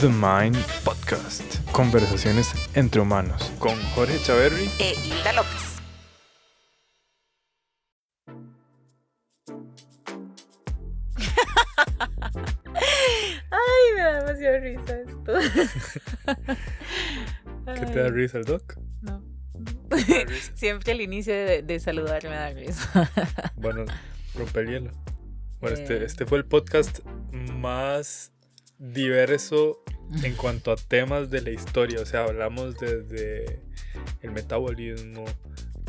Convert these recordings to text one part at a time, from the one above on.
The Mind Podcast. Conversaciones entre humanos con Jorge Chaverri e Hilda López. Ay, me da demasiada risa esto. ¿Qué te da risa el doc? No. Siempre al inicio de, de, saludar me da risa. Bueno, rompe el hielo. Bueno, este, eh. este fue el podcast más diverso en cuanto a temas de la historia. O sea, hablamos desde el metabolismo,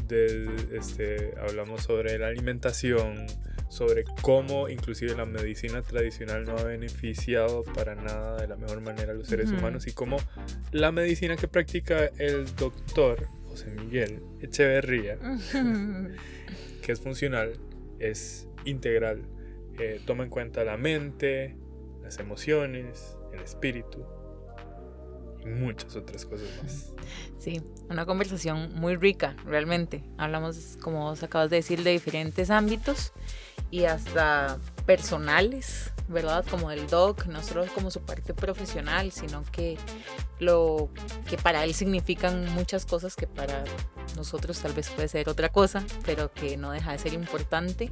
de, este, hablamos sobre la alimentación, sobre cómo inclusive la medicina tradicional no ha beneficiado para nada de la mejor manera a los seres humanos y cómo la medicina que practica el doctor José Miguel Echeverría, que es funcional, es integral, eh, toma en cuenta la mente, las emociones, el espíritu y muchas otras cosas más. Sí, una conversación muy rica, realmente. Hablamos, como vos acabas de decir, de diferentes ámbitos y hasta personales, ¿verdad? Como el doc, no solo como su parte profesional, sino que lo que para él significan muchas cosas que para nosotros tal vez puede ser otra cosa, pero que no deja de ser importante.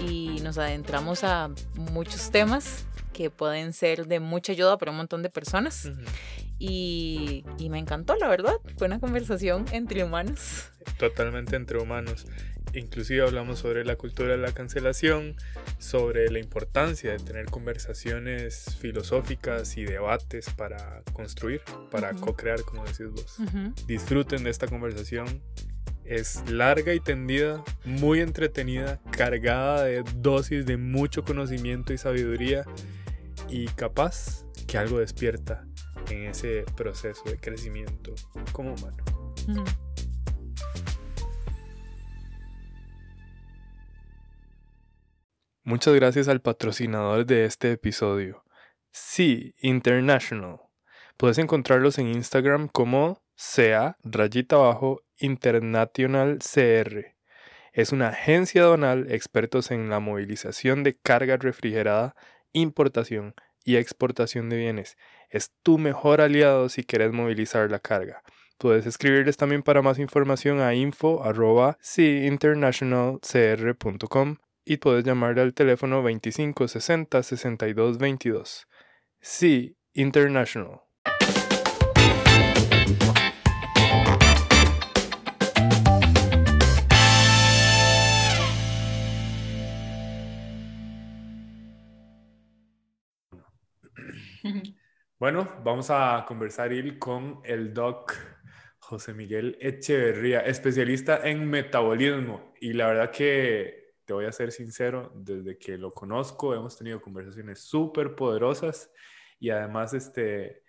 Y nos adentramos a muchos temas que pueden ser de mucha ayuda para un montón de personas. y, y, me encantó, la verdad. Fue una conversación entre humanos. Totalmente entre humanos. Inclusive hablamos sobre la cultura de la cancelación, sobre la importancia de tener conversaciones filosóficas y debates para construir, para co-crear, como decís vos. Disfruten de esta conversación. Es larga y tendida, muy entretenida, cargada de dosis de mucho conocimiento y sabiduría y capaz que algo despierta en ese proceso de crecimiento como humano. Muchas gracias al patrocinador de este episodio, Sí International. Puedes encontrarlos en Instagram como sea rayita abajo International CR. Es una agencia donal expertos en la movilización de carga refrigerada importación y exportación de bienes. Es tu mejor aliado si quieres movilizar la carga. Puedes escribirles también para más información a info y puedes llamarle al teléfono 25 60 62 22. Sí, International. Bueno, vamos a conversar con el doc José Miguel Echeverría, especialista en metabolismo. Y la verdad que te voy a ser sincero, desde que lo conozco hemos tenido conversaciones súper poderosas y además este,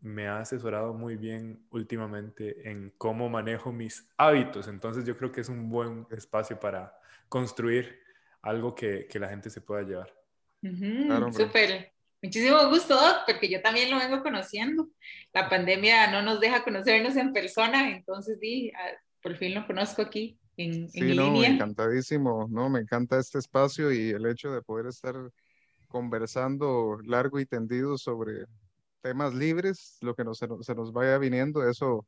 me ha asesorado muy bien últimamente en cómo manejo mis hábitos. Entonces yo creo que es un buen espacio para construir algo que, que la gente se pueda llevar. súper. Muchísimo gusto, porque yo también lo vengo conociendo. La pandemia no nos deja conocernos en persona, entonces di, ah, por fin lo conozco aquí en, sí, no, Encantadísimo, no, me encanta este espacio y el hecho de poder estar conversando largo y tendido sobre temas libres, lo que nos, se nos vaya viniendo, eso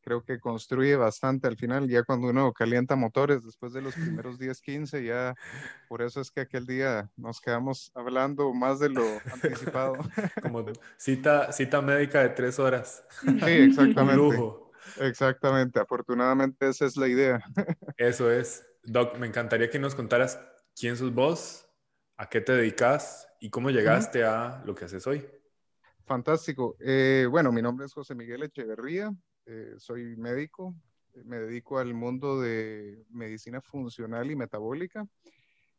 creo que construye bastante al final, ya cuando uno calienta motores después de los primeros 10, 15, ya por eso es que aquel día nos quedamos hablando más de lo anticipado. Como cita, cita médica de tres horas. Sí, exactamente. lujo. Exactamente, afortunadamente esa es la idea. Eso es. Doc, me encantaría que nos contaras quién sos vos, a qué te dedicas y cómo llegaste a lo que haces hoy. Fantástico. Eh, bueno, mi nombre es José Miguel Echeverría, eh, soy médico, me dedico al mundo de medicina funcional y metabólica,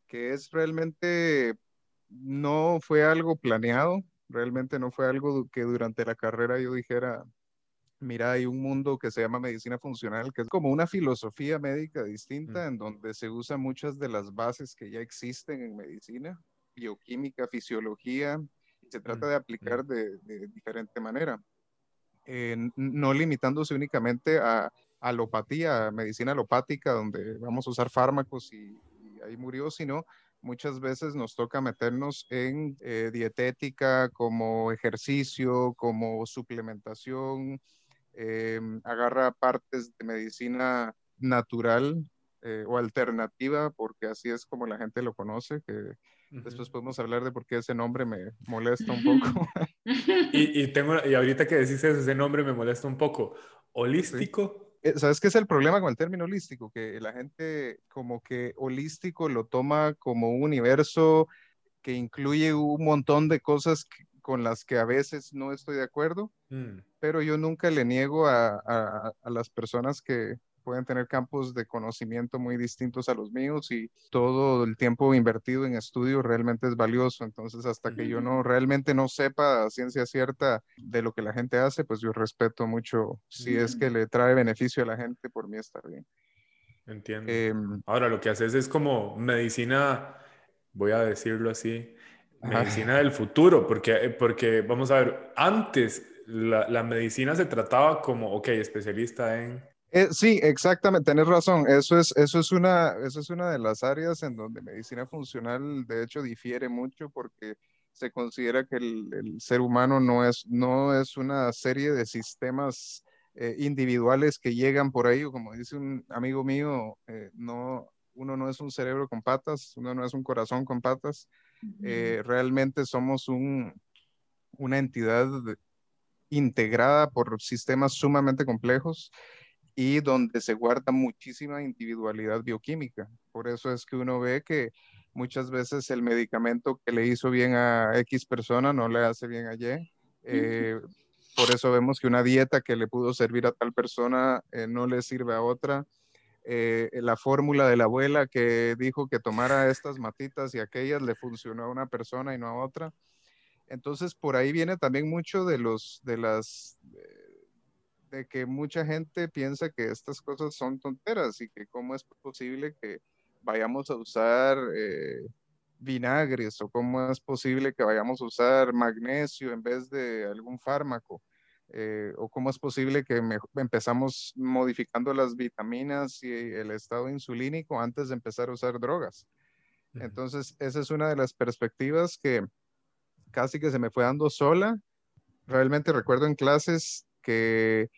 que es realmente, no fue algo planeado, realmente no fue algo que durante la carrera yo dijera, mira, hay un mundo que se llama medicina funcional, que es como una filosofía médica distinta, en donde se usan muchas de las bases que ya existen en medicina, bioquímica, fisiología, y se trata de aplicar de, de diferente manera. Eh, no limitándose únicamente a alopatía, medicina alopática, donde vamos a usar fármacos y, ahí murió, sino muchas veces nos toca meternos en eh, dietética como ejercicio, como suplementación, em, agarra partes de medicina natural eh, o alternativa, porque así es como la gente lo conoce, que después podemos hablar de por qué ese nombre me molesta un poco. y, tengo, y ahorita que decís ese nombre me molesta un poco. ¿Holístico? Eh, ¿Sabes qué es el problema con el término holístico? Que la gente como que holístico lo toma como un universo que incluye un montón de cosas con las que a veces no estoy de acuerdo, mm. pero yo nunca le niego a, a las personas que, pueden tener campos de conocimiento muy distintos a los míos y todo el tiempo invertido en estudio realmente es valioso. Entonces, hasta que yo no realmente no sepa ciencia cierta de lo que la gente hace, pues yo respeto mucho. Si es que le trae beneficio a la gente, por mí está bien. Entiendo. Em, Ahora, lo que haces es como medicina, voy a decirlo así, medicina del futuro, porque, porque vamos a ver, antes la, la medicina se trataba como, ok, especialista en eh, sí, exactamente, tenés razón. Eso es, eso, es una, eso es una de las áreas en donde medicina funcional, de hecho, difiere mucho porque se considera que el, ser humano no es, no es una serie de sistemas eh, individuales que llegan por ahí, o como dice un amigo mío, eh, no, uno no es un cerebro con patas, uno no es un corazón con patas. Realmente somos un, una entidad integrada por sistemas sumamente complejos y donde se guarda muchísima individualidad bioquímica. Por eso es que uno ve que muchas veces el medicamento que le hizo bien a X persona no le hace bien a Y. Eh, por eso vemos que una dieta que le pudo servir a tal persona eh, no le sirve a otra. Eh, la fórmula de la abuela que dijo que tomara estas matitas y aquellas le funcionó a una persona y no a otra. Entonces, por ahí viene también mucho de los, de las, de que mucha gente piensa que estas cosas son tonteras y que cómo es posible que vayamos a usar eh, vinagres o cómo es posible que vayamos a usar magnesio en vez de algún fármaco. Eh, o cómo es posible que empezamos modificando las vitaminas y el estado insulínico antes de empezar a usar drogas. Entonces, esa es una de las perspectivas que casi que se me fue dando sola. Realmente recuerdo en clases que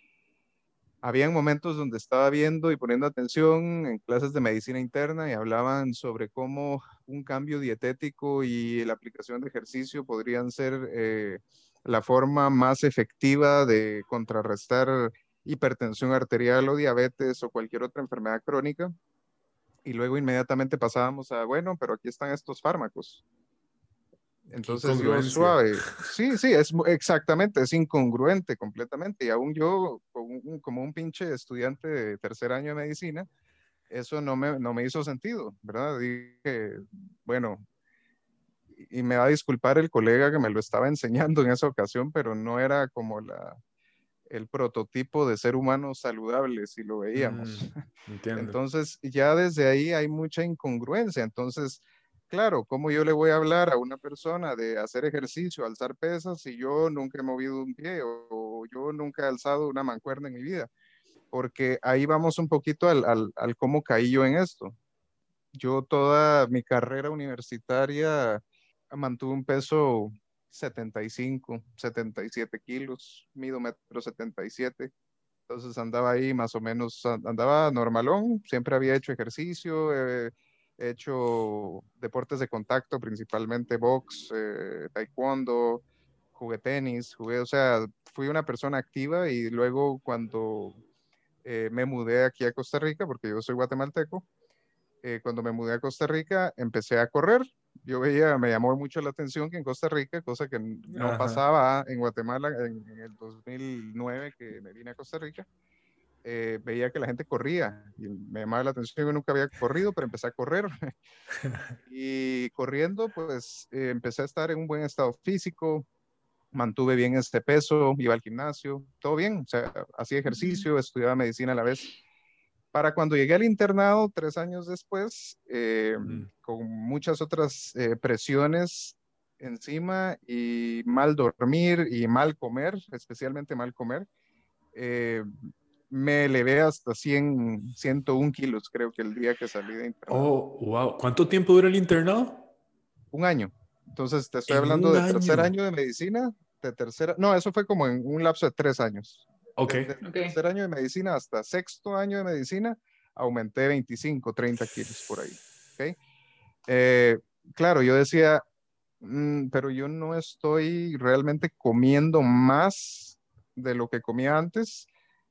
habían momentos donde estaba viendo y poniendo atención en clases de medicina interna y hablaban sobre cómo un cambio dietético y la aplicación de ejercicio podrían ser eh, la forma más efectiva de contrarrestar hipertensión arterial o diabetes o cualquier otra enfermedad crónica. Y luego inmediatamente pasábamos a, bueno, pero aquí están estos fármacos. Entonces yo suave. Sí, sí, es exactamente, es incongruente completamente. Y aún yo, como un, pinche estudiante de tercer año de medicina, eso no me, no me hizo sentido, ¿verdad? Dije, bueno, y me va a disculpar el colega que me lo estaba enseñando en esa ocasión, pero no era como la, el prototipo de ser humano saludable si lo veíamos. Mm, Entonces, ya desde ahí hay mucha incongruencia. Entonces, claro, ¿cómo yo le voy a hablar a una persona de hacer ejercicio, alzar pesas, si yo nunca he movido un pie o, yo nunca he alzado una mancuerna en mi vida? Porque ahí vamos un poquito al, al, cómo caí yo en esto. Yo toda mi carrera universitaria mantuve un peso 75, 77 kilos, mido metro 77. Entonces andaba ahí más o menos, andaba normalón, siempre había hecho ejercicio, eh, he hecho deportes de contacto, principalmente box, eh, taekwondo, jugué tenis, jugué, o sea, fui una persona activa y luego cuando eh, me mudé aquí a Costa Rica, porque yo soy guatemalteco, cuando me mudé a Costa Rica empecé a correr. Yo veía, me llamó mucho la atención que en Costa Rica, cosa que no pasaba en Guatemala en, en el 2009 que me vine a Costa Rica, eh, veía que la gente corría y me llamaba la atención. Yo nunca había corrido, pero empecé a correr. y corriendo, pues eh, empecé a estar en un buen estado físico, mantuve bien este peso, iba al gimnasio, todo bien, o sea, hacía ejercicio, estudiaba medicina a la vez. Para cuando llegué al internado, tres años después, eh, con muchas otras presiones encima y mal dormir y mal comer, especialmente mal comer, me elevé hasta 100, 101 kilos, creo que el día que salí de internado. Oh, wow. ¿Cuánto tiempo dura el internado? Un año. Entonces, te estoy hablando de tercer año de medicina, de tercera, no, eso fue como en un lapso de tres años. Ok. tercer año de medicina hasta sexto año de medicina, aumenté 25, 30 kilos por ahí. ¿okay? Eh, claro, yo decía, mm, pero yo no estoy realmente comiendo más de lo que comía antes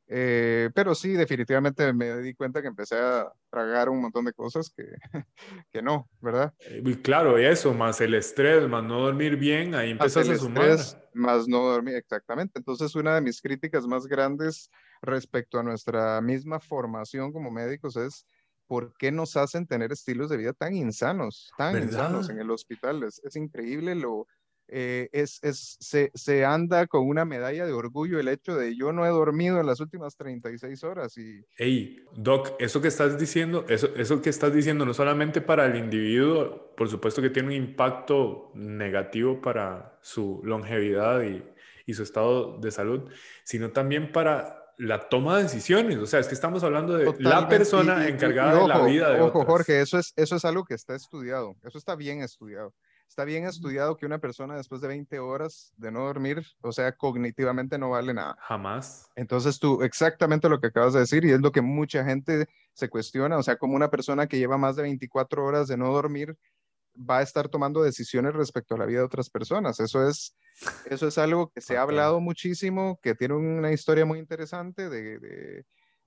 eh, pero sí, definitivamente me di cuenta que empecé a tragar un montón de cosas que, que no, ¿verdad? Eh, claro, eso, más el estrés, más no dormir bien, ahí empezás a sumar. Estrés, más no dormir, exactamente. Entonces, una de mis críticas más grandes respecto a nuestra misma formación como médicos es ¿por qué nos hacen tener estilos de vida tan insanos, tan insanos en el hospital? Es, es increíble lo, eh, es, es se, se, anda con una medalla de orgullo el hecho de yo no he dormido en las últimas 36 horas y... Hey, Doc, eso que estás diciendo, eso, eso que estás diciendo no solamente para el individuo, por supuesto que tiene un impacto negativo para su longevidad y, y su estado de salud, sino también para la toma de decisiones. O sea, es que estamos hablando de la persona encargada de la vida de ojo, Jorge, eso es, eso es algo que está estudiado, eso está bien estudiado. Está bien estudiado que una persona después de 20 horas de no dormir, o sea, cognitivamente no vale nada. Jamás. Entonces tú, exactamente lo que acabas de decir, y es lo que mucha gente se cuestiona, o sea, como una persona que lleva más de 24 horas de no dormir va a estar tomando decisiones respecto a la vida de otras personas. Eso es, eso es algo que se ha hablado muchísimo, que tiene una historia muy interesante de, de,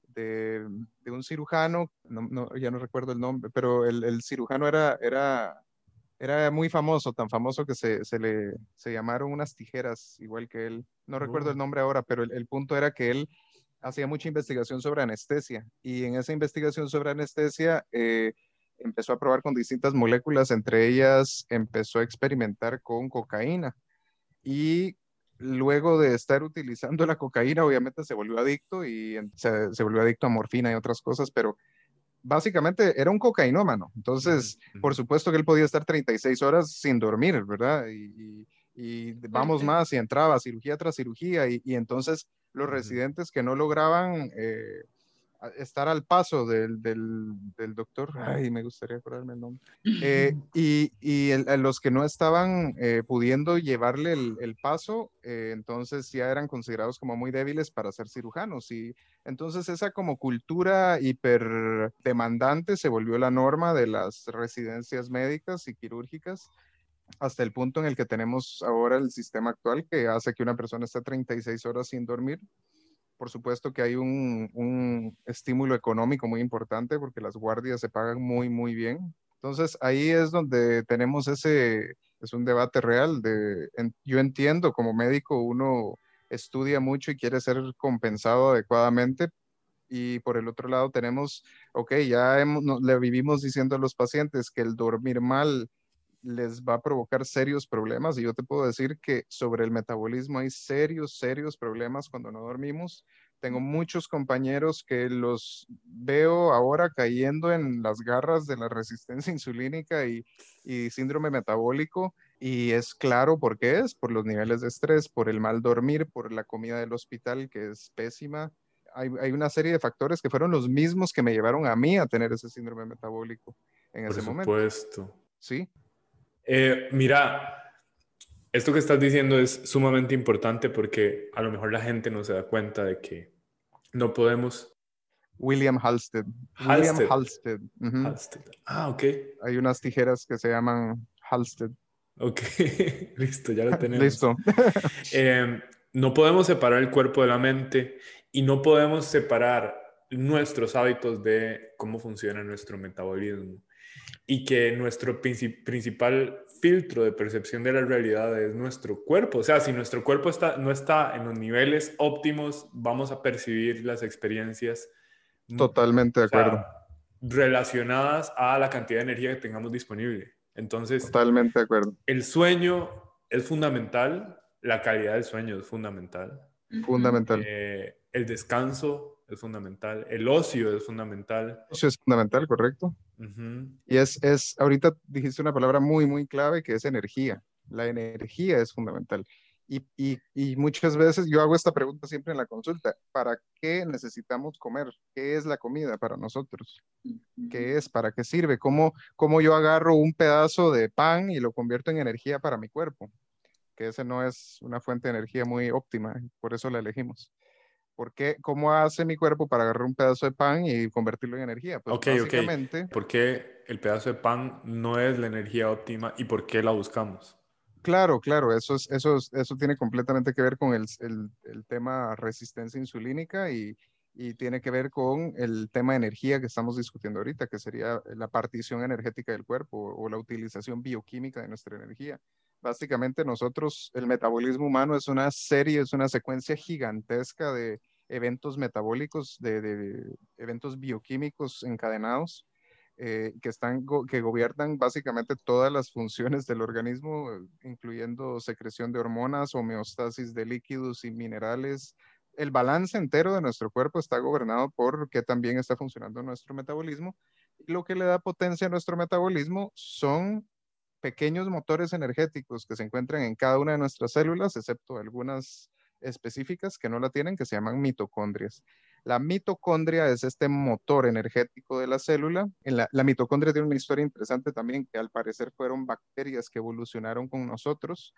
de, un cirujano, no, ya no recuerdo el nombre, pero el, el cirujano era, era era muy famoso, tan famoso que se, se le se llamaron unas tijeras, igual que él. No recuerdo el nombre ahora, pero el, punto era que él hacía mucha investigación sobre anestesia y en esa investigación sobre anestesia eh, empezó a probar con distintas moléculas, entre ellas empezó a experimentar con cocaína y luego de estar utilizando la cocaína, obviamente se volvió adicto y se, se volvió adicto a morfina y otras cosas, pero básicamente era un cocainómano. Entonces, por supuesto que él podía estar 36 horas sin dormir, ¿verdad? Y, vamos más y entraba cirugía tras cirugía y, entonces los residentes que no lograban eh, estar al paso del, del, del, doctor, ay, me gustaría acordarme el nombre, eh, y, y los que no estaban eh, pudiendo llevarle el, el paso, eh, entonces ya eran considerados como muy débiles para ser cirujanos. Y entonces esa como cultura hiper demandante se volvió la norma de las residencias médicas y quirúrgicas hasta el punto en el que tenemos ahora el sistema actual que hace que una persona esté 36 horas sin dormir por supuesto que hay un, estímulo económico muy importante porque las guardias se pagan muy, muy bien. Entonces ahí es donde tenemos ese, es un debate real de, yo entiendo como médico uno estudia mucho y quiere ser compensado adecuadamente, y por el otro lado tenemos, ok, ya le vivimos diciendo a los pacientes que el dormir mal les va a provocar serios problemas y yo te puedo decir que sobre el metabolismo hay serios, serios problemas cuando no dormimos. Tengo muchos compañeros que los veo ahora cayendo en las garras de la resistencia insulínica y, síndrome metabólico y es claro por qué es, por los niveles de estrés, por el mal dormir, por la comida del hospital que es pésima. Hay, una serie de factores que fueron los mismos que me llevaron a mí a tener ese síndrome metabólico en ese momento. Por supuesto. Sí. Eh, mira, esto que estás diciendo es sumamente importante porque a lo mejor la gente no se da cuenta de que no podemos. William Halsted. William Halsted. Ah, ok. Hay unas tijeras que se llaman Halsted. Ok, listo, ya lo tenemos. listo. Em, no podemos separar el cuerpo de la mente y no podemos separar nuestros hábitos de cómo funciona nuestro metabolismo y que nuestro principal filtro de percepción de la realidad es nuestro cuerpo. O sea, si nuestro cuerpo está, no está en los niveles óptimos, vamos a percibir las experiencias. Totalmente de acuerdo. relacionadas a la cantidad de energía que tengamos disponible. Entonces, totalmente de acuerdo. El sueño es fundamental, la calidad del sueño es fundamental. Fundamental. Eh, el descanso es fundamental, el ocio es fundamental. El ocio es fundamental, correcto. Y es, es, ahorita dijiste una palabra muy, muy clave que es energía. La energía es fundamental. Y, y, muchas veces yo hago esta pregunta siempre en la consulta, ¿para qué necesitamos comer? ¿Qué es la comida para nosotros? ¿Qué es? ¿Para qué sirve? ¿Cómo, ¿Cómo yo agarro un pedazo de pan y lo convierto en energía para mi cuerpo? Que ese no es una fuente de energía muy óptima, por eso la elegimos. ¿Por qué? ¿Cómo hace mi cuerpo para agarrar un pedazo de pan y convertirlo en energía? Pues ok, básicamente, ¿Por qué el pedazo de pan no es la energía óptima y por qué la buscamos? Claro, claro, eso, es, eso, eso tiene completamente que ver con el, tema resistencia insulínica y, tiene que ver con el tema de energía que estamos discutiendo ahorita, que sería la partición energética del cuerpo o la utilización bioquímica de nuestra energía. Básicamente nosotros, el metabolismo humano es una serie, es una secuencia gigantesca de eventos metabólicos, de eventos bioquímicos encadenados eh, que, están, que gobiernan básicamente todas las funciones del organismo, incluyendo secreción de hormonas, homeostasis de líquidos y minerales. El balance entero de nuestro cuerpo está gobernado por qué también está funcionando nuestro metabolismo. Y lo que le da potencia a nuestro metabolismo son pequeños motores energéticos que se encuentran en cada una de nuestras células, excepto algunas específicas que no la tienen, que se llaman mitocondrias. La mitocondria es este motor energético de la célula. La, mitocondria tiene una historia interesante también, que al parecer fueron bacterias que evolucionaron con nosotros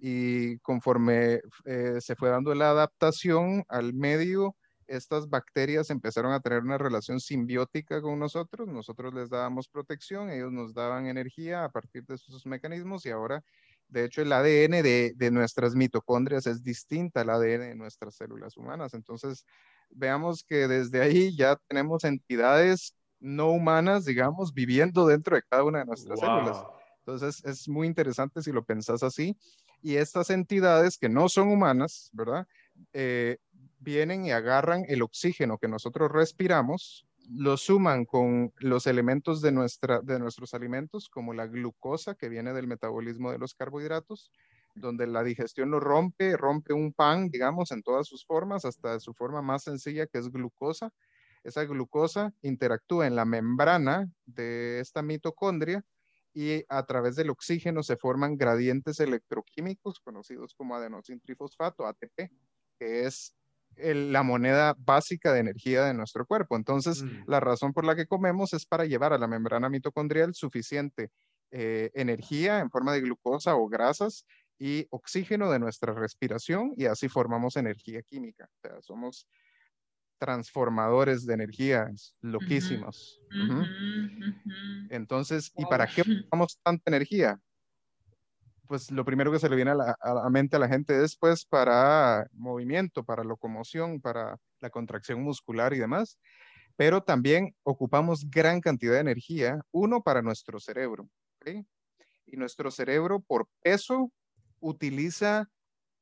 y conforme eh, se fue dando la adaptación al medio, estas bacterias empezaron a tener una relación simbiótica con nosotros. Nosotros les dábamos protección, ellos nos daban energía a partir de sus mecanismos y ahora de hecho, el ADN de, de, nuestras mitocondrias es distinta al ADN de nuestras células humanas. Entonces, veamos que desde ahí ya tenemos entidades no humanas, digamos, viviendo dentro de cada una de nuestras células. Entonces es muy interesante si lo pensás así. Y estas entidades que no son humanas, ¿verdad? Eh, vienen y agarran el oxígeno que nosotros respiramos, lo suman con los elementos de, nuestra, de nuestros alimentos, como la glucosa que viene del metabolismo de los carbohidratos, donde la digestión lo rompe, rompe un pan, digamos, en todas sus formas, hasta su forma más sencilla, que es glucosa. Esa glucosa interactúa en la membrana de esta mitocondria y a través del oxígeno se forman gradientes electroquímicos conocidos como adenosintrifosfato, ATP, que es la moneda básica de energía de nuestro cuerpo. Entonces, mm. la razón por la que comemos es para llevar a la membrana mitocondrial suficiente eh, energía en forma de glucosa o grasas y oxígeno de nuestra respiración y así formamos energía química. O sea, somos transformadores de energía loquísimos. Entonces, ¿y para qué ocupamos tanta energía? Pues lo primero que se le viene a la, mente a la gente es pues para movimiento, para locomoción, para la contracción muscular y demás, pero también ocupamos gran cantidad de energía, uno para nuestro cerebro, y nuestro cerebro por peso utiliza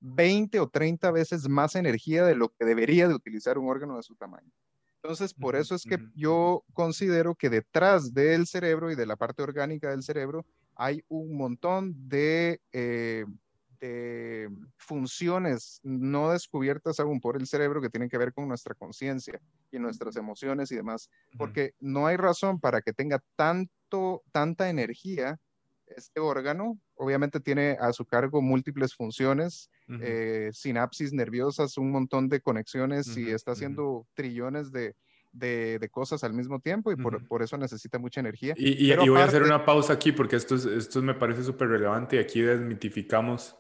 20 o 30 veces más energía de lo que debería de utilizar un órgano de su tamaño. Entonces, por eso es que yo considero que detrás del cerebro y de la parte orgánica del cerebro hay un montón de, eh, de funciones no descubiertas aún por el cerebro que tienen que ver con nuestra conciencia y nuestras emociones y demás, porque no hay razón para que tenga tanto, tanta energía este órgano. Obviamente tiene a su cargo múltiples funciones, eh, sinapsis nerviosas, un montón de conexiones y está haciendo trillones de, de, cosas al mismo tiempo y por, por eso necesita mucha energía. Y, y, voy a hacer una pausa aquí porque esto, esto me parece súper relevante y aquí desmitificamos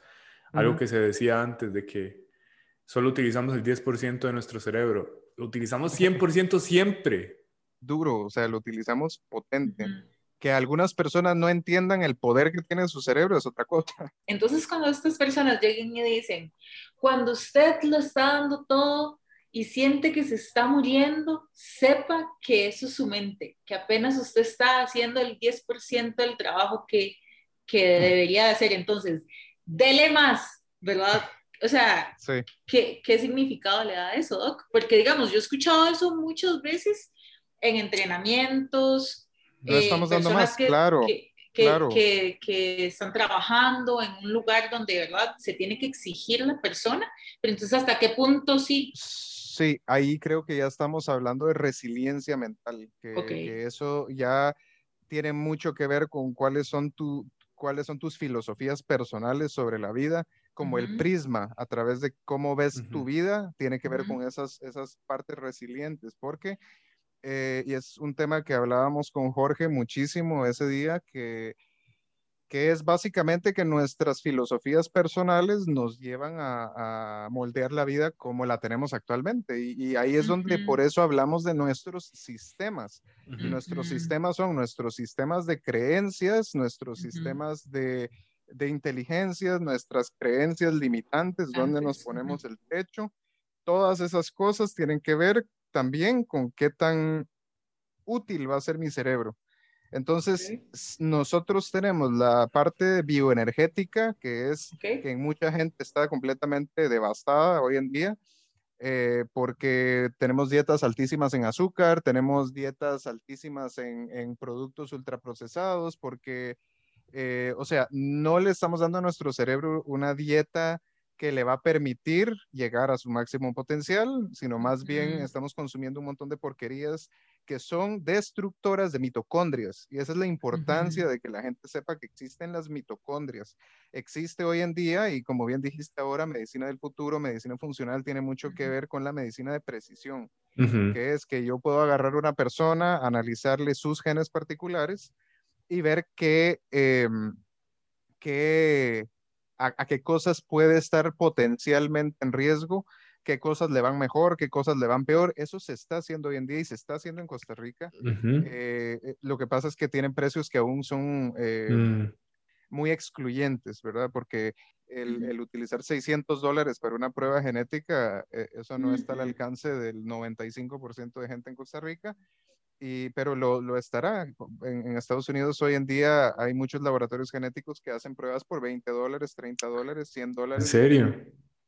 algo que se decía antes de que solo utilizamos el 10% de nuestro cerebro. Lo utilizamos 100% siempre. Duro, o sea, lo utilizamos potente que algunas personas no entiendan el poder que tiene su cerebro es otra cosa. Entonces, cuando estas personas lleguen y dicen, cuando usted lo está dando todo y siente que se está muriendo, sepa que eso es su mente, que apenas usted está haciendo el 10% del trabajo que, que debería de hacer. Entonces, dele más, ¿verdad? O sea, ¿qué, ¿qué significado le da eso, Doc? Porque, digamos, yo he escuchado eso muchas veces en entrenamientos, no estamos eh, dando más, claro. Que, claro. Que, que, están trabajando en un lugar donde, ¿verdad? Se tiene que exigir la persona, pero entonces, ¿hasta qué punto sí? Sí, ahí creo que ya estamos hablando de resiliencia mental, que, eso ya tiene mucho que ver con cuáles son tu, cuáles son tus filosofías personales sobre la vida, como el prisma a través de cómo ves tu vida, tiene que ver con esas, esas partes resilientes, porque, eh, y es un tema que hablábamos con Jorge muchísimo ese día, que, que es básicamente que nuestras filosofías personales nos llevan a, a moldear la vida como la tenemos actualmente. Y, y ahí es donde por eso hablamos de nuestros sistemas. Y nuestros sistemas son nuestros sistemas de creencias, nuestros sistemas de, de inteligencias, nuestras creencias limitantes, donde nos Antes, ponemos el techo. Todas esas cosas tienen que ver también con qué tan útil va a ser mi cerebro. Entonces, nosotros tenemos la parte bioenergética, que es que mucha gente está completamente devastada hoy en día, eh, porque tenemos dietas altísimas en azúcar, tenemos dietas altísimas en, en productos ultraprocesados, porque, eh, o sea, no le estamos dando a nuestro cerebro una dieta que le va a permitir llegar a su máximo potencial, sino más bien estamos consumiendo un montón de porquerías que son destructoras de mitocondrias. Y esa es la importancia de que la gente sepa que existen las mitocondrias. Existe hoy en día, y como bien dijiste ahora, medicina del futuro, medicina funcional, tiene mucho que ver con la medicina de precisión, que es que yo puedo agarrar a una persona, analizarle sus genes particulares y ver qué, em, qué, a, a qué cosas puede estar potencialmente en riesgo, qué cosas le van mejor, qué cosas le van peor. Eso se está haciendo hoy en día y se está haciendo en Costa Rica. Eh, eh, lo que pasa es que tienen precios que aún son eh, Mm. muy excluyentes, ¿verdad? Porque el, el utilizar 600 dólares para una prueba genética, eh, eso no está al alcance del 95% de gente en Costa Rica, y, pero lo, lo estará. En, en Estados Unidos hoy en día hay muchos laboratorios genéticos que hacen pruebas por 20 dólares, 30 dólares, 100 ¿En dólares. serio?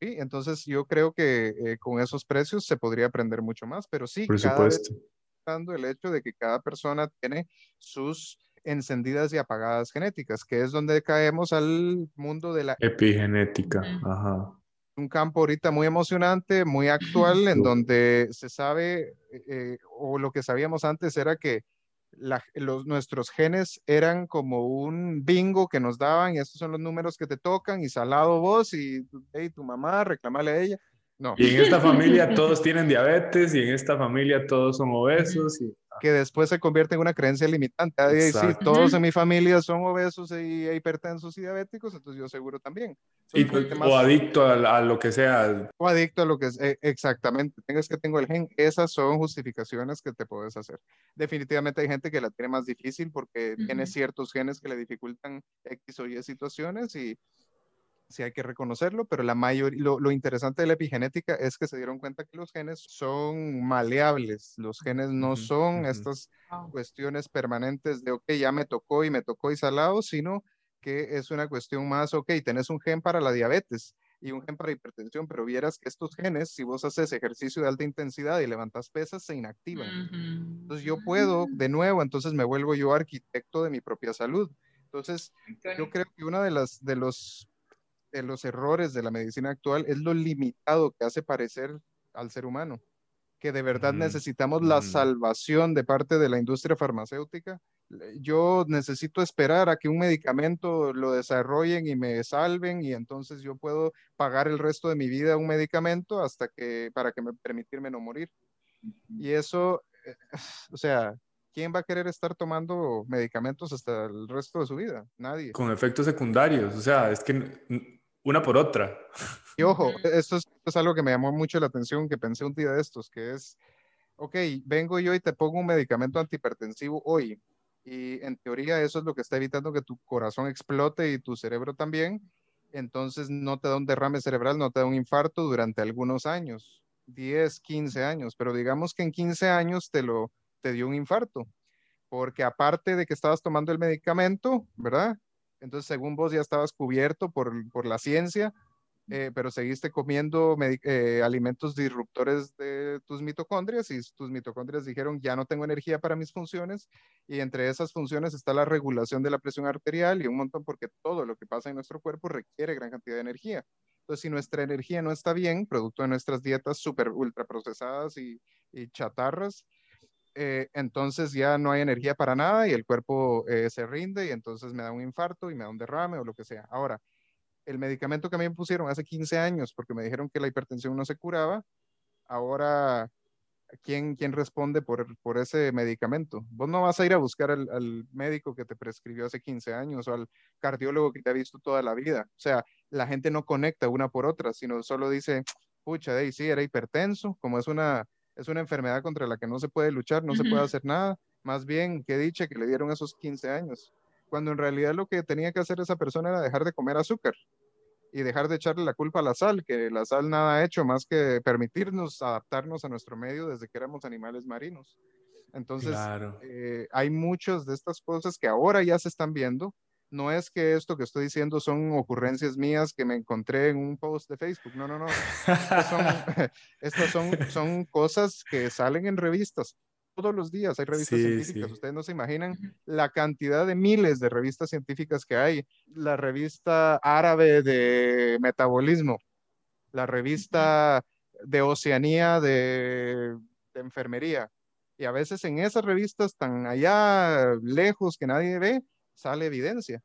Sí, entonces yo creo que eh, con esos precios se podría aprender mucho más, pero sí, Por cada vez supuesto. dando el hecho de que cada persona tiene sus encendidas y apagadas genéticas, que es donde caemos al mundo de la Epigenética. Ajá. Un campo ahorita muy emocionante, muy actual, en donde se sabe, eh, o lo que sabíamos antes era que la- los, nuestros genes eran como un bingo que nos daban y estos son los números que te tocan y salado vos y hey, tu mamá, reclamale a ella. No, Y en esta familia todos tienen diabetes y en esta familia todos son obesos y que después se convierte en una creencia limitante. Ah, Exacto. todos en mi familia son obesos y hipertensos y diabéticos, entonces yo seguro también. Y- o adicto a, a lo que sea. o adicto a lo que es, eh, exactamente, tengas que tengo el gen, esas son justificaciones que te puedes hacer. Definitivamente hay gente que la tiene más difícil porque tiene ciertos genes que le dificultan X o Y situaciones y sí hay que reconocerlo, pero la mayoría, lo, lo interesante de la epigenética es que se dieron cuenta que los genes son maleables, los genes no Ujú, son ujú. estas Wow. cuestiones permanentes de, ok, ya me tocó y me tocó y salado, sino que es una cuestión más, ok, tenés un gen para la diabetes y un gen para hipertensión, pero vieras que estos genes, si vos haces ejercicio de alta intensidad y levantas pesas, se inactivan. Ujú. Entonces yo puedo, de nuevo, entonces me vuelvo yo arquitecto de mi propia salud. Entonces, yo creo que uno de, las, de, los, de los errores de la medicina actual es lo limitado que hace parecer al ser humano, que de verdad Ujú, necesitamos la ujú. salvación de parte de la industria farmacéutica. Yo necesito esperar a que un medicamento lo desarrollen y me salven y entonces yo puedo pagar el resto de mi vida un medicamento hasta que para que me permitirme no morir. Y eso, eh, o sea, ¿quién va a querer estar tomando medicamentos hasta el resto de su vida? Nadie. Con efectos secundarios. O sea, es que una por otra. Y ojo, esto es, esto es algo que me llamó mucho la atención, que pensé un día de estos, que es, ok, vengo yo y te pongo un medicamento antihipertensivo hoy, y en teoría eso es lo que está evitando que tu corazón explote y tu cerebro también, entonces no te da un derrame cerebral, no te da un infarto durante algunos años, 10, 15 años, pero digamos que en 15 años te lo, te dio un infarto, porque aparte de que estabas tomando el medicamento, ¿verdad? Entonces, según vos ya estabas cubierto por, por la ciencia, eh, pero seguiste comiendo eh, alimentos disruptores de tus mitocondrias y tus mitocondrias dijeron, ya no tengo energía para mis funciones, y entre esas funciones está la regulación de la presión arterial y un montón, porque todo lo que pasa en nuestro cuerpo requiere gran cantidad de energía. Entonces, si nuestra energía no está bien, producto de nuestras dietas súper ultra procesadas y chatarras, eh, entonces ya no hay energía para nada y el cuerpo eh, se rinde y entonces me da un infarto y me da un derrame o lo que sea. Ahora, el medicamento que a mí me pusieron hace 15 años porque me dijeron que la hipertensión no se curaba, ahora, ¿quién, quién responde por, por ese medicamento? Vos no vas a ir a buscar al, al, médico que te prescribió hace 15 años o al cardiólogo que te ha visto toda la vida. O sea, la gente no conecta una por otra, sino solo dice, pucha, de sí, era hipertenso, como es una es una enfermedad contra la que no se puede luchar, no se puede hacer nada. Más bien, qué dicha que le dieron esos 15 años, cuando en realidad lo que tenía que hacer esa persona era dejar de comer azúcar y dejar de echarle la culpa a la sal, que la sal nada ha hecho más que permitirnos adaptarnos a nuestro medio desde que éramos animales marinos. Entonces, eh, hay muchas de estas cosas que ahora ya se están viendo, no es que esto que estoy diciendo son ocurrencias mías que me encontré en un post de Facebook. No, no, no. Estas son, estas son, son cosas que salen en revistas. Todos los días hay revistas científicas. Ustedes no se imaginan la cantidad de miles de revistas científicas que hay. La revista árabe de metabolismo, la revista de Oceanía de, de enfermería. Y a veces en esas revistas tan allá lejos que nadie ve, sale evidencia.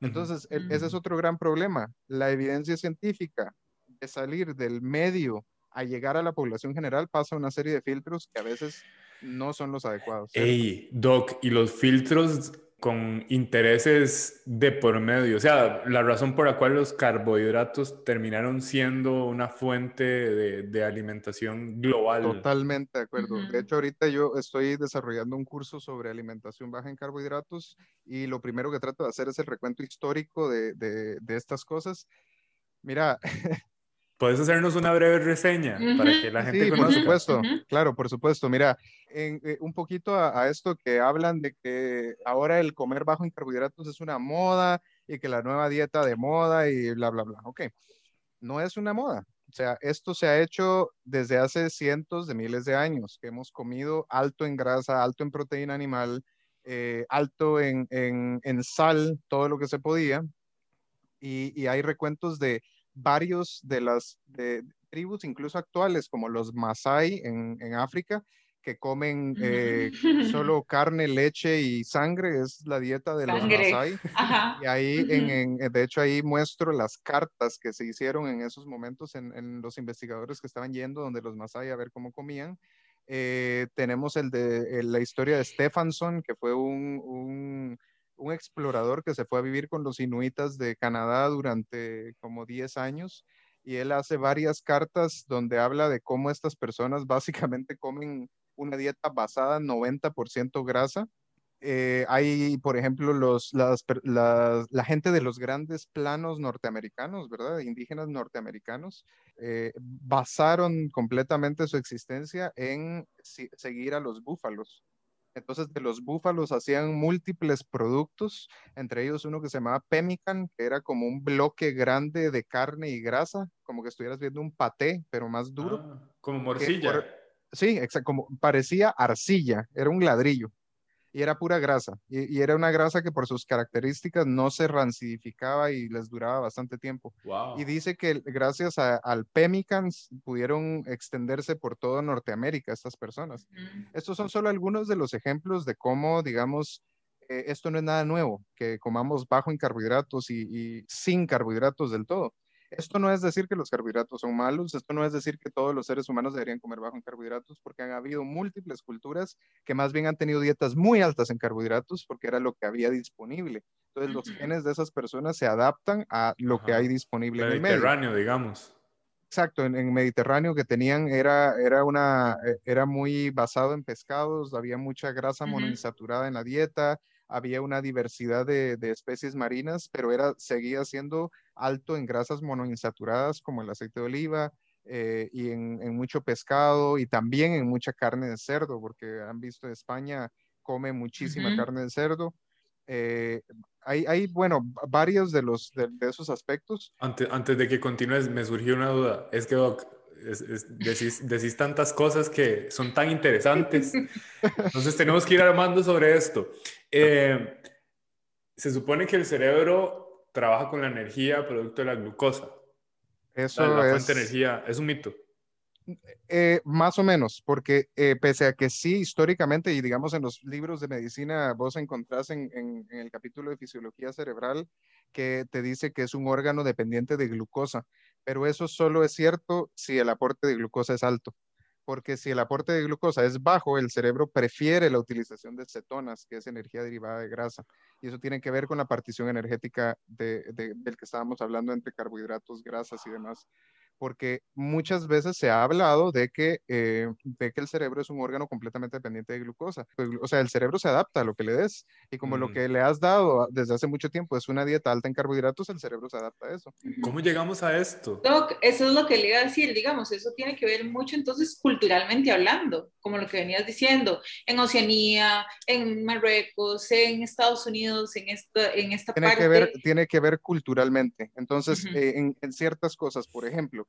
Entonces, e, ese es otro gran problema. La evidencia científica de salir del medio a llegar a la población general pasa una serie de filtros que a veces no son los adecuados. Ey, Doc, y los filtros con intereses de por medio. O sea, la razón por la cual los carbohidratos terminaron siendo una fuente de, alimentación global. Totalmente de acuerdo. De hecho, ahorita yo estoy desarrollando un curso sobre alimentación baja en carbohidratos y lo primero que trato de hacer es el recuento histórico de, de estas cosas. Mira, ¿Puedes hacernos una breve reseña para que la gente sí, Por supuesto, claro, por supuesto. Mira, en, eh, un poquito a, esto que hablan de que ahora el comer bajo en carbohidratos es una moda y que la nueva dieta de moda y bla, bla, bla. Ok, no es una moda. O sea, esto se ha hecho desde hace cientos de miles de años, que hemos comido alto en grasa, alto en proteína animal, eh, alto en, en, en, sal, todo lo que se podía. Y, y hay recuentos de varios de las tribus, incluso actuales, como los Masai en, África, que comen eh, solo carne, leche y sangre, es la dieta de los Masai. Y ahí, en, de hecho, ahí muestro las cartas que se hicieron en esos momentos en, los investigadores que estaban yendo donde los Masai a ver cómo comían. Eh, tenemos el de la historia de Stephenson, que fue un un explorador que se fue a vivir con los inuitas de Canadá durante como 10 años y él hace varias cartas donde habla de cómo estas personas básicamente comen una dieta basada en 90% grasa. Eh, hay, por ejemplo, los, la gente de los grandes planos norteamericanos, ¿verdad? Indígenas norteamericanos, eh, basaron completamente su existencia en seguir a los búfalos. Entonces, de los búfalos hacían múltiples productos, entre ellos uno que se llamaba pemmican, que era como un bloque grande de carne y grasa, como que estuvieras viendo un paté, pero más duro. Ah, como morcilla. sí, exacto, como parecía arcilla, era un ladrillo y era pura grasa. Y, era una grasa que por sus características no se rancidificaba y les duraba bastante tiempo. Y dice que gracias al Pemicans pudieron extenderse por todo Norteamérica estas personas. Estos son solo algunos de los ejemplos de cómo, digamos, eh, esto no es nada nuevo, que comamos bajo en carbohidratos y sin carbohidratos del todo. Esto no es decir que los carbohidratos son malos, esto no es decir que todos los seres humanos deberían comer bajo en carbohidratos, porque han habido múltiples culturas que más bien han tenido dietas muy altas en carbohidratos porque era lo que había disponible. Entonces los genes de esas personas se adaptan a lo que hay disponible en el Mediterráneo, digamos. Exacto, en, en, Mediterráneo que tenían era, era, una, eh, era muy basado en pescados, había mucha grasa monoinsaturada en la dieta, había una diversidad de, especies marinas, pero era, seguía siendo alto en grasas monoinsaturadas como el aceite de oliva eh, y en, mucho pescado y también en mucha carne de cerdo, porque han visto España come muchísima carne de cerdo. Eh, hay, hay, bueno, varios de, los, de, esos aspectos. Antes, antes de que continúes, me surgió una duda. Es que, decís, decís, tantas cosas que son tan interesantes. Entonces tenemos que ir armando sobre esto. Eh, se supone que el cerebro trabaja con la energía producto de la glucosa. Eso la, es... fuente de energía es un mito. Eh, más o menos, porque eh, pese a que sí, históricamente, y digamos en los libros de medicina, vos encontrás en, en, el capítulo de fisiología cerebral que te dice que es un órgano dependiente de glucosa, pero eso solo es cierto si el aporte de glucosa es alto porque si el aporte de glucosa es bajo, el cerebro prefiere la utilización de cetonas, que es energía derivada de grasa. Y eso tiene que ver con la partición energética de, del que estábamos hablando entre carbohidratos, grasas y demás porque muchas veces se ha hablado de que, eh, de que el cerebro es un órgano completamente dependiente de glucosa. Pues, o sea, el cerebro se adapta a lo que le des y como lo que le has dado desde hace mucho tiempo es una dieta alta en carbohidratos, el cerebro se adapta a eso. ¿Cómo llegamos a esto? Doc, eso es lo que le iba a decir, digamos, eso tiene que ver mucho entonces culturalmente hablando, como lo que venías diciendo, en Oceanía, en Marruecos, en Estados Unidos, en esta, en esta tiene parte. Que ver, tiene que ver culturalmente. Entonces, eh, en, en ciertas cosas, por ejemplo,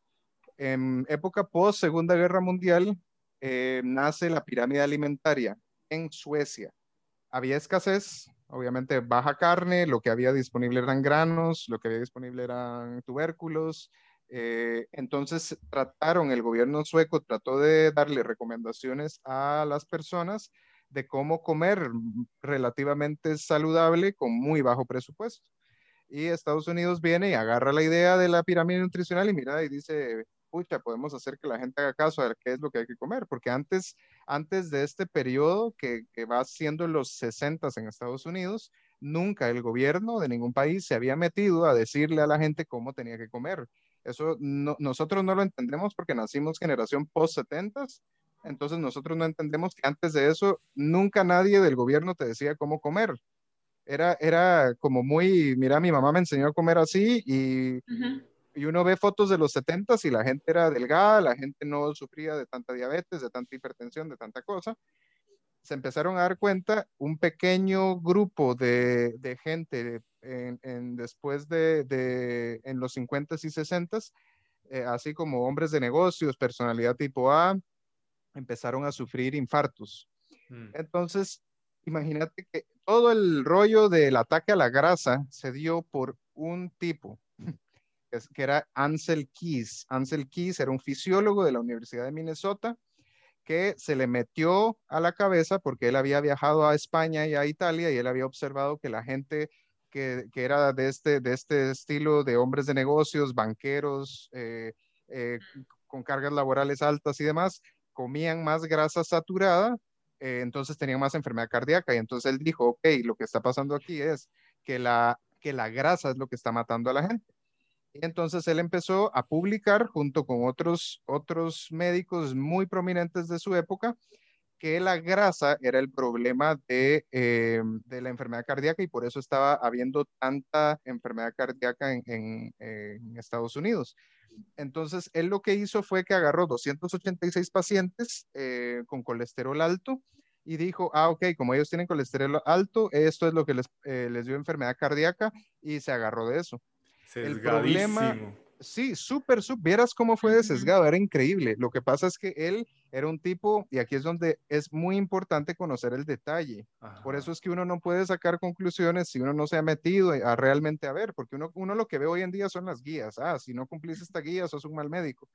en época post Segunda Guerra Mundial eh, nace la pirámide alimentaria en Suecia. Había escasez, obviamente baja carne, lo que había disponible eran granos, lo que había disponible eran tubérculos. Eh, entonces trataron, el gobierno sueco trató de darle recomendaciones a las personas de cómo comer relativamente saludable con muy bajo presupuesto. Y Estados Unidos viene y agarra la idea de la pirámide nutricional y mira y dice, pucha, podemos hacer que la gente haga caso a qué es lo que hay que comer, porque antes, antes de este periodo que, que va siendo los 60 en Estados Unidos, nunca el gobierno de ningún país se había metido a decirle a la gente cómo tenía que comer. Eso nosotros no lo entendemos porque nacimos generación post 70 entonces nosotros no entendemos que antes de eso nunca nadie del gobierno te decía cómo comer. Era, era como muy, mira, mi mamá me enseñó a comer así y, y uno ve fotos de los 70 y la gente era delgada, la gente no sufría de tanta diabetes, de tanta hipertensión, de tanta cosa. Se empezaron a dar cuenta un pequeño grupo de, de gente en, en, después de, de, en los 50 y 60 eh, así como hombres de negocios, personalidad tipo A, empezaron a sufrir infartos. Mm. Entonces, imagínate que todo el rollo del ataque a la grasa se dio por un tipo, que era Ansel Keys. Ansel Keys era un fisiólogo de la Universidad de Minnesota que se le metió a la cabeza porque él había viajado a España y a Italia y él había observado que la gente que, que era de este, de este estilo de hombres de negocios, banqueros, eh, eh, con cargas laborales altas y demás, comían más grasa saturada, eh, entonces tenían más enfermedad cardíaca. Y entonces él dijo, ok, lo que está pasando aquí es que la, que la grasa es lo que está matando a la gente. Entonces él empezó a publicar junto con otros, otros médicos muy prominentes de su época que la grasa era el problema de, eh, la enfermedad cardíaca y por eso estaba habiendo tanta enfermedad cardíaca en, Estados Unidos. Entonces, él lo que hizo fue que agarró 286 pacientes eh, con colesterol alto y dijo, ah, ok, como ellos tienen colesterol alto, esto es lo que les, eh, les dio enfermedad cardíaca y se agarró de eso. El problema, sí, súper, vieras cómo fue de sesgado, era increíble. Lo que pasa es que él era un tipo, y aquí es donde es muy importante conocer el detalle. Ajá. Por eso es que uno no puede sacar conclusiones si uno no se ha metido a realmente a ver, porque uno, uno lo que ve hoy en día son las guías. Ah, si no cumplís esta guía, sos un mal médico.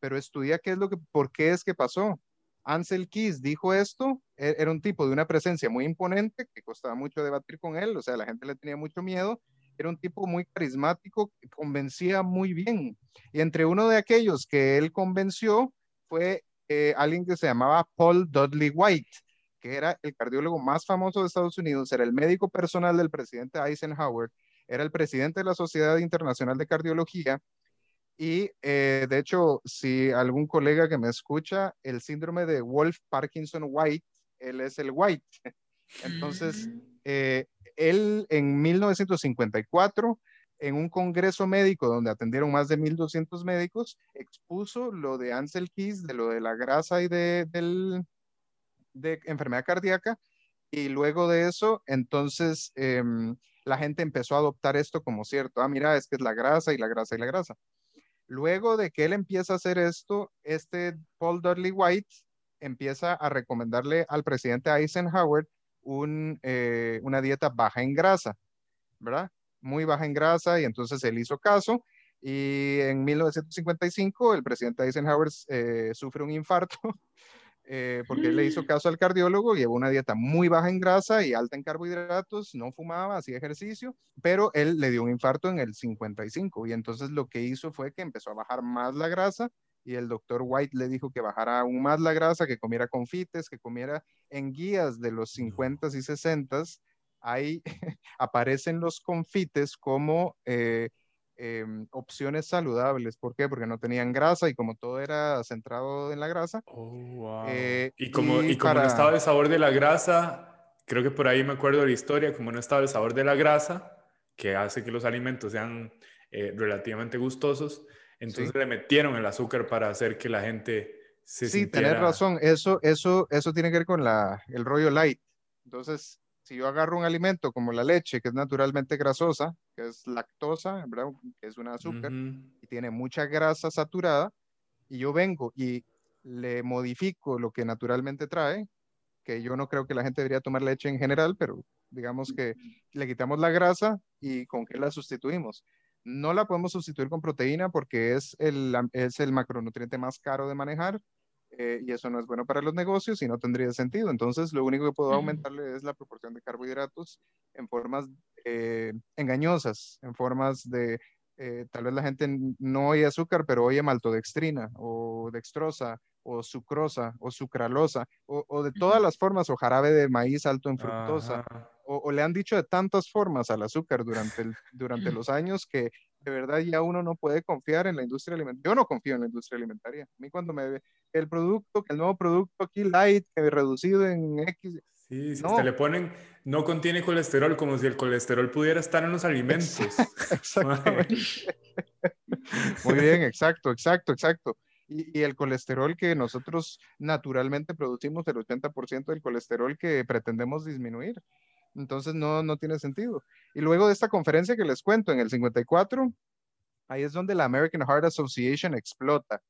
Pero estudia qué es lo que, por qué es que pasó. Ansel Keys dijo esto, e, era un tipo de una presencia muy imponente, que costaba mucho debatir con él, o sea, la gente le tenía mucho miedo, era un tipo muy carismático, que convencía muy bien. Y entre uno de aquellos que él convenció fue eh, alguien que se llamaba Paul Dudley White, que era el cardiólogo más famoso de Estados Unidos, era el médico personal del presidente Eisenhower, era el presidente de la Sociedad Internacional de Cardiología. Y eh, de hecho, si algún colega que me escucha, el síndrome de Wolf Parkinson White, él es el White. Entonces, mm. eh, él en 1954, en un congreso médico donde atendieron más de 1.200 médicos, expuso lo de Ansel Keys, de lo de la grasa y de, del, de enfermedad cardíaca, y luego de eso, entonces eh, la gente empezó a adoptar esto como cierto. Ah, mira, es que es la grasa y la grasa y la grasa. Luego de que él empieza a hacer esto, este Paul Dudley White empieza a recomendarle al presidente Eisenhower eh, una dieta baja en grasa, ¿verdad? Muy baja en grasa y entonces él hizo caso Y en 1955 el presidente Eisenhower eh, sufre un infarto eh, porque él le hizo caso al cardiólogo, llevó una dieta muy baja en grasa y alta en carbohidratos, no fumaba, hacía ejercicio, pero él le dio un infarto en el 55 y entonces lo que hizo fue que empezó a bajar más la grasa y el doctor White le dijo que bajara aún más la grasa, que comiera confites, que comiera en guías de los 50 y 60 ahí aparecen los confites como eh, em, opciones saludables. ¿Por qué? Porque no tenían grasa y como todo era centrado en la grasa. Oh, eh, y como, y, como no estaba el sabor de la grasa, creo que por ahí me acuerdo de la historia, como no estaba el sabor de la grasa, que hace que los alimentos sean eh, relativamente gustosos, entonces le metieron el azúcar para hacer que la gente se Sí, tenés razón. Eso, eso, eso tiene que ver con la, el rollo light. Entonces, si yo agarro un alimento como la leche, que es naturalmente grasosa, que es lactosa, que es un azúcar, y tiene mucha grasa saturada, y yo vengo y le modifico lo que naturalmente trae, que yo no creo que la gente debería tomar leche en general, pero digamos que le quitamos la grasa y con qué la sustituimos. No la podemos sustituir con proteína porque es el, es el macronutriente más caro de manejar eh, y eso no es bueno para los negocios y no tendría sentido. Entonces, lo único que puedo aumentarle es la proporción de carbohidratos en formas eh, engañosas, en formas de, eh, tal vez la gente no oye azúcar, pero oye maltodextrina o dextrosa o sucrosa o sucralosa o, de todas las formas o jarabe de maíz alto en fructosa o, le han dicho de tantas formas al azúcar durante, el, durante los años que de verdad ya uno no puede confiar en la industria alimentaria. Yo no confío en la industria alimentaria. A mí cuando me ve el producto, el nuevo producto aquí light, que reducido en X. Sí, si no. le ponen, no contiene colesterol, como si el colesterol pudiera estar en los alimentos. Exactamente. Muy bien, exacto, exacto, exacto. Y, y, el colesterol que nosotros naturalmente producimos, el 80% del colesterol que pretendemos disminuir. Entonces no, no tiene sentido. Y luego de esta conferencia que les cuento en el 54, ahí es donde la American Heart Association explota.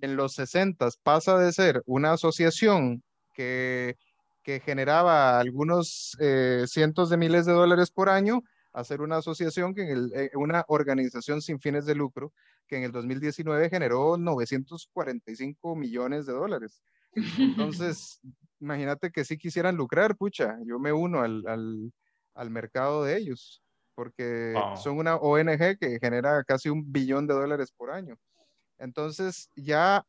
En los 60 pasa de ser una asociación que, que generaba algunos eh, cientos de miles de dólares por año a ser una asociación, que en el, eh, una organización sin fines de lucro, que en el 2019 generó 945 millones de dólares. Entonces, imagínate que si quisieran lucrar, pucha, yo me uno al, al, al mercado de ellos, porque son una ONG que genera casi un billón de dólares por año. Entonces, ya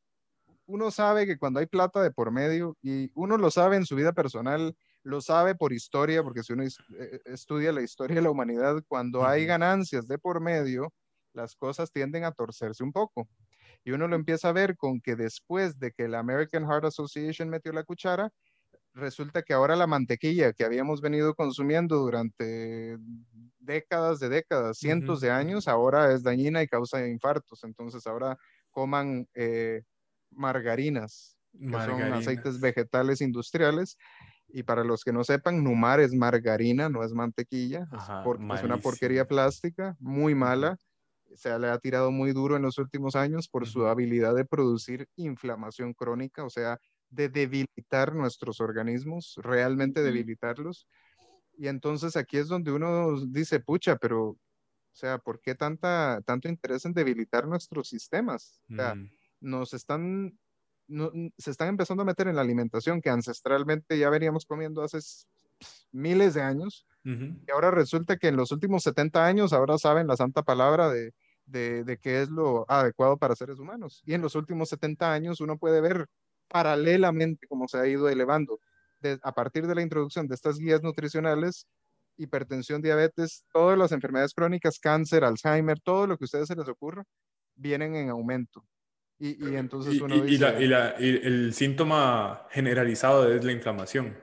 uno sabe que cuando hay plata de por medio, y uno lo sabe en su vida personal, lo sabe por historia, porque si uno eh, estudia la historia de la humanidad, cuando hay ganancias de por medio, las cosas tienden a torcerse un poco. Y uno lo empieza a ver con que después de que la American Heart Association metió la cuchara, resulta que ahora la mantequilla que habíamos venido consumiendo durante décadas de décadas, cientos de años, ahora es dañina y causa infartos. Entonces ahora coman eh, margarinas, que son aceites vegetales industriales. Y para los que no sepan, Numar es margarina, no es mantequilla. es, una porquería plástica muy mala se le ha tirado muy duro en los últimos años por su habilidad de producir inflamación crónica, o sea, de debilitar nuestros organismos, realmente debilitarlos. Y entonces aquí es donde uno dice, pucha, pero, o sea, ¿por qué tanta, tanto interés en debilitar nuestros sistemas? O sea, nos están, se están empezando a meter en la alimentación que ancestralmente ya veníamos comiendo hace miles de años. Y ahora resulta que en los últimos 70 años ahora saben la santa palabra de, de, qué es lo adecuado para seres humanos. Y en los últimos 70 años uno puede ver paralelamente cómo se ha ido elevando a partir de la introducción de estas guías nutricionales, hipertensión, diabetes, todas las enfermedades crónicas, cáncer, Alzheimer, todo lo que a ustedes se les ocurra, vienen en aumento. Y, entonces uno y, el síntoma generalizado es la inflamación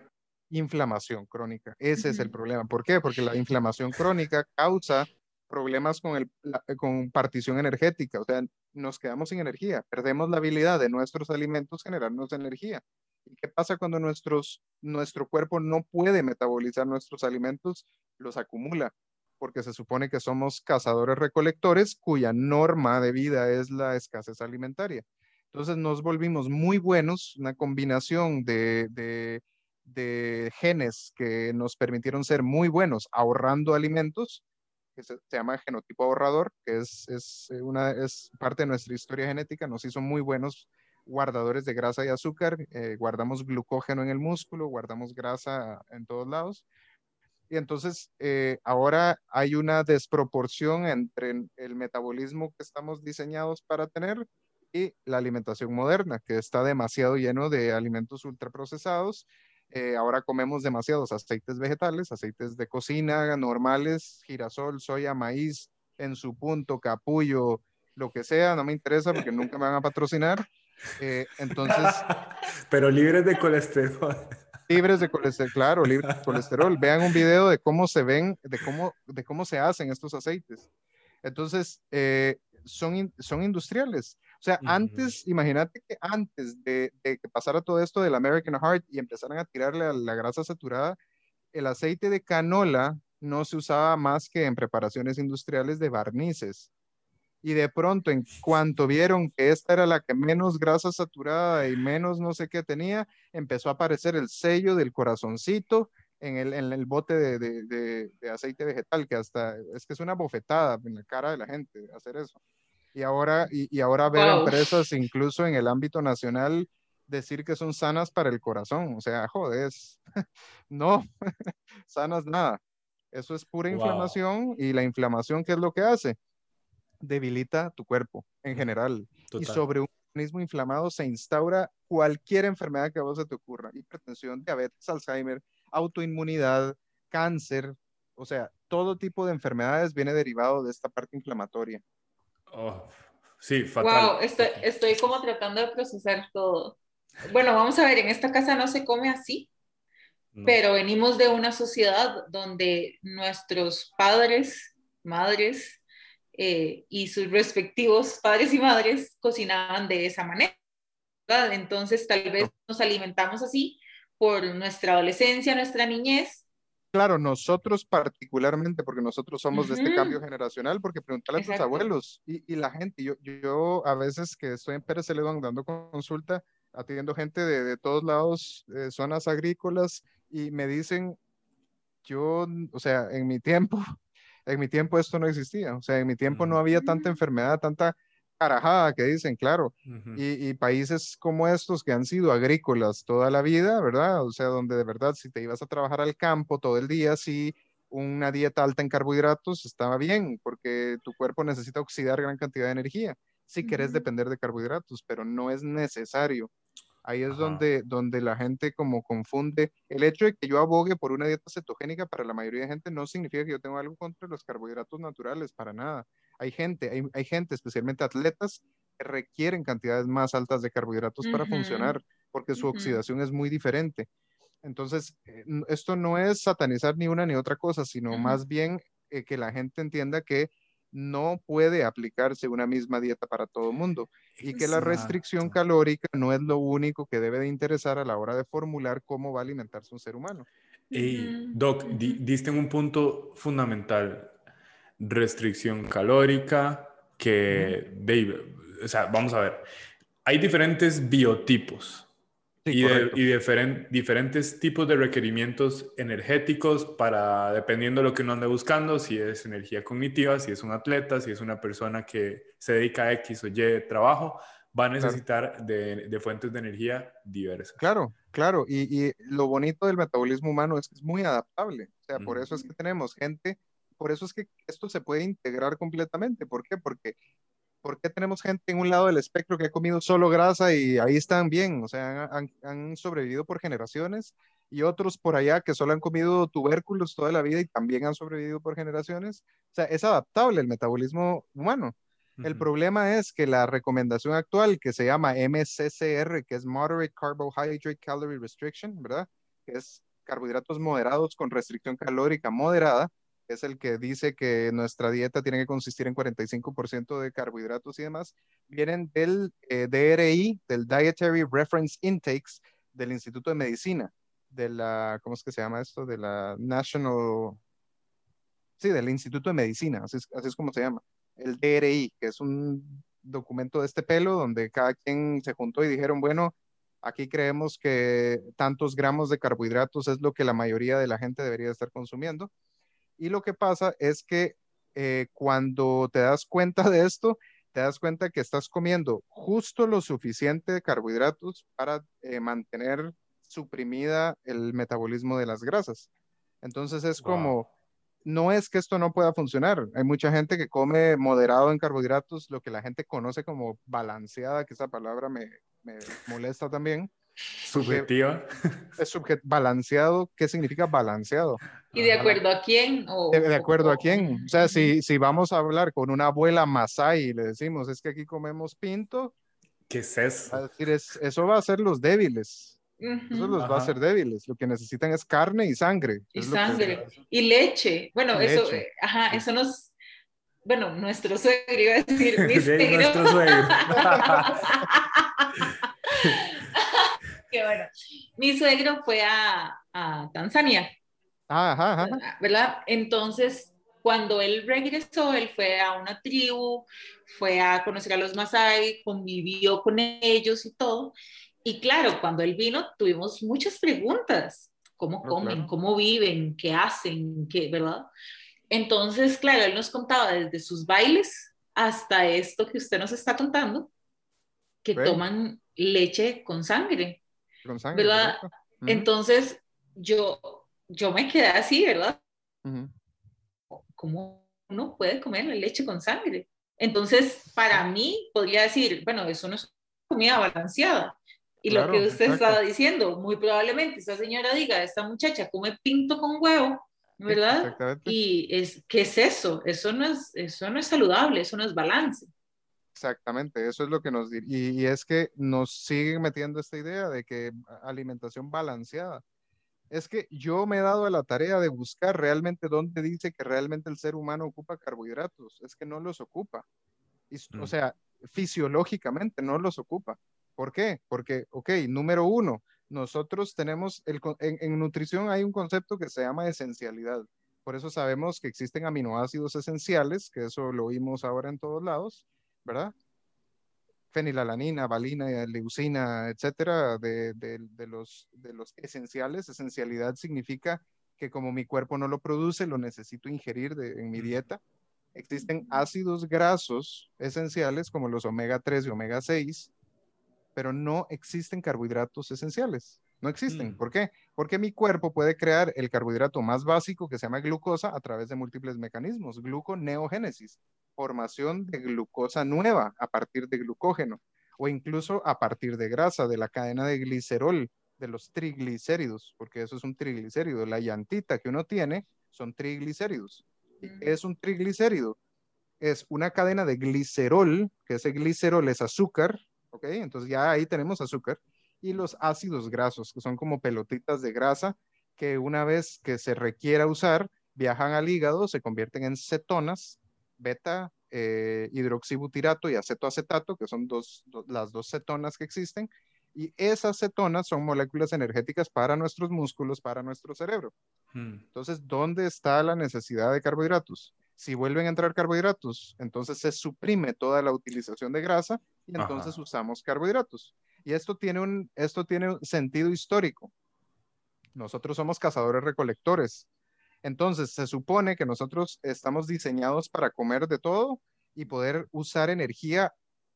inflamación crónica. Ese es el problema. ¿Por qué? Porque la inflamación crónica causa problemas con, el, con partición energética, o sea, nos quedamos sin energía, perdemos la habilidad de nuestros alimentos generarnos energía. ¿Y qué pasa cuando nuestros, nuestro cuerpo no puede metabolizar nuestros alimentos? Los acumula, porque se supone que somos cazadores recolectores cuya norma de vida es la escasez alimentaria. Entonces nos volvimos muy buenos, una combinación de, de, de genes que nos permitieron ser muy buenos ahorrando alimentos, que se, llama genotipo ahorrador, que es, es, una, es parte de nuestra historia genética, nos hizo muy buenos guardadores de grasa y azúcar, eh, guardamos glucógeno en el músculo, guardamos grasa en todos lados. Y entonces eh, ahora hay una desproporción entre el metabolismo que estamos diseñados para tener y la alimentación moderna, que está demasiado lleno de alimentos ultraprocesados. Eh, ahora comemos demasiados aceites vegetales, aceites de cocina normales, girasol, soya, maíz, en su punto, capullo, lo que sea, no me interesa porque nunca me van a patrocinar. Eh, entonces... Pero libres de colesterol. Libres de colesterol, claro, libres de colesterol. Vean un video de cómo se ven, de cómo, de cómo se hacen estos aceites. Entonces, eh, son, son industriales. O sea, antes, imagínate que antes de, que pasara todo esto del American Heart y empezaran a tirarle a la grasa saturada, el aceite de canola no se usaba más que en preparaciones industriales de barnices. Y de pronto, en cuanto vieron que esta era la que menos grasa saturada y menos no sé qué tenía, empezó a aparecer el sello del corazoncito en el, en el bote de, de, de, aceite vegetal, que hasta es que es una bofetada en la cara de la gente hacer eso. Y ahora, y, ahora ver empresas incluso en el ámbito nacional decir que son sanas para el corazón. O sea, joder, no, sanas nada. Eso es pura inflamación y la inflamación, ¿qué es lo que hace? Debilita tu cuerpo en general. Y sobre un organismo inflamado se instaura cualquier enfermedad que a vos se te ocurra. Hipertensión, diabetes, Alzheimer, autoinmunidad, cáncer. O sea, todo tipo de enfermedades viene derivado de esta parte inflamatoria. Oh, sí, fatal. Wow, estoy, como tratando de procesar todo. Bueno, vamos a ver, en esta casa no se come así, pero venimos de una sociedad donde nuestros padres, madres eh, y sus respectivos padres y madres cocinaban de esa manera. Entonces, tal vez nos alimentamos así por nuestra adolescencia, nuestra niñez, claro, nosotros particularmente, porque nosotros somos de este cambio generacional, porque preguntarle a tus abuelos y, la gente, yo, yo a veces que estoy en Pérez Celedón dando consulta, atiendo gente de, todos lados, de zonas agrícolas, y me dicen, yo, o sea, en mi tiempo, en mi tiempo esto no existía, o sea, en mi tiempo no había tanta enfermedad, tanta carajada que dicen, claro. y, países como estos que han sido agrícolas toda la vida, ¿verdad? O sea, donde de verdad si te ibas a trabajar al campo todo el día, sí, una dieta alta en carbohidratos estaba bien, porque tu cuerpo necesita oxidar gran cantidad de energía si quieres depender de carbohidratos, pero no es necesario. Ahí es donde, donde la gente como confunde. El hecho de que yo abogue por una dieta cetogénica para la mayoría de gente no significa que yo tengo algo contra los carbohidratos naturales, para nada. Hay gente, hay, gente, especialmente atletas, que requieren cantidades más altas de carbohidratos para funcionar, porque su oxidación es muy diferente. Entonces, eh, esto no es satanizar ni una ni otra cosa, sino más bien eh, que la gente entienda que no puede aplicarse una misma dieta para todo el mundo y que la restricción calórica no es lo único que debe de interesar a la hora de formular cómo va a alimentarse un ser humano. Y Doc, diste un punto fundamental restricción calórica, que, o sea, vamos a ver, hay diferentes biotipos y, diferentes tipos de requerimientos energéticos para, dependiendo de lo que uno ande buscando, si es energía cognitiva, si es un atleta, si es una persona que se dedica a X o Y trabajo, va a necesitar de, fuentes de energía diversas. Claro, claro. Y, lo bonito del metabolismo humano es que es muy adaptable. O sea, por eso es que tenemos gente por eso es que esto se puede integrar completamente. ¿Por qué? Porque porque tenemos gente en un lado del espectro que ha comido solo grasa y ahí están bien? O sea, han, han, sobrevivido por generaciones y otros por allá que solo han comido tubérculos toda la vida y también han sobrevivido por generaciones. O sea, es adaptable el metabolismo humano. El problema es que la recomendación actual que se llama MCCR, que es Moderate Carbohydrate Calorie Restriction, ¿verdad? Que es carbohidratos moderados con restricción calórica moderada, es el que dice que nuestra dieta tiene que consistir en 45% de carbohidratos y demás, vienen del eh, DRI, del Dietary Reference Intakes del Instituto de Medicina, de la, ¿cómo es que se llama esto? De la National, sí, del Instituto de Medicina, así es, así es como se llama, el DRI, que es un documento de este pelo donde cada quien se juntó y dijeron, bueno, aquí creemos que tantos gramos de carbohidratos es lo que la mayoría de la gente debería estar consumiendo y lo que pasa es que eh, cuando te das cuenta de esto, te das cuenta que estás comiendo justo lo suficiente de carbohidratos para eh, mantener suprimida el metabolismo de las grasas. Entonces es como, no es que esto no pueda funcionar. Hay mucha gente que come moderado en carbohidratos, lo que la gente conoce como balanceada, que esa palabra me, me molesta también. Subjetiva. Es subjet balanceado. ¿Qué significa balanceado? ¿Y de acuerdo a quién? O, de, de, acuerdo a quién. O sea, si, si vamos a hablar con una abuela masai y le decimos, es que aquí comemos pinto. ¿Qué es eso? A decir, es, eso va a ser los débiles. Eso los Ajá. va a hacer débiles. Lo que necesitan es carne y sangre. Y sangre. Y leche. Bueno, y eso, leche. ajá, eso nos. Bueno, nuestro suegro iba a decir. Mi suegro. nuestro suegro. Bueno. Mi suegro fue a, a Tanzania. Ajá, ajá. ¿Verdad? Entonces, cuando él regresó, él fue a una tribu, fue a conocer a los Masai, convivió con ellos y todo. Y claro, cuando él vino, tuvimos muchas preguntas. ¿Cómo comen? Claro. ¿Cómo viven? ¿Qué hacen? ¿Qué, ¿Verdad? Entonces, claro, él nos contaba desde sus bailes hasta esto que usted nos está contando, que Ven. toman leche con sangre. Con sangre. ¿Verdad? Uh -huh. Entonces, yo, yo me quedé así, ¿verdad? Uh -huh. ¿Cómo uno puede comer la leche con sangre? Entonces, para mí, podría decir, bueno, eso no es comida balanceada. Y claro, lo que usted exacto. estaba diciendo, muy probablemente esta señora diga, esta muchacha come pinto con huevo, ¿verdad? Y es, ¿qué es eso? Eso no es, eso no es saludable, eso no es balance. Exactamente, eso es lo que nos y, y es que nos siguen metiendo esta idea de que alimentación balanceada. Es que yo me he dado a la tarea de buscar realmente dónde dice que realmente el ser humano ocupa carbohidratos. Es que no los ocupa. Y, mm. O sea, fisiológicamente no los ocupa. ¿Por qué? Porque, ok, número uno, nosotros tenemos, el, en, en, nutrición hay un concepto que se llama esencialidad. Por eso sabemos que existen aminoácidos esenciales, que eso lo oímos ahora en todos lados, ¿verdad? Fenilalanina, valina, leucina, etcétera, de, de, de, los, de los esenciales. Esencialidad significa que como mi cuerpo no lo produce, lo necesito ingerir de, en mi dieta. Existen ácidos grasos esenciales como los omega 3 y omega 6, pero no existen carbohidratos esenciales. No existen. Mm. ¿Por qué? Porque mi cuerpo puede crear el carbohidrato más básico que se llama glucosa a través de múltiples mecanismos. Gluconeogénesis, formación de glucosa nueva a partir de glucógeno o incluso a partir de grasa, de la cadena de glicerol, de los triglicéridos, porque eso es un triglicérido. La llantita que uno tiene son triglicéridos. ¿Y qué es un triglicérido? Es una cadena de glicerol, que ese glicerol es azúcar, ¿ok? Entonces ya ahí tenemos azúcar y los ácidos grasos, que son como pelotitas de grasa que una vez que se requiera usar, viajan al hígado, se convierten en cetonas, beta eh, hidroxibutirato y acetoacetato, que son dos, do, las dos cetonas que existen, y esas cetonas son moléculas energéticas para nuestros músculos, para nuestro cerebro. Hmm. Entonces, ¿dónde está la necesidad de carbohidratos? Si vuelven a entrar carbohidratos, entonces se suprime toda la utilización de grasa y entonces Ajá. usamos carbohidratos. Y esto tiene, un, esto tiene un sentido histórico. Nosotros somos cazadores recolectores. Entonces, se supone que nosotros estamos diseñados para comer de todo y poder usar energía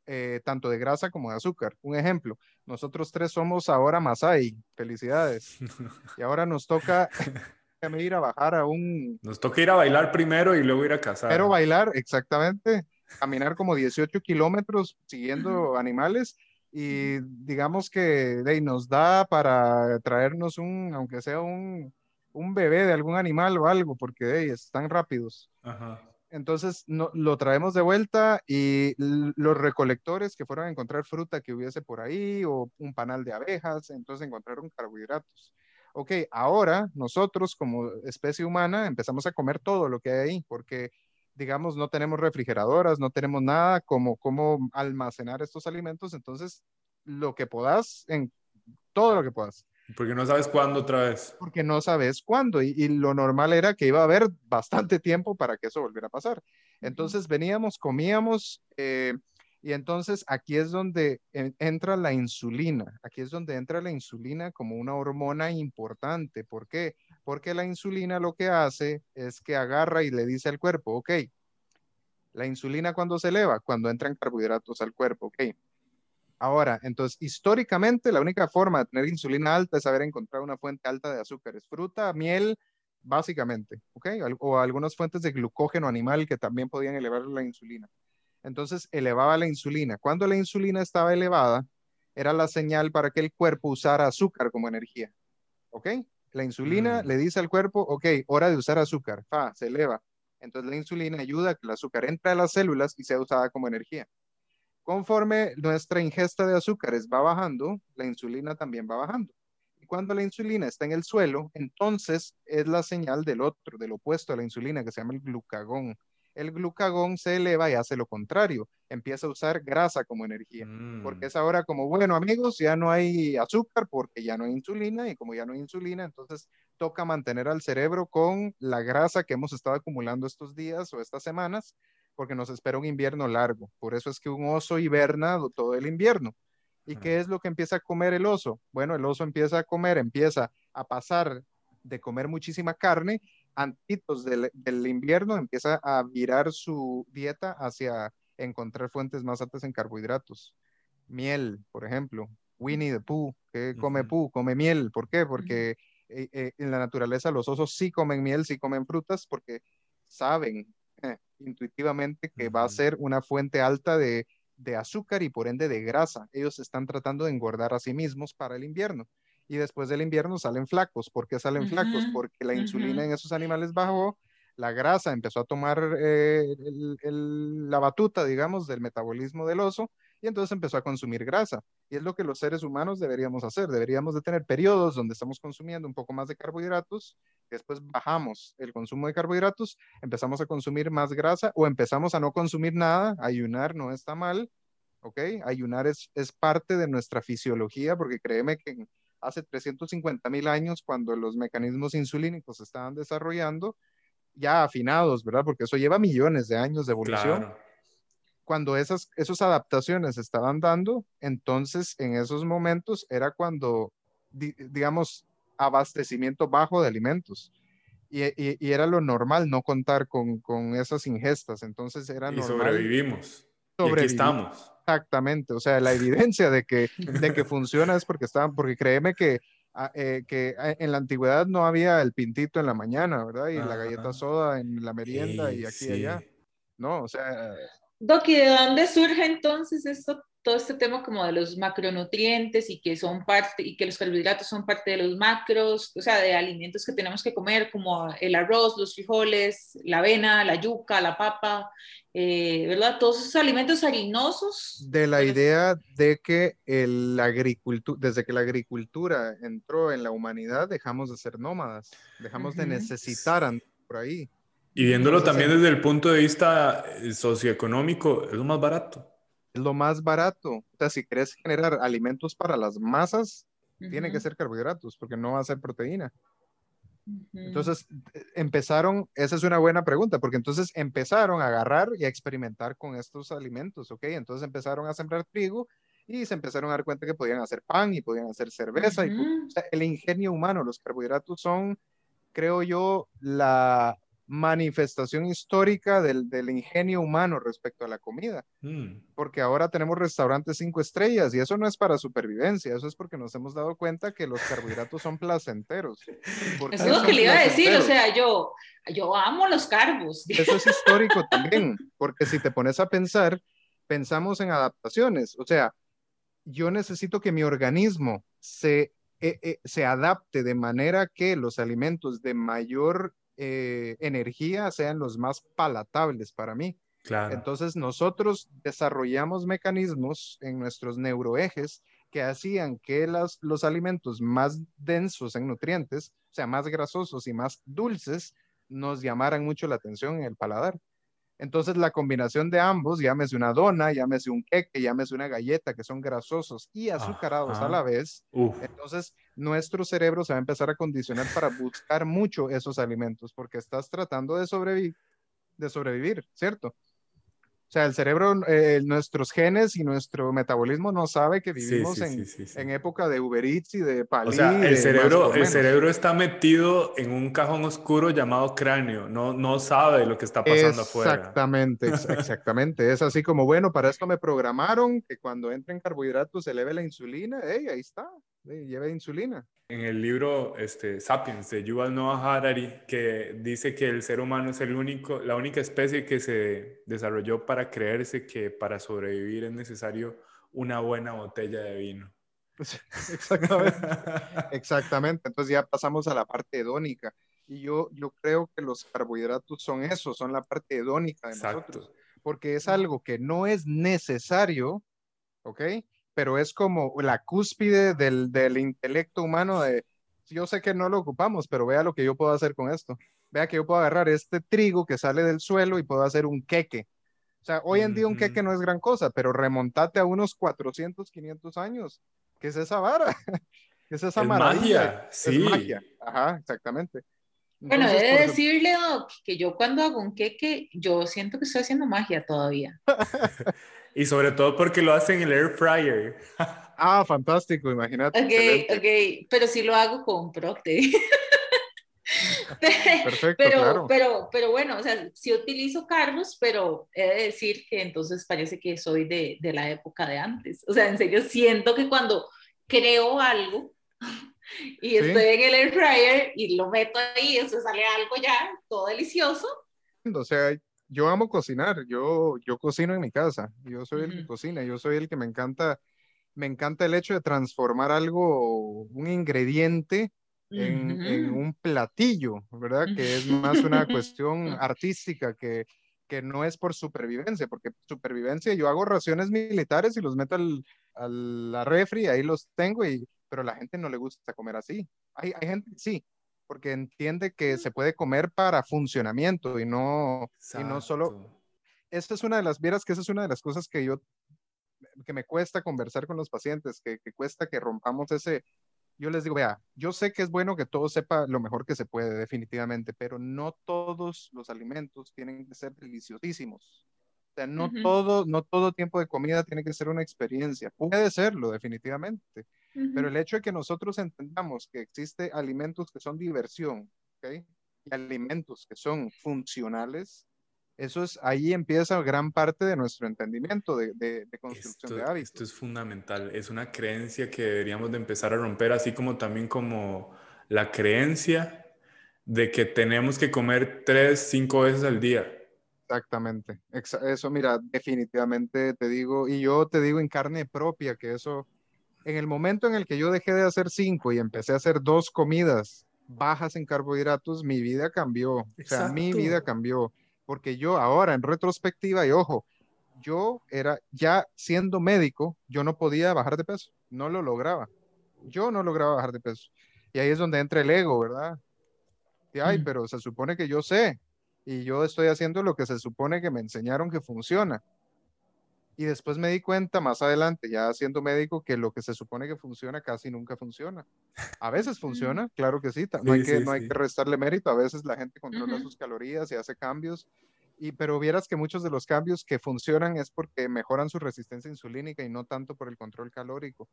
eh, tanto de grasa como de azúcar. Un ejemplo, nosotros tres somos ahora Masai. Felicidades. Y ahora nos toca ir a bajar a un... Nos toca ir a bailar primero y luego ir a cazar. Pero bailar, exactamente. Caminar como 18 kilómetros siguiendo animales y digamos que hey, nos da para traernos un, aunque sea un, un bebé de algún animal o algo, porque hey, están rápidos. Ajá. Entonces no, lo traemos de vuelta y los recolectores que fueron a encontrar fruta que hubiese por ahí o un panal de abejas, entonces encontraron carbohidratos. Ok, ahora nosotros como especie humana empezamos a comer todo lo que hay ahí, porque digamos, no tenemos refrigeradoras, no tenemos nada como, como almacenar estos alimentos, entonces lo que puedas, en todo lo que puedas. Porque no sabes cuándo otra vez. Porque no sabes cuándo, y, y, lo normal era que iba a haber bastante tiempo para que eso volviera a pasar. Entonces veníamos, comíamos, eh, y entonces aquí es donde entra la insulina, aquí es donde entra la insulina como una hormona importante. ¿Por qué? Porque la insulina lo que hace es que agarra y le dice al cuerpo, ok, La insulina cuando se eleva, cuando entran carbohidratos al cuerpo, ¿ok? Ahora, entonces, históricamente, la única forma de tener insulina alta es haber encontrado una fuente alta de azúcares, fruta, miel, básicamente, ¿ok? O algunas fuentes de glucógeno animal que también podían elevar la insulina. Entonces, elevaba la insulina. Cuando la insulina estaba elevada, era la señal para que el cuerpo usara azúcar como energía, ¿ok? La insulina Mm. le dice al cuerpo, ok, hora de usar azúcar, fa, se eleva. Entonces, la insulina ayuda a que el azúcar entre a las células y sea usada como energía. Conforme nuestra ingesta de azúcares va bajando, la insulina también va bajando. Y cuando la insulina está en el suelo, entonces es la señal del otro, del opuesto a la insulina, que se llama el glucagón. El glucagón se eleva y hace lo contrario, empieza a usar grasa como energía. Mm. Porque es ahora como, bueno, amigos, ya no hay azúcar porque ya no hay insulina y como ya no hay insulina, entonces toca mantener al cerebro con la grasa que hemos estado acumulando estos días o estas semanas porque nos espera un invierno largo. Por eso es que un oso hiberna todo el invierno. ¿Y qué es lo que empieza a comer el oso? Bueno, el oso empieza a comer, empieza a pasar de comer muchísima carne, antitos del, del invierno, empieza a virar su dieta hacia encontrar fuentes más altas en carbohidratos. Miel, por ejemplo. Winnie the Pooh, que come. Pooh, come miel. ¿Por qué? Porque eh, eh, en la naturaleza los osos sí comen miel, sí comen frutas, porque saben eh, intuitivamente que va a ser una fuente alta de, de azúcar y por ende de grasa. Ellos están tratando de engordar a sí mismos para el invierno. Y después del invierno salen flacos. ¿Por qué salen flacos? Porque la insulina en esos animales bajó, la grasa empezó a tomar eh, el- el- la batuta, digamos, del metabolismo del oso y entonces empezó a consumir grasa. Y es lo que los seres humanos deberíamos hacer. Deberíamos de tener periodos donde estamos consumiendo un poco más de carbohidratos, después bajamos el consumo de carbohidratos, empezamos a consumir más grasa o empezamos a no consumir nada. Ayunar no está mal, ¿ok? Ayunar es, es parte de nuestra fisiología porque créeme que hace 350 mil años, cuando los mecanismos insulínicos se estaban desarrollando, ya afinados, ¿verdad? Porque eso lleva millones de años de evolución Claro. Cuando esas, esas adaptaciones se estaban dando, entonces en esos momentos era cuando, di- digamos, abastecimiento bajo de alimentos. Y, y- y era lo normal no contar con, con esas ingestas. Entonces era Y normal. sobrevivimos. Y aquí estamos. Exactamente. O sea, la evidencia de que, de que funciona es porque estaban, porque créeme que, ah, eh, que ah, en la antigüedad no había el pintito en la mañana, ¿verdad? Y la Ajá. galleta soda en la merienda y aquí y sí. allá. No, o sea, Doc, ¿y de dónde surge entonces esto, todo este tema como de los macronutrientes y que son parte, y que los carbohidratos son parte de los macros, o sea, de alimentos que tenemos que comer, como el arroz, los frijoles, la avena, la yuca, la papa, eh, ¿verdad? Todos esos alimentos harinosos. de la idea de que el agricultu- desde que la agricultura entró en la humanidad, dejamos de ser nómadas, dejamos de necesitar andar por ahí. Y viéndolo Entonces, también desde el punto de vista eh, socioeconómico, es lo más barato. Es lo más barato. O sea, si quieres generar alimentos para las masas, tiene que ser carbohidratos, porque no va a ser proteína. ujú. Entonces, eh, empezaron, esa es una buena pregunta, porque entonces empezaron a agarrar y a experimentar con estos alimentos, ¿ok? Entonces empezaron a sembrar trigo y se empezaron a dar cuenta que podían hacer pan y podían hacer cerveza. y, Ujú. o sea, el ingenio humano, los carbohidratos son, creo yo, la manifestación histórica del, del ingenio humano respecto a la comida, Mm. porque ahora tenemos restaurantes cinco estrellas y eso no es para supervivencia, eso es porque nos hemos dado cuenta que los carbohidratos son placenteros. ¿Por Eso es lo que le iba a decir, o sea, yo, yo amo los carbos. Eso es histórico también, porque si te pones a pensar, pensamos en adaptaciones, o sea, yo necesito que mi organismo se, eh, eh, se adapte de manera que los alimentos de mayor eh, energía sean los más palatables para mí. Claro. Entonces nosotros desarrollamos mecanismos en nuestros neuroejes que hacían que las, los alimentos más densos en nutrientes, o sea, más grasosos y más dulces, nos llamaran mucho la atención en el paladar. Entonces la combinación de ambos, llámese una dona, llámese un queque, llámese una galleta, que son grasosos y azucarados Ajá. a la vez, Uf. entonces nuestro cerebro se va a empezar a condicionar para buscar mucho esos alimentos, porque estás tratando de sobrevivir, de sobrevivir, ¿cierto? O sea, el cerebro, eh, nuestros genes y nuestro metabolismo no sabe que vivimos sí, en, sí, sí, sí. en época de Uber Eats y de Palí. O sea, el cerebro, el cerebro está metido en un cajón oscuro llamado cráneo. No, no sabe lo que está pasando afuera. Exactamente, ex- exactamente. Es así como, bueno, para esto me programaron que cuando entren carbohidratos se eleve la insulina. ¡Ey, ahí está! Lleve insulina. En el libro este, Sapiens de Yuval Noah Harari, que dice que el ser humano es el único, la única especie que se desarrolló para creerse que para sobrevivir es necesario una buena botella de vino. Exactamente. Exactamente. Entonces ya pasamos a la parte hedónica. Y yo, yo creo que los carbohidratos son eso, son la parte hedónica de nosotros. Exacto. Porque es algo que no es necesario, ¿ok? Pero es como la cúspide del, del intelecto humano de, yo sé que no lo ocupamos, pero vea lo que yo puedo hacer con esto. Vea que yo puedo agarrar este trigo que sale del suelo y puedo hacer un queque. O sea, hoy en día un queque no es gran cosa, pero remontate a unos 400, 500 años. ¿Qué es esa vara? ¿Qué es esa Es maravilla? magia, Es sí. magia. Ajá, exactamente. Bueno, he de decirle, Doc, que yo cuando hago un queque, yo siento que estoy haciendo magia todavía. Y sobre todo porque lo hacen en el air fryer. Ah, fantástico, imagínate. Ok, excelente. ok, pero sí lo hago con Procter. Perfecto, pero, claro. pero, pero bueno, o sea, sí utilizo Carlos, pero he de decir que entonces parece que soy de, de la época de antes. O sea, en serio, siento que cuando creo algo y estoy en el air fryer y lo meto ahí, eso sale algo ya, todo delicioso. O sea, yo amo cocinar, yo, yo cocino en mi casa, yo soy el que cocina, yo soy el que me encanta, me encanta el hecho de transformar algo, un ingrediente en, en Ujú. un platillo, ¿verdad? Que es más una cuestión artística que, que no es por supervivencia, porque supervivencia yo hago raciones militares y los meto al, a la refri, ahí los tengo, y, pero a la gente no le gusta comer así. Hay, hay gente que sí, porque entiende que se puede comer para funcionamiento y no, y no solo esta es una de las, vieras que esa es una de las cosas que yo, que me cuesta conversar con los pacientes, que, que cuesta que rompamos ese, yo les digo, vea, yo sé que es bueno que todo sepa lo mejor que se puede, definitivamente, pero no todos los alimentos tienen que ser deliciosísimos. O sea, no todo, no todo tiempo de comida tiene que ser una experiencia. Puede serlo, definitivamente, pero el hecho de que nosotros entendamos que existe alimentos que son diversión, ¿ok? Y alimentos que son funcionales, eso es, ahí empieza gran parte de nuestro entendimiento de, de- de construcción Esto, de hábitos. esto es fundamental, es una creencia que deberíamos de empezar a romper, así como también como la creencia de que tenemos que comer tres, cinco veces al día. Exactamente. Exa- eso, mira, definitivamente te digo, y yo te digo en carne propia que eso, en el momento en el que yo dejé de hacer cinco y empecé a hacer dos comidas bajas en carbohidratos, mi vida cambió. O sea, mi vida cambió. Porque yo ahora, en retrospectiva, y ojo, yo era, ya siendo médico, yo no podía bajar de peso, no lo lograba. Yo no lograba bajar de peso. Y ahí es donde entra el ego, ¿verdad? Y, ay, Mm. pero se supone que yo sé y yo estoy haciendo lo que se supone que me enseñaron que funciona. Y después me di cuenta más adelante, ya siendo médico, que lo que se supone que funciona casi nunca funciona. A veces funciona, claro que sí, no hay que, sí, no hay sí. que restarle mérito, a veces la gente controla sus calorías y hace cambios, y, pero vieras que muchos de los cambios que funcionan es porque mejoran su resistencia insulínica y no tanto por el control calórico.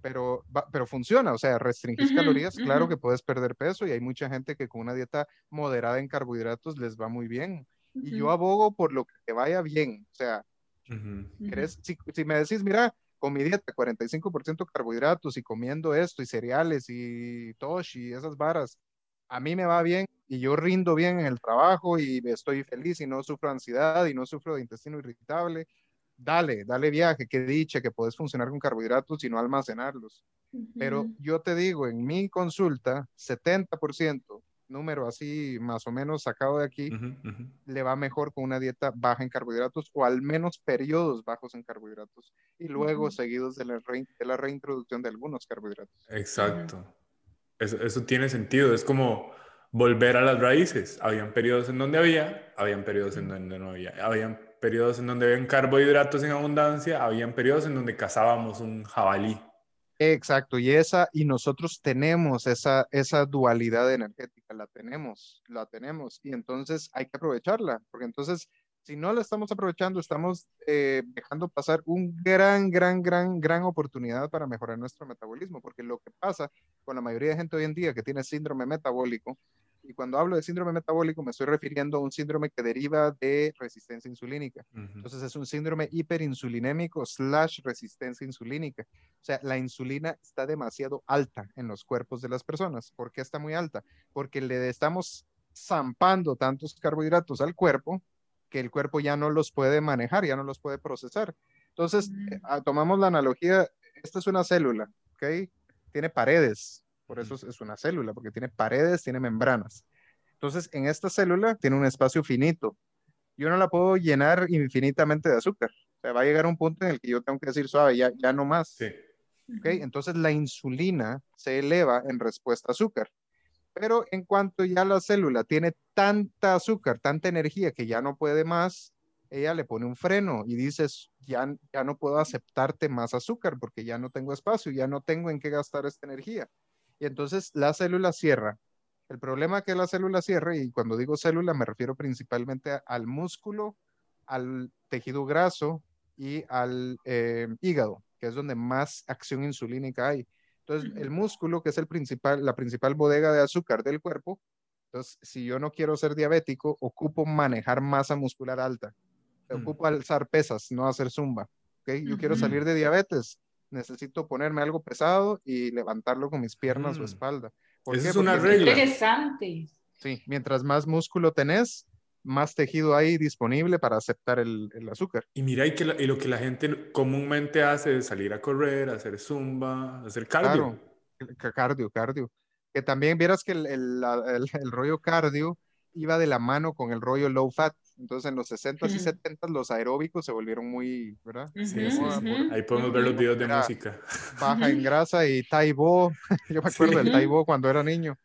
Pero, pero funciona, o sea, restringir calorías, claro que puedes perder peso y hay mucha gente que con una dieta moderada en carbohidratos les va muy bien. Y yo abogo por lo que te vaya bien, o sea, Ujú. ¿Querés- si, si me decís, mira, con mi dieta 45% carbohidratos y comiendo esto y cereales y tosh y esas varas, a mí me va bien y yo rindo bien en el trabajo y estoy feliz y no sufro ansiedad y no sufro de intestino irritable, dale, dale viaje, que dicha que puedes funcionar con carbohidratos y no almacenarlos. Pero yo te digo, en mi consulta, 70%, número así más o menos sacado de aquí, le va mejor con una dieta baja en carbohidratos o al menos periodos bajos en carbohidratos y luego seguidos de la, rein- de la reintroducción de algunos carbohidratos. Exacto. Eso, eso tiene sentido. Es como volver a las raíces. Habían periodos en donde había, habían periodos en donde no había. Habían periodos en donde habían carbohidratos en abundancia, habían periodos en donde cazábamos un jabalí. Exacto, y esa, y nosotros tenemos esa, esa dualidad energética, la tenemos, la tenemos, y entonces hay que aprovecharla, porque entonces Si no lo estamos aprovechando, estamos eh, dejando pasar un gran, gran, gran, gran oportunidad para mejorar nuestro metabolismo, porque lo que pasa con la mayoría de gente hoy en día que tiene síndrome metabólico, y cuando hablo de síndrome metabólico me estoy refiriendo a un síndrome que deriva de resistencia insulínica. Entonces es un síndrome hiperinsulinémico slash resistencia insulínica. O sea, la insulina está demasiado alta en los cuerpos de las personas. ¿Por qué está muy alta? Porque le estamos zampando tantos carbohidratos al cuerpo que el cuerpo ya no los puede manejar, ya no los puede procesar. Entonces, eh, ah, tomamos la analogía, esta es una célula, ¿ok? Tiene paredes, por eso es una célula, porque tiene paredes, tiene membranas. Entonces, en esta célula tiene un espacio finito. Yo no la puedo llenar infinitamente de azúcar. O sea, va a llegar un punto en el que yo tengo que decir suave, ya, ya no más. Sí. ¿Ok? Entonces, la insulina se eleva en respuesta a azúcar. Pero en cuanto ya la célula tiene tanta azúcar, tanta energía que ya no puede más, ella le pone un freno y dices, ya, ya no puedo aceptarte más azúcar porque ya no tengo espacio, ya no tengo en qué gastar esta energía. Y entonces la célula cierra. El problema que la célula cierre, y cuando digo célula me refiero principalmente al músculo, al tejido graso y al eh, hígado, que es donde más acción insulínica hay. Entonces, el músculo, que es el principal, la principal bodega de azúcar del cuerpo, entonces, si yo no quiero ser diabético, ocupo manejar masa muscular alta. Mm. Ocupo alzar pesas, no hacer zumba. ¿okay? Yo quiero salir de diabetes, necesito ponerme algo pesado y levantarlo con mis piernas o mm. espalda. Esa es una regla. Interesante. Sí, mientras más músculo tenés, más tejido hay disponible para aceptar el, azúcar. Y mira, y, que y lo que la gente comúnmente hace es salir a correr, hacer zumba, hacer cardio. Claro, cardio, cardio. Que también vieras que el, el, rollo cardio iba de la mano con el rollo low fat. Entonces en los 60s y 70s los aeróbicos se volvieron muy, ¿verdad? Sí, sí, Ahí podemos ver los videos de música. Baja en grasa y Taibo. Yo me acuerdo del Taibo cuando era niño.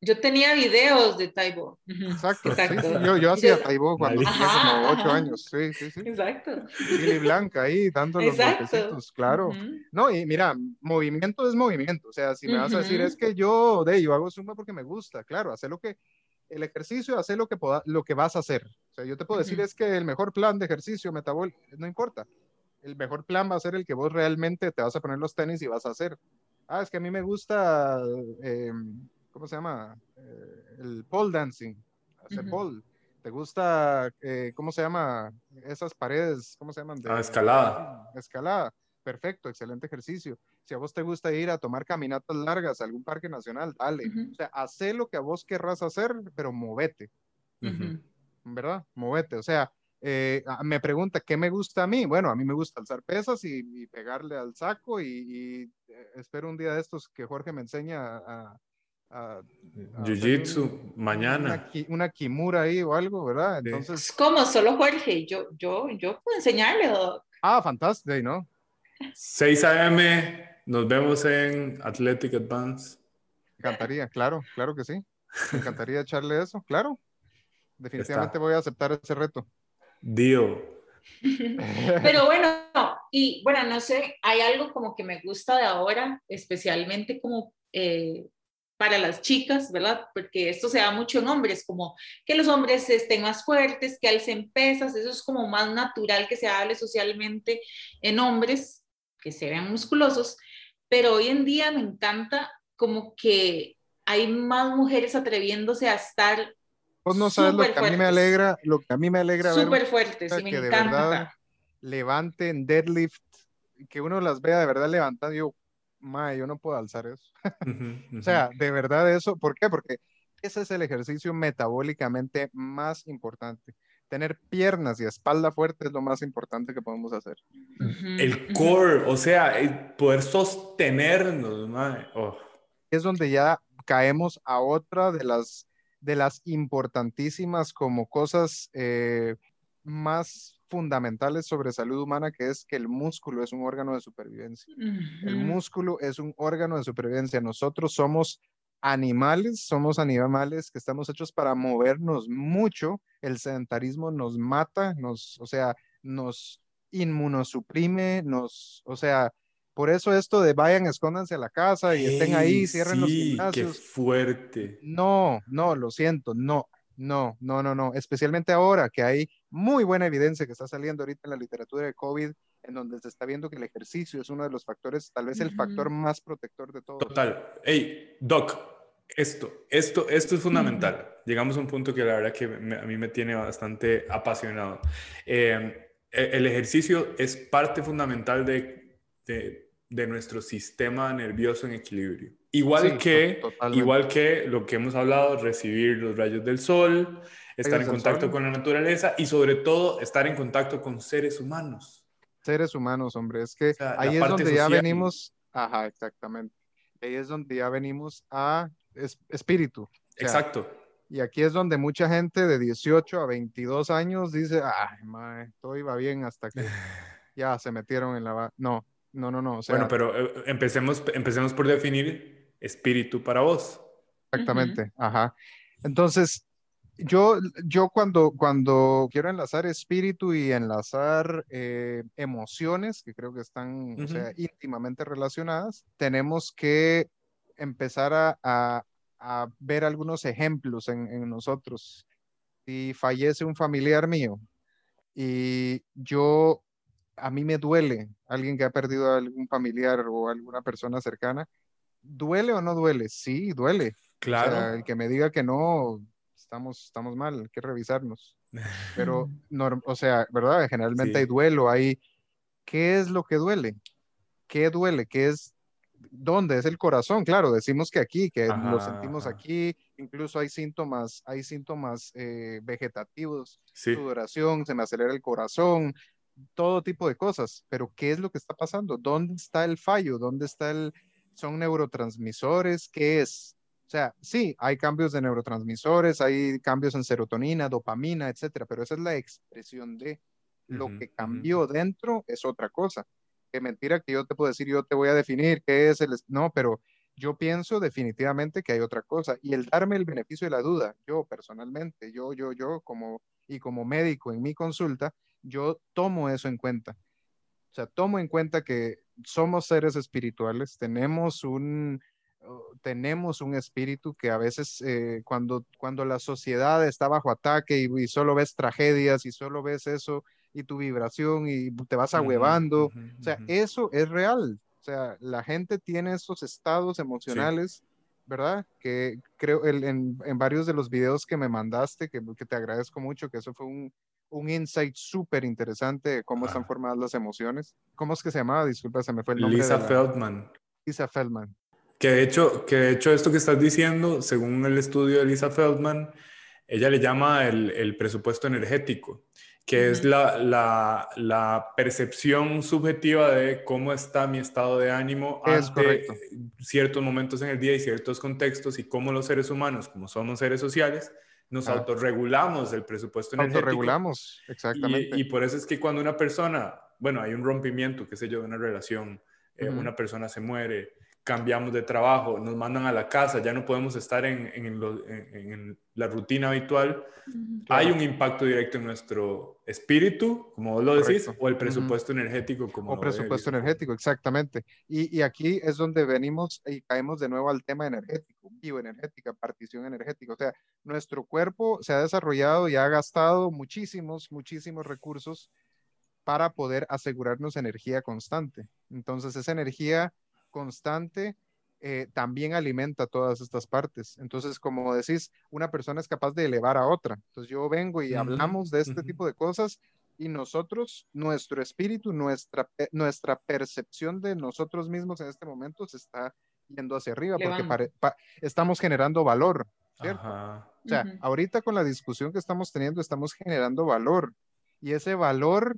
Yo tenía videos de Taibo. Exacto. Exacto. Yo, yo, hacía Taibo cuando tenía como ocho años. Sí, sí, sí. Exacto. Billy Blanca ahí dando los golpecitos, claro. No, y mira, movimiento es movimiento. O sea, si me vas a decir es que yo, de yo hago zumba porque me gusta, claro, hacer lo que, el ejercicio, hacer lo que, lo que vas a hacer. O sea, yo te puedo decir es que el mejor plan de ejercicio metabólico, no importa. El mejor plan va a ser el que vos realmente te vas a poner los tenis y vas a hacer. Ah, es que a mí me gusta... Eh, ¿cómo se llama? Eh, el pole dancing, hacer pole. ¿Te gusta, eh, cómo se llama, esas paredes, cómo se llaman? De, ah, escalada. Escalada, perfecto, excelente ejercicio. Si a vos te gusta ir a tomar caminatas largas a algún parque nacional, dale. O sea, haz lo que a vos querrás hacer, pero movete. ¿Verdad? Movete. O sea, eh, me pregunta, ¿qué me gusta a mí? Bueno, a mí me gusta alzar pesas y, pegarle al saco y, espero un día de estos que Jorge me enseña a, Jiu-Jitsu, mañana. Una, Kimura ahí o algo, ¿verdad? Entonces... ¿Cómo? Solo Jorge. Yo, yo, yo puedo enseñarle. Ah, fantástico, ¿no? 6 a.m. Nos vemos en Athletic Advance. Me encantaría, claro, claro que sí. Me encantaría echarle eso, claro. Definitivamente voy a aceptar ese reto. Dio. Pero bueno, y bueno, no sé, hay algo como que me gusta de ahora, especialmente como eh, para las chicas, ¿verdad? Porque esto se da mucho en hombres, como que los hombres estén más fuertes, que alcen pesas, eso es como más natural que se hable socialmente en hombres, que se vean musculosos, pero hoy en día me encanta como que hay más mujeres atreviéndose a estar Vos no sabes lo que a mí me alegra, lo que a mí me alegra Súper fuertes, y me que encanta. De verdad levanten deadlift, que uno las vea de verdad levantando, yo, mae, yo no puedo alzar eso. o sea, de verdad eso, ¿por qué? Porque ese es el ejercicio metabólicamente más importante. Tener piernas y espalda fuerte es lo más importante que podemos hacer. el core, o sea, poder sostenernos. Oh. Es donde ya caemos a otra de las, de las importantísimas como cosas eh, más fundamentales sobre salud humana, que es que el músculo es un órgano de supervivencia. El músculo es un órgano de supervivencia. Nosotros somos animales, somos animales que estamos hechos para movernos mucho. El sedentarismo nos mata, nos, o sea, nos inmunosuprime, nos, o sea, por eso esto de vayan, escóndanse a la casa y estén ahí, cierren los gimnasios. Qué fuerte. No, no, lo siento, no no, no, no, no. Especialmente ahora que hay muy buena evidencia que está saliendo ahorita en la literatura de COVID, en donde se está viendo que el ejercicio es uno de los factores, tal vez el factor más protector de todo. Total. Hey, Doc, esto, esto, esto es fundamental. Llegamos a un punto que la verdad que a mí me tiene bastante apasionado. Em, e, el ejercicio es parte fundamental de, de, nuestro sistema nervioso en equilibrio. Igual, que, igual que lo que hemos hablado, recibir los rayos del sol, estar en contacto con la naturaleza y sobre todo estar en contacto con seres humanos. Seres humanos, hombre, es que ahí es donde ya venimos, ajá, exactamente. Ahí es donde ya venimos a espíritu. Exacto. Y aquí es donde mucha gente de 18 a 22 años dice, ay, mae, todo iba bien hasta que ya se metieron en la... No, no, no, no. bueno, pero eh, empecemos, empecemos por definir espíritu para vos. Exactamente, ajá. Entonces, yo, yo cuando, cuando quiero enlazar espíritu y enlazar eh, emociones, que creo que están o sea, íntimamente relacionadas, tenemos que empezar a, a, ver algunos ejemplos en, en, nosotros. Si fallece un familiar mío y yo, a mí me duele alguien que ha perdido a algún familiar o alguna persona cercana, ¿duele o no duele? Sí, duele. Claro. el que me diga que no, estamos, estamos mal, hay que revisarnos. Pero, o sea, ¿verdad? Generalmente hay duelo, hay... ¿Qué es lo que duele? ¿Qué duele? ¿Qué es ¿Dónde? Es el corazón, claro, decimos que aquí, que lo sentimos aquí, incluso hay síntomas, hay síntomas eh, vegetativos, sudoración, se me acelera el corazón, todo tipo de cosas, pero ¿qué es lo que está pasando? ¿Dónde está el fallo? ¿Dónde está el... ¿Son neurotransmisores? ¿Qué es? O sea, sí, hay cambios de neurotransmisores, hay cambios en serotonina, dopamina, etcétera, pero esa es la expresión de lo que cambió dentro, es otra cosa que mentira que yo te puedo decir, yo te voy a definir qué es el... No, pero yo pienso definitivamente que hay otra cosa. Y el darme el beneficio de la duda, yo personalmente, yo, yo, yo, como, y como médico en mi consulta, yo tomo eso en cuenta. O sea, tomo en cuenta que somos seres espirituales, tenemos un, tenemos un espíritu que a veces eh, cuando, cuando la sociedad está bajo ataque y, y, solo ves tragedias y solo ves eso, y tu vibración y te vas ahuevando. o sea, eso es real. O sea, la gente tiene esos estados emocionales, ¿verdad? Que creo en, en, varios de los videos que me mandaste, que, que te agradezco mucho, que eso fue un, un insight súper interesante de cómo están formadas las emociones. ¿Cómo es que se llamaba? Disculpa, se me fue el nombre. Lisa Feldman. Lisa Feldman. Que de, hecho, que de hecho esto que estás diciendo, según el estudio de Lisa Feldman, ella le llama el, el presupuesto energético que es la, la, la, percepción subjetiva de cómo está mi estado de ánimo ante ciertos momentos en el día y ciertos contextos y cómo los seres humanos, como somos seres sociales, nos autorregulamos el presupuesto energético. Autorregulamos, exactamente. Y, y, por eso es que cuando una persona, bueno, hay un rompimiento, qué sé yo, de una relación, eh, una persona se muere, cambiamos de trabajo, nos mandan a la casa, ya no podemos estar en, en, la rutina habitual, hay un impacto directo en nuestro espíritu, como vos lo decís, o el presupuesto energético, como... O presupuesto energético, exactamente. Y, y, aquí es donde venimos y caemos de nuevo al tema energético, bioenergética, partición energética. O sea, nuestro cuerpo se ha desarrollado y ha gastado muchísimos, muchísimos recursos para poder asegurarnos energía constante. Entonces, esa energía constante eh, también alimenta todas estas partes. Entonces, como decís, una persona es capaz de elevar a otra. Entonces, yo vengo y hablamos de este tipo de cosas y nosotros, nuestro espíritu, nuestra, nuestra percepción de nosotros mismos en este momento se está yendo hacia arriba porque estamos generando valor. ¿cierto? O sea, ahorita con la discusión que estamos teniendo, estamos generando valor y ese valor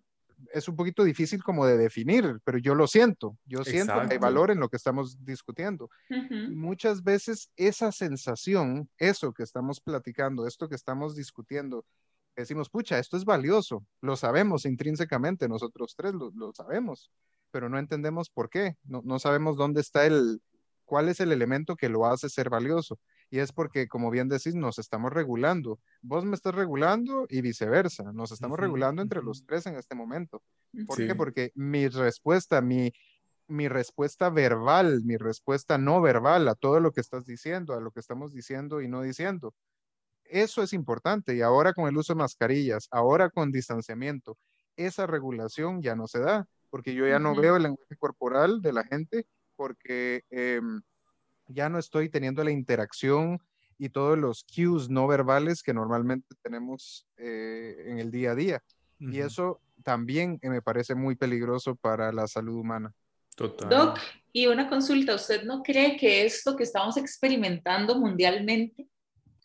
es un poquito difícil como de definir, pero yo lo siento, yo siento que hay valor en lo que estamos discutiendo. Muchas veces esa sensación, eso que estamos platicando, esto que estamos discutiendo, decimos, pucha, esto es valioso, lo sabemos intrínsecamente, nosotros tres lo, lo sabemos, pero no entendemos por qué, no, no sabemos dónde está el, cuál es el elemento que lo hace ser valioso. Y es porque, como bien decís, nos estamos regulando. Vos me estás regulando y viceversa. Nos estamos regulando entre los tres en este momento. ¿Por qué? Porque mi respuesta, mi, mi respuesta verbal, mi respuesta no verbal a todo lo que estás diciendo, a lo que estamos diciendo y no diciendo, eso es importante y ahora con el uso de mascarillas, ahora con distanciamiento, esa regulación ya no se da, porque yo ya no veo el lenguaje corporal de la gente, porque em, ya no estoy teniendo la interacción y todos los cues no verbales que normalmente tenemos eh, en el día a día. Y eso también me parece muy peligroso para la salud humana. Total. Doc, y una consulta, ¿usted no cree que esto que estamos experimentando mundialmente,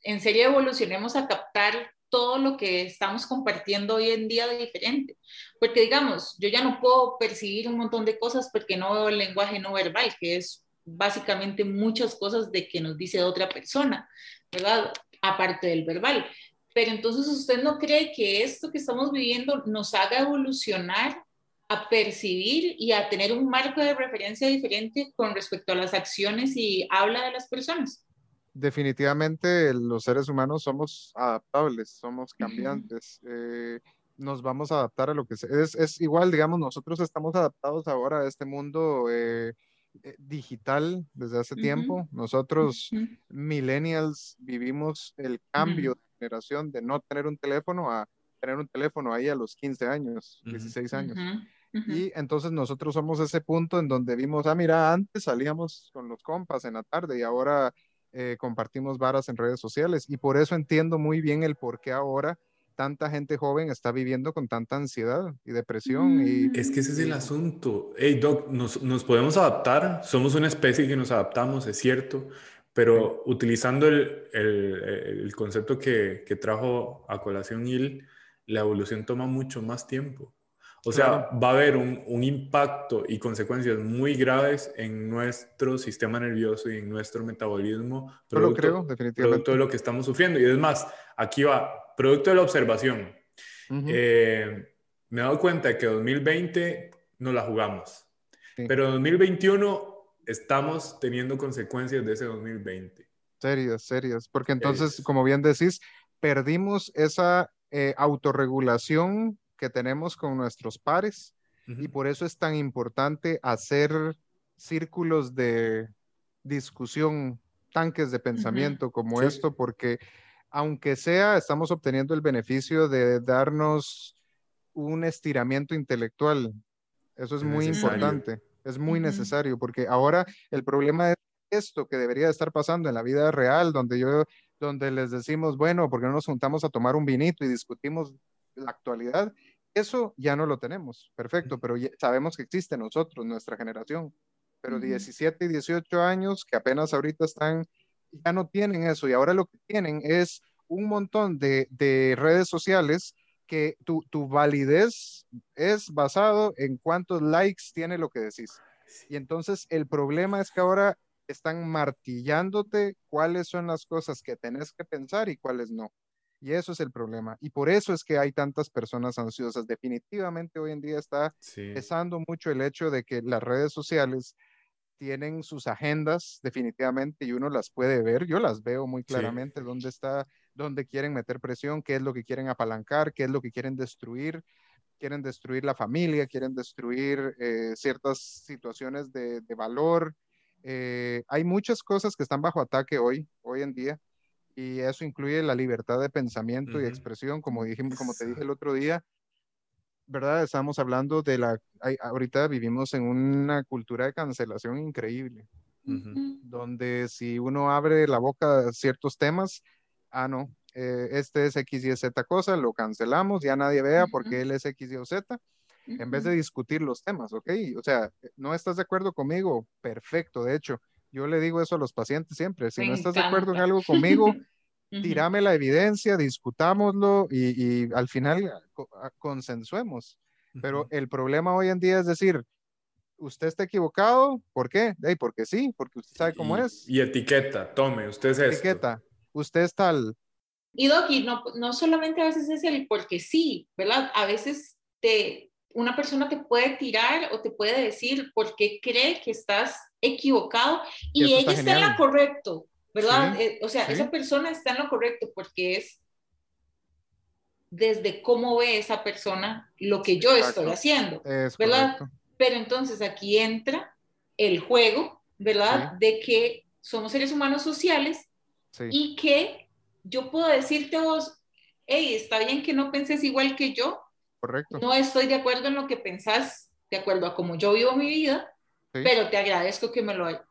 en serio evolucionemos a captar todo lo que estamos compartiendo hoy en día de diferente? Porque digamos, yo ya no puedo percibir un montón de cosas porque no veo el lenguaje no verbal, que es básicamente muchas cosas de que nos dice otra persona, ¿verdad? Aparte del verbal. Pero entonces usted no cree que esto que estamos viviendo nos haga evolucionar a percibir y a tener un marco de referencia diferente con respecto a las acciones y habla de las personas. Definitivamente los seres humanos somos adaptables, somos cambiantes. Eh, nos vamos a adaptar a lo que es, es igual, digamos, nosotros estamos adaptados ahora a este mundo eh, eh, digital desde hace tiempo. Nosotros, millennials, vivimos el cambio de generación de no tener un teléfono a tener un teléfono ahí a los 15 años, 16 años. Y entonces nosotros somos ese punto en donde vimos, ah, mira, antes salíamos con los compas en la tarde y ahora eh, compartimos varas en redes sociales. Y por eso entiendo muy bien el por qué ahora tanta gente joven está viviendo con tanta ansiedad y depresión. Y, es que ese es el asunto. Hey, Doc, nos, nos, podemos adaptar, somos una especie que nos adaptamos, es cierto, pero utilizando el, el, el, concepto que, que trajo a colación Il, la evolución toma mucho más tiempo. O sea, va a haber un, un, impacto y consecuencias muy graves en nuestro sistema nervioso y en nuestro metabolismo. Producto, lo creo, definitivamente. Producto de lo que estamos sufriendo. Y es más, aquí va, producto de la observación. Eh, me he dado cuenta de que 2020 no la jugamos. Pero 2021 estamos teniendo consecuencias de ese 2020. Serias, serias. Porque entonces, como bien decís, perdimos esa eh, autorregulación que tenemos con nuestros pares y por eso es tan importante hacer círculos de discusión, tanques de pensamiento como esto, porque aunque sea, estamos obteniendo el beneficio de darnos un estiramiento intelectual. Eso es, muy importante, es muy necesario, porque ahora el problema es esto que debería estar pasando en la vida real, donde yo, donde les decimos, bueno, porque no nos juntamos a tomar un vinito y discutimos la actualidad, eso ya no lo tenemos, perfecto, pero sabemos que existe nosotros, nuestra generación, pero 17 y 18 años que apenas ahorita están, ya no tienen eso y ahora lo que tienen es un montón de, redes sociales que tu, tu, validez es basado en cuántos likes tiene lo que decís. Y entonces el problema es que ahora están martillándote cuáles son las cosas que tenés que pensar y cuáles no. Y eso es el problema. Y por eso es que hay tantas personas ansiosas. Definitivamente hoy en día está pesando mucho el hecho de que las redes sociales tienen sus agendas definitivamente y uno las puede ver. Yo las veo muy claramente dónde está, dónde quieren meter presión, qué es lo que quieren apalancar, qué es lo que quieren destruir. Quieren destruir la familia, quieren destruir eh, ciertas situaciones de, valor. Eh, hay muchas cosas que están bajo ataque hoy, hoy en día y eso incluye la libertad de pensamiento y expresión, como, dijimos, como te dije el otro día, ¿verdad? Estamos hablando de la, ahorita vivimos en una cultura de cancelación increíble, donde si uno abre la boca a ciertos temas, ah, no, eh, este es X, Y, Z cosa, lo cancelamos, ya nadie vea porque él es X, Y o Z, en vez de discutir los temas, ¿ok? O sea, ¿no estás de acuerdo conmigo? Perfecto, de hecho, yo le digo eso a los pacientes siempre. Si no estás de acuerdo en algo conmigo, tirame la evidencia, discutámoslo y, al final consensuemos. Pero el problema hoy en día es decir, usted está equivocado, ¿por qué? porque sí, porque usted sabe cómo es. Y etiqueta, tome, usted es Etiqueta, usted es tal. Y Doki, no, no solamente a veces es el porque sí, ¿verdad? A veces te, una persona te puede tirar o te puede decir por qué cree que estás equivocado y ella está, en lo correcto, ¿verdad? Eh, o sea, esa persona está en lo correcto porque es desde cómo ve esa persona lo que yo estoy haciendo, ¿verdad? Pero entonces aquí entra el juego, ¿verdad? De que somos seres humanos sociales y que yo puedo decirte a vos, hey, está bien que no penses igual que yo. Correcto. No estoy de acuerdo en lo que pensás, de acuerdo a cómo yo vivo mi vida, pero te agradezco que me lo,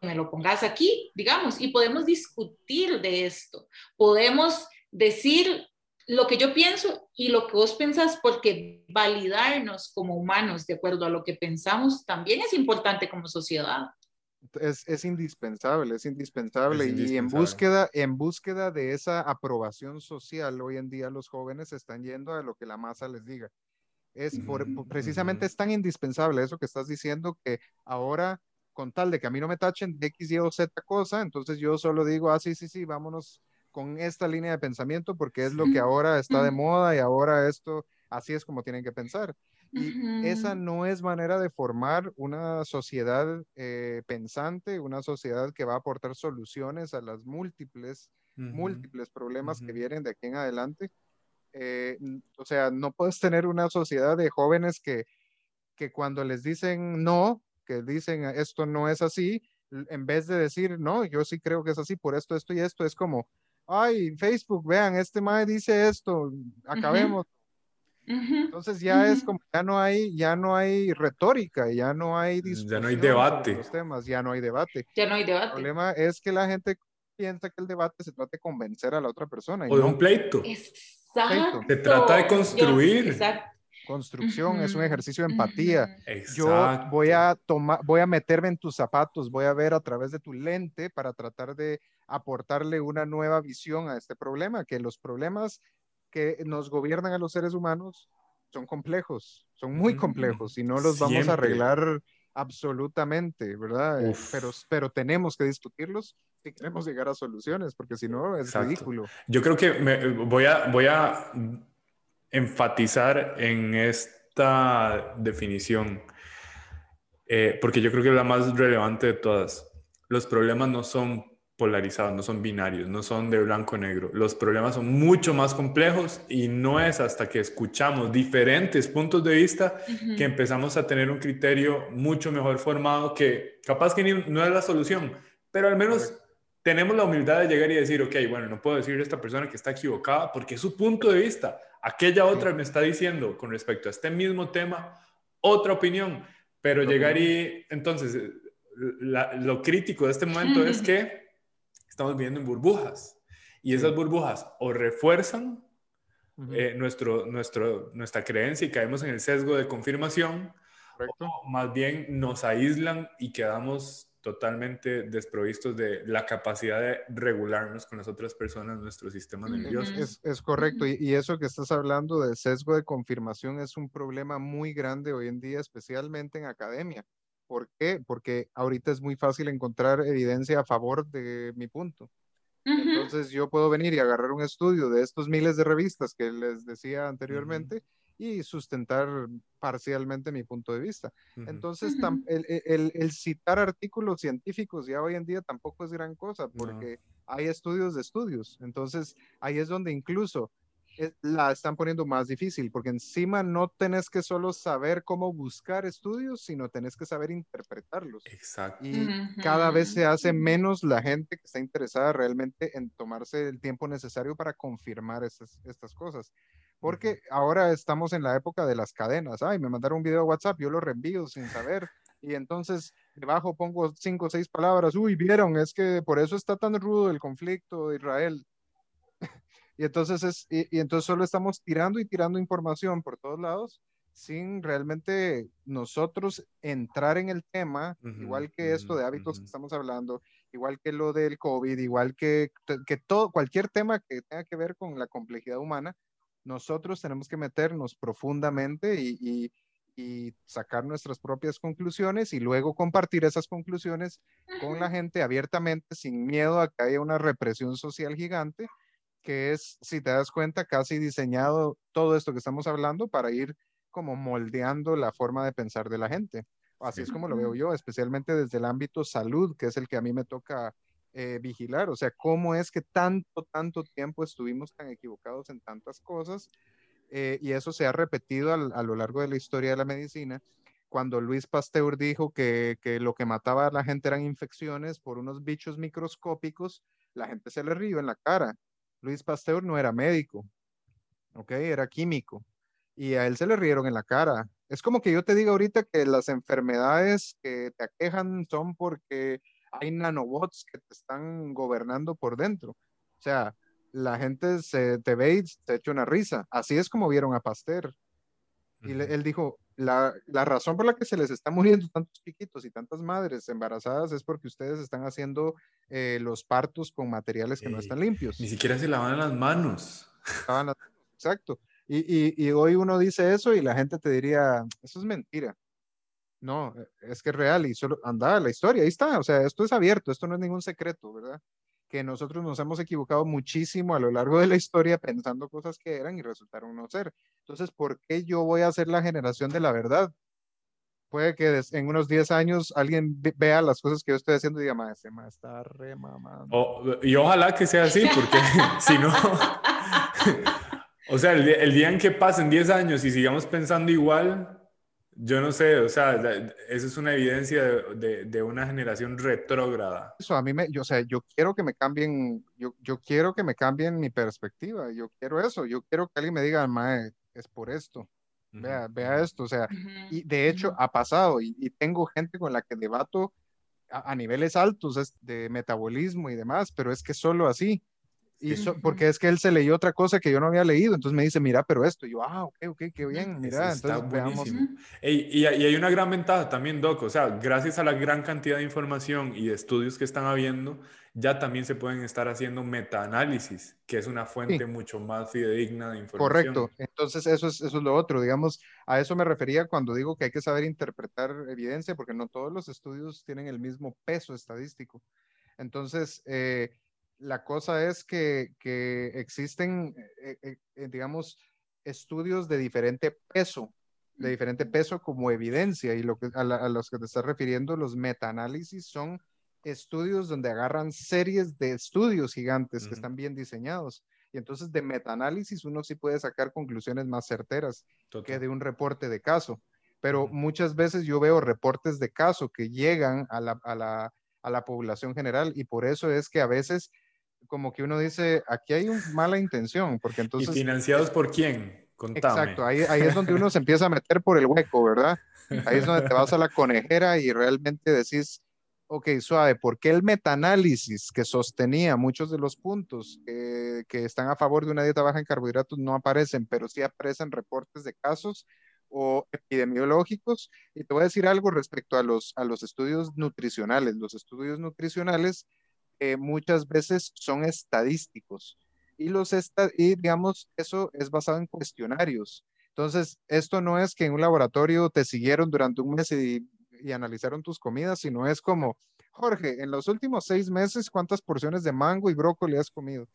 me lo pongas aquí, digamos, y podemos discutir de esto. Podemos decir lo que yo pienso y lo que vos pensás, porque validarnos como humanos de acuerdo a lo que pensamos también es importante como sociedad. Es, es indispensable, es indispensable. Es Y en búsqueda, en búsqueda de esa aprobación social, hoy en día los jóvenes están yendo a lo que la masa les diga. Es por, precisamente es tan indispensable eso que estás diciendo que ahora, con tal de que a mí no me tachen de X, Y o Z cosa, entonces yo solo digo, ah, sí, sí, sí, vámonos con esta línea de pensamiento porque es lo que ahora está de moda y ahora esto, así es como tienen que pensar. Y Ujú. esa no es manera de formar una sociedad eh, pensante, una sociedad que va a aportar soluciones a las múltiples, Ujú. múltiples problemas que ujú. vienen de aquí en adelante. Eh, o sea, no puedes tener una sociedad de jóvenes que, que cuando les dicen no, que dicen esto no es así, en vez de decir no, yo sí creo que es así por esto, esto y esto, es como, ay, Facebook, vean, este mae dice esto, acabemos. Ujú. Entonces ya es Ujú. como, ya no hay, ya no hay retórica, ya no hay discusión Ya no hay debate. los temas, ya no hay debate. Ya no hay El debate. problema es que la gente piensa que el debate se trata de convencer a la otra persona O de no. un pleito. Exacto. Se trata de Yo- construir. exacto. Construcción es un ejercicio de empatía. Yo voy a tomar, voy a meterme en tus zapatos, voy a ver a través de tu lente para tratar de aportarle una nueva visión a este problema, que los problemas que nos gobiernan a los seres humanos son complejos, son muy complejos y no los vamos a Siempre. arreglar absolutamente, ¿verdad? Eh, Uf. Pero, pero tenemos que discutirlos si queremos llegar a soluciones, porque si no es Exacto. ridículo. Yo creo que me- voy, a, voy a enfatizar en esta definición, eh, porque yo creo que es la más relevante de todas. Los problemas no son polarizados, no son binarios, no son de blanco o negro. Los problemas son mucho más complejos y no es hasta que escuchamos diferentes puntos de vista que empezamos a tener un criterio mucho mejor formado que capaz que ni- no es la solución, pero al menos. Tenemos la humildad de llegar y decir, ok, bueno, no puedo decirle a esta persona que está equivocada porque es su punto de vista. Aquella otra me está diciendo con respecto a este mismo tema otra opinión, pero llegar y entonces eh, la- lo crítico de este momento es que estamos viviendo en burbujas y esas burbujas o refuerzan eh, nuestro, nuestro, nuestra creencia y caemos en el sesgo de confirmación correcto. o más bien nos aíslan y quedamos totalmente desprovistos de la capacidad de regularnos con las otras personas, nuestro sistema nervioso. Es, es correcto, y, y eso que estás hablando de sesgo de confirmación es un problema muy grande hoy en día, especialmente en academia. ¿Por qué? Porque ahorita es muy fácil encontrar evidencia a favor de mi punto. Entonces yo puedo venir y agarrar un estudio de estos miles de revistas que les decía anteriormente y sustentar parcialmente mi punto de vista. Entonces, tam- el, el- el citar artículos científicos ya hoy en día tampoco es gran cosa, porque hay estudios de estudios. Entonces, ahí es donde incluso eh, la están poniendo más difícil, porque encima no tenés que solo saber cómo buscar estudios, sino tenés que saber interpretarlos. Exacto. Y cada vez se hace menos la gente que está interesada realmente en tomarse el tiempo necesario para confirmar estas, estas cosas. Porque ahora estamos en la época de las cadenas. Ay, me mandaron un video a WhatsApp, yo lo reenvío sin saber. Y entonces debajo pongo cinco o seis palabras. Uy, vieron, es que por eso está tan rudo el conflicto de Israel. y entonces es, y, y entonces solo estamos tirando y tirando información por todos lados sin realmente nosotros entrar en el tema, igual que esto de hábitos que estamos hablando, igual que lo del COVID, igual que, que todo, cualquier tema que tenga que ver con la complejidad humana, nosotros tenemos que meternos profundamente y, y, y sacar nuestras propias conclusiones y luego compartir esas conclusiones con la gente abiertamente, sin miedo a que haya una represión social gigante, que es, si te das cuenta, casi diseñado todo esto que estamos hablando para ir como moldeando la forma de pensar de la gente. Así es como lo veo yo, especialmente desde el ámbito salud, que es el que a mí me toca eh, vigilar. O sea, cómo es que tanto, tanto tiempo estuvimos tan equivocados en tantas cosas eh, y eso se ha repetido al, a lo largo de la historia de la medicina. Cuando Luis Pasteur dijo que, que lo que mataba a la gente eran infecciones por unos bichos microscópicos, la gente se le rió en la cara. Luis Pasteur no era médico, ¿ok? Era químico. Y a él se le rieron en la cara. Es como que yo te diga ahorita que las enfermedades que te aquejan son porque hay nanobots que te están gobernando por dentro. O sea, la gente se te ve y se echa una risa. Así es como vieron a Pasteur. Y él dijo, la, razón por la que se les está muriendo tantos chiquitos y tantas madres embarazadas es porque ustedes están haciendo eh, los partos con materiales que no están limpios. Ni siquiera se lavan las manos. Exacto. Y, y, hoy uno dice eso y la gente te diría, eso es mentira. No, es que es real y solo anda la historia, ahí está. O sea, esto es abierto, esto no es ningún secreto, ¿verdad? que nosotros nos hemos equivocado muchísimo a lo largo de la historia pensando cosas que eran y resultaron no ser. Entonces, ¿por qué yo voy a ser la generación de la verdad? Puede que en unos 10 años alguien vea las cosas que yo estoy haciendo y diga, ma, ese ma está re mamando. y ojalá que sea así, porque si no... o sea, el, el, día en que pasen 10 años y sigamos pensando igual, yo no sé, o sea, eso es una evidencia de, de, una generación retrógrada. Eso a mí me, yo, o sea, yo quiero que me cambien, yo, yo quiero que me cambien mi perspectiva, yo quiero eso, yo quiero que alguien me diga, mae, es por esto, vea, vea esto, o sea, y de hecho ha pasado y, y, tengo gente con la que debato a, a niveles altos de metabolismo y demás, pero es que solo así, y porque es que él se leyó otra cosa que yo no había leído, entonces me dice, mira, pero esto, y yo, ah, ok, ok, qué bien, mira, entonces veamos. y, y, hay una gran ventaja también, Doc, o sea, gracias a la gran cantidad de información y de estudios que están habiendo, ya también se pueden estar haciendo metaanálisis, que es una fuente mucho más fidedigna de información. Correcto, entonces eso es, eso es lo otro, digamos, a eso me refería cuando digo que hay que saber interpretar evidencia, porque no todos los estudios tienen el mismo peso estadístico. Entonces, eh, la cosa es que, existen, eh, eh, eh, digamos, estudios de diferente peso, de diferente peso como evidencia, y lo que, a, los que te estás refiriendo, los metaanálisis son estudios donde agarran series de estudios gigantes que están bien diseñados. Y entonces de metaanálisis uno sí puede sacar conclusiones más certeras que de un reporte de caso. Pero muchas veces yo veo reportes de caso que llegan a la, a la, a la población general y por eso es que a veces como que uno dice, aquí hay una mala intención, porque entonces... ¿Y financiados por quién? Contame. Exacto, ahí, ahí es donde uno se empieza a meter por el hueco, ¿verdad? Ahí es donde te vas a la conejera y realmente decís, ok, suave, ¿por qué el metaanálisis que sostenía muchos de los puntos que, que están a favor de una dieta baja en carbohidratos no aparecen, pero sí aparecen reportes de casos o epidemiológicos? Y te voy a decir algo respecto a los, a los estudios nutricionales. Los estudios nutricionales muchas veces son estadísticos y los y digamos eso es basado en cuestionarios. Entonces, esto no es que en un laboratorio te siguieron durante un mes y, y analizaron tus comidas, sino es como, Jorge, en los últimos seis meses, ¿cuántas porciones de mango y brócoli has comido?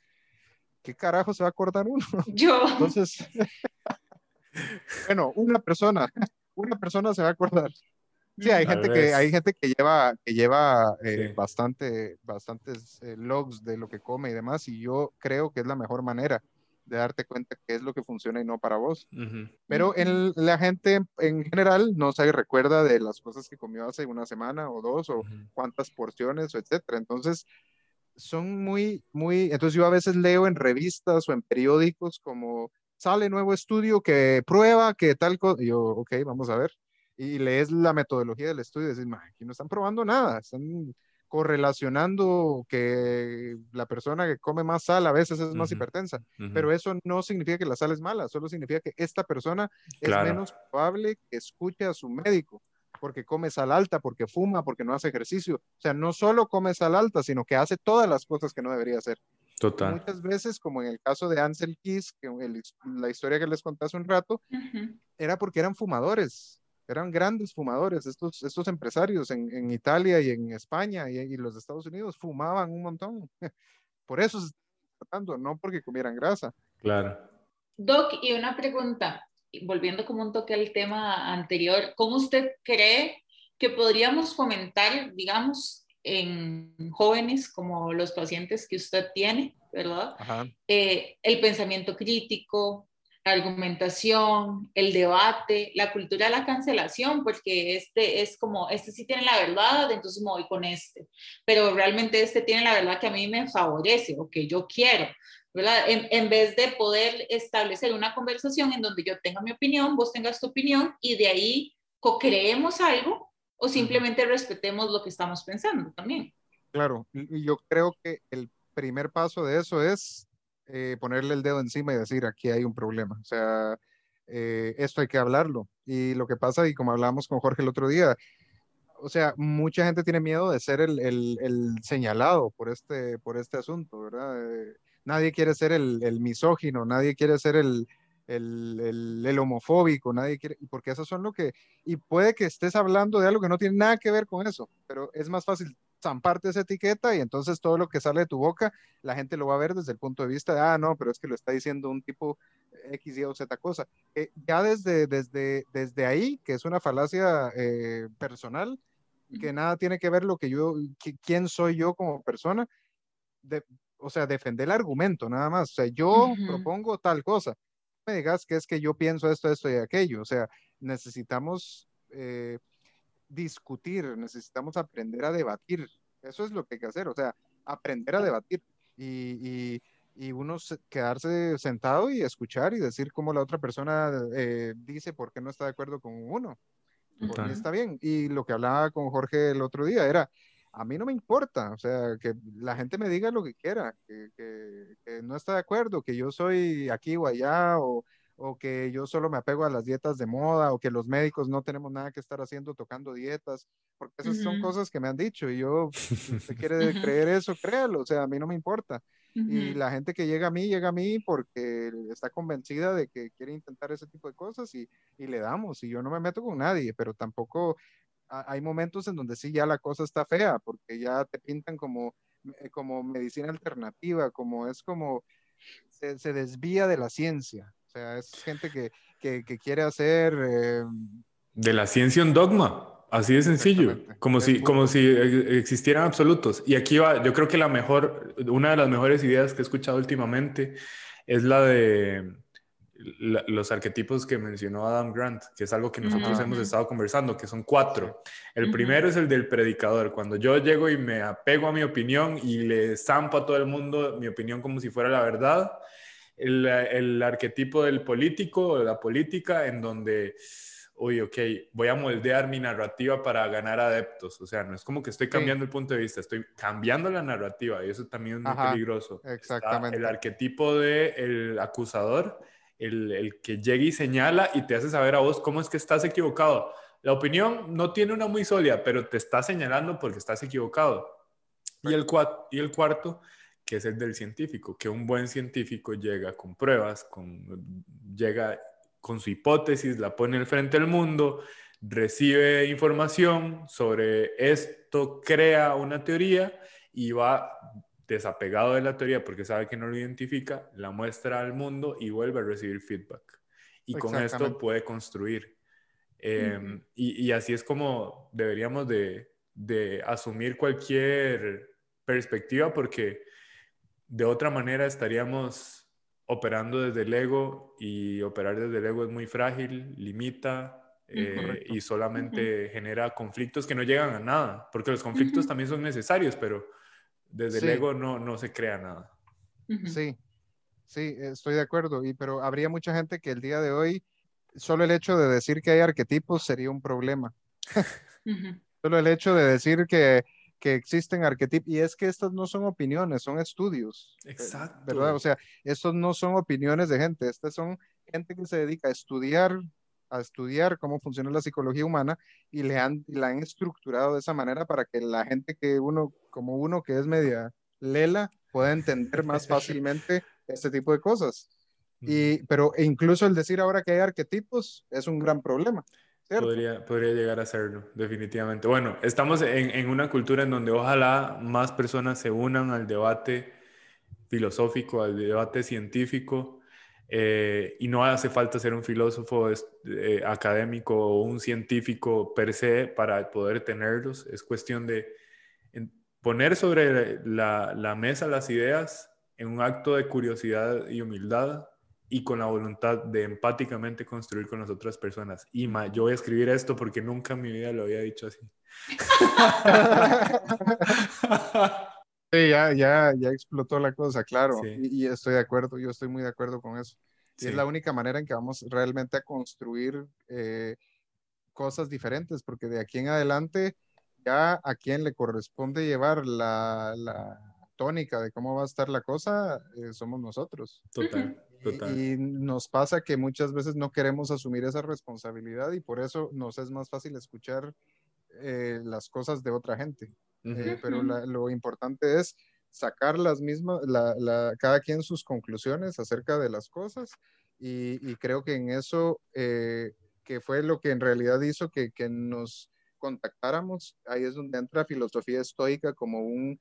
¿Qué carajo se va a acordar uno? Yo. Entonces, bueno, una persona, una persona se va a acordar. Sí, hay gente que hay gente que lleva que lleva eh, bastante bastantes eh, logs de lo que come y demás y yo creo que es la mejor manera de darte cuenta qué es lo que funciona y no para vos. Pero en, la gente en general no se recuerda de las cosas que comió hace una semana o dos o cuántas porciones o etcétera. Entonces son muy muy entonces yo a veces leo en revistas o en periódicos como sale nuevo estudio que prueba que tal cosa yo ok, vamos a ver y lees la metodología del estudio y dices, aquí no están probando nada, están correlacionando que la persona que come más sal a veces es más hipertensa, pero eso no significa que la sal es mala, solo significa que esta persona es menos probable que escuche a su médico porque come sal alta, porque fuma, porque no hace ejercicio. O sea, no solo come sal alta, sino que hace todas las cosas que no debería hacer. Total. Muchas veces, como en el caso de Ansel Keys, que la historia que les conté hace un rato, era porque eran fumadores eran grandes fumadores, estos, estos empresarios en, en Italia y en España y, los Estados Unidos fumaban un montón. Por eso se están tratando, no porque comieran grasa. Claro. Doc, y una pregunta, volviendo como un toque al tema anterior, ¿cómo usted cree que podríamos fomentar, digamos, en jóvenes como los pacientes que usted tiene, ¿verdad? Eh, el pensamiento crítico, argumentación, el debate, la cultura de la cancelación, porque este es como, este sí tiene la verdad, entonces me voy con este, pero realmente este tiene la verdad que a mí me favorece o que yo quiero, ¿verdad? En, en, vez de poder establecer una conversación en donde yo tenga mi opinión, vos tengas tu opinión y de ahí co-creemos algo o simplemente respetemos lo que estamos pensando también. Claro, yo creo que el primer paso de eso es eh, ponerle el dedo encima y decir, aquí hay un problema. O sea, eh, esto hay que hablarlo. Y lo que pasa, y como hablábamos con Jorge el otro día, o sea, mucha gente tiene miedo de ser el, el, señalado por este, por este asunto, ¿verdad? Eh, nadie quiere ser el, misógino, nadie quiere ser el, homofóbico, nadie quiere, porque eso son lo que, y puede que estés hablando de algo que no tiene nada que ver con eso, pero es más fácil zamparte esa etiqueta y entonces todo lo que sale de tu boca, la gente lo va a ver desde el punto de vista de, ah, no, pero es que lo está diciendo un tipo X, Y o Z cosa. Eh, ya desde, desde, desde ahí, que es una falacia eh, personal, que nada tiene que ver lo que yo, quién soy yo como persona, de, o sea, defender el argumento, nada más. O sea, yo propongo tal cosa. me digas que es que yo pienso esto, esto y aquello. O sea, necesitamos eh, discutir, necesitamos aprender a debatir. Eso es lo que hay que hacer, o sea, aprender a debatir y, y, y uno quedarse sentado y escuchar y decir cómo la otra persona eh, dice por qué no está de acuerdo con uno. Está bien. Y lo que hablaba con Jorge el otro día era, a mí no me importa, o sea, que la gente me diga lo que quiera, que, que, que no está de acuerdo, que yo soy aquí o allá, o, o que yo solo me apego a las dietas de moda, o que los médicos no tenemos nada que estar haciendo tocando dietas, porque esas son cosas que me han dicho y yo, si usted quiere creer eso, créalo, o sea, a mí no me importa. Y la gente que llega a mí, llega a mí porque está convencida de que quiere intentar ese tipo de cosas y, y le damos. Y yo no me meto con nadie, pero tampoco hay momentos en donde sí ya la cosa está fea, porque ya te pintan como, eh, como medicina alternativa, como es como se, se desvía de la ciencia. O sea, es gente que, que, que quiere hacer... Eh, de la ciencia un dogma. Así de sencillo, como si, como si existieran absolutos. Y aquí va, yo creo que la mejor, una de las mejores ideas que he escuchado últimamente es la de los arquetipos que mencionó Adam Grant, que es algo que nosotros hemos estado conversando, que son cuatro. El primero es el del predicador, cuando yo llego y me apego a mi opinión y le zampo a todo el mundo mi opinión como si fuera la verdad. El, el arquetipo del político o de la política, en donde uy, ok, voy a moldear mi narrativa para ganar adeptos. O sea, no es como que estoy cambiando el punto de vista, estoy cambiando la narrativa y eso también es muy peligroso. Exactamente. el arquetipo del el acusador, el, el, que llega y señala y te hace saber a vos cómo es que estás equivocado. La opinión no tiene una muy sólida, pero te está señalando porque estás equivocado. Y el, y el cuarto, que es el del científico, que un buen científico llega con pruebas, con, llega con su hipótesis, la pone al frente del mundo, recibe información sobre esto, crea una teoría y va desapegado de la teoría porque sabe que no lo identifica, la muestra al mundo y vuelve a recibir feedback. Y con esto puede construir. Em, y, y, así es como deberíamos de, de asumir cualquier perspectiva porque de otra manera estaríamos operando desde el ego y operar desde el ego es muy frágil, limita eh, y solamente genera conflictos que no llegan a nada, porque los conflictos también son necesarios, pero desde el ego no, no se crea nada. Sí, sí, estoy de acuerdo, y, pero habría mucha gente que el día de hoy, solo el hecho de decir que hay arquetipos sería un problema. solo el hecho de decir que que existen arquetipos, y es que estas no son opiniones, son estudios. Eh, Exacto. ¿Verdad? O sea, estos no son opiniones de gente, estas son gente que se dedica a estudiar, a estudiar cómo funciona la psicología humana y le han, la han estructurado de esa manera para que la gente que uno, como uno que es media lela, pueda entender más fácilmente este tipo de cosas. Y, pero incluso el decir ahora que hay arquetipos es un gran problema. Podría, podría llegar a serlo, definitivamente. Bueno, estamos en, en, una cultura en donde ojalá más personas se unan al debate filosófico, al debate científico, eh, y no hace falta ser un filósofo eh, académico o un científico per se para poder tenerlos. Es cuestión de poner sobre la, la mesa las ideas en un acto de curiosidad y humildad y con la voluntad de empáticamente construir con las otras personas. Y yo voy a escribir esto porque nunca en mi vida lo había dicho así. Sí, ya, ya, ya explotó la cosa, claro. Y, estoy de acuerdo, yo estoy muy de acuerdo con eso. Y es la única manera en que vamos realmente a construir eh, cosas diferentes, porque de aquí en adelante ya a quien le corresponde llevar la, la tónica de cómo va a estar la cosa, eh, somos nosotros. Total, total. Y, nos pasa que muchas veces no queremos asumir esa responsabilidad y por eso nos es más fácil escuchar eh, las cosas de otra gente. Eh, pero lo importante es sacar las mismas, la, cada quien sus conclusiones acerca de las cosas y, creo que en eso, eh, que fue lo que en realidad hizo que, que, nos contactáramos, ahí es donde entra filosofía estoica como un,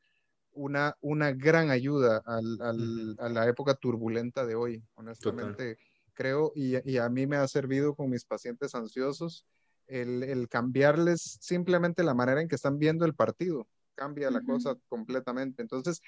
una, una gran ayuda al, al, a la época turbulenta de hoy, honestamente. Creo, y, y, a mí me ha servido con mis pacientes ansiosos, el, cambiarles simplemente la manera en que están viendo el partido, cambia la cosa completamente. Entonces,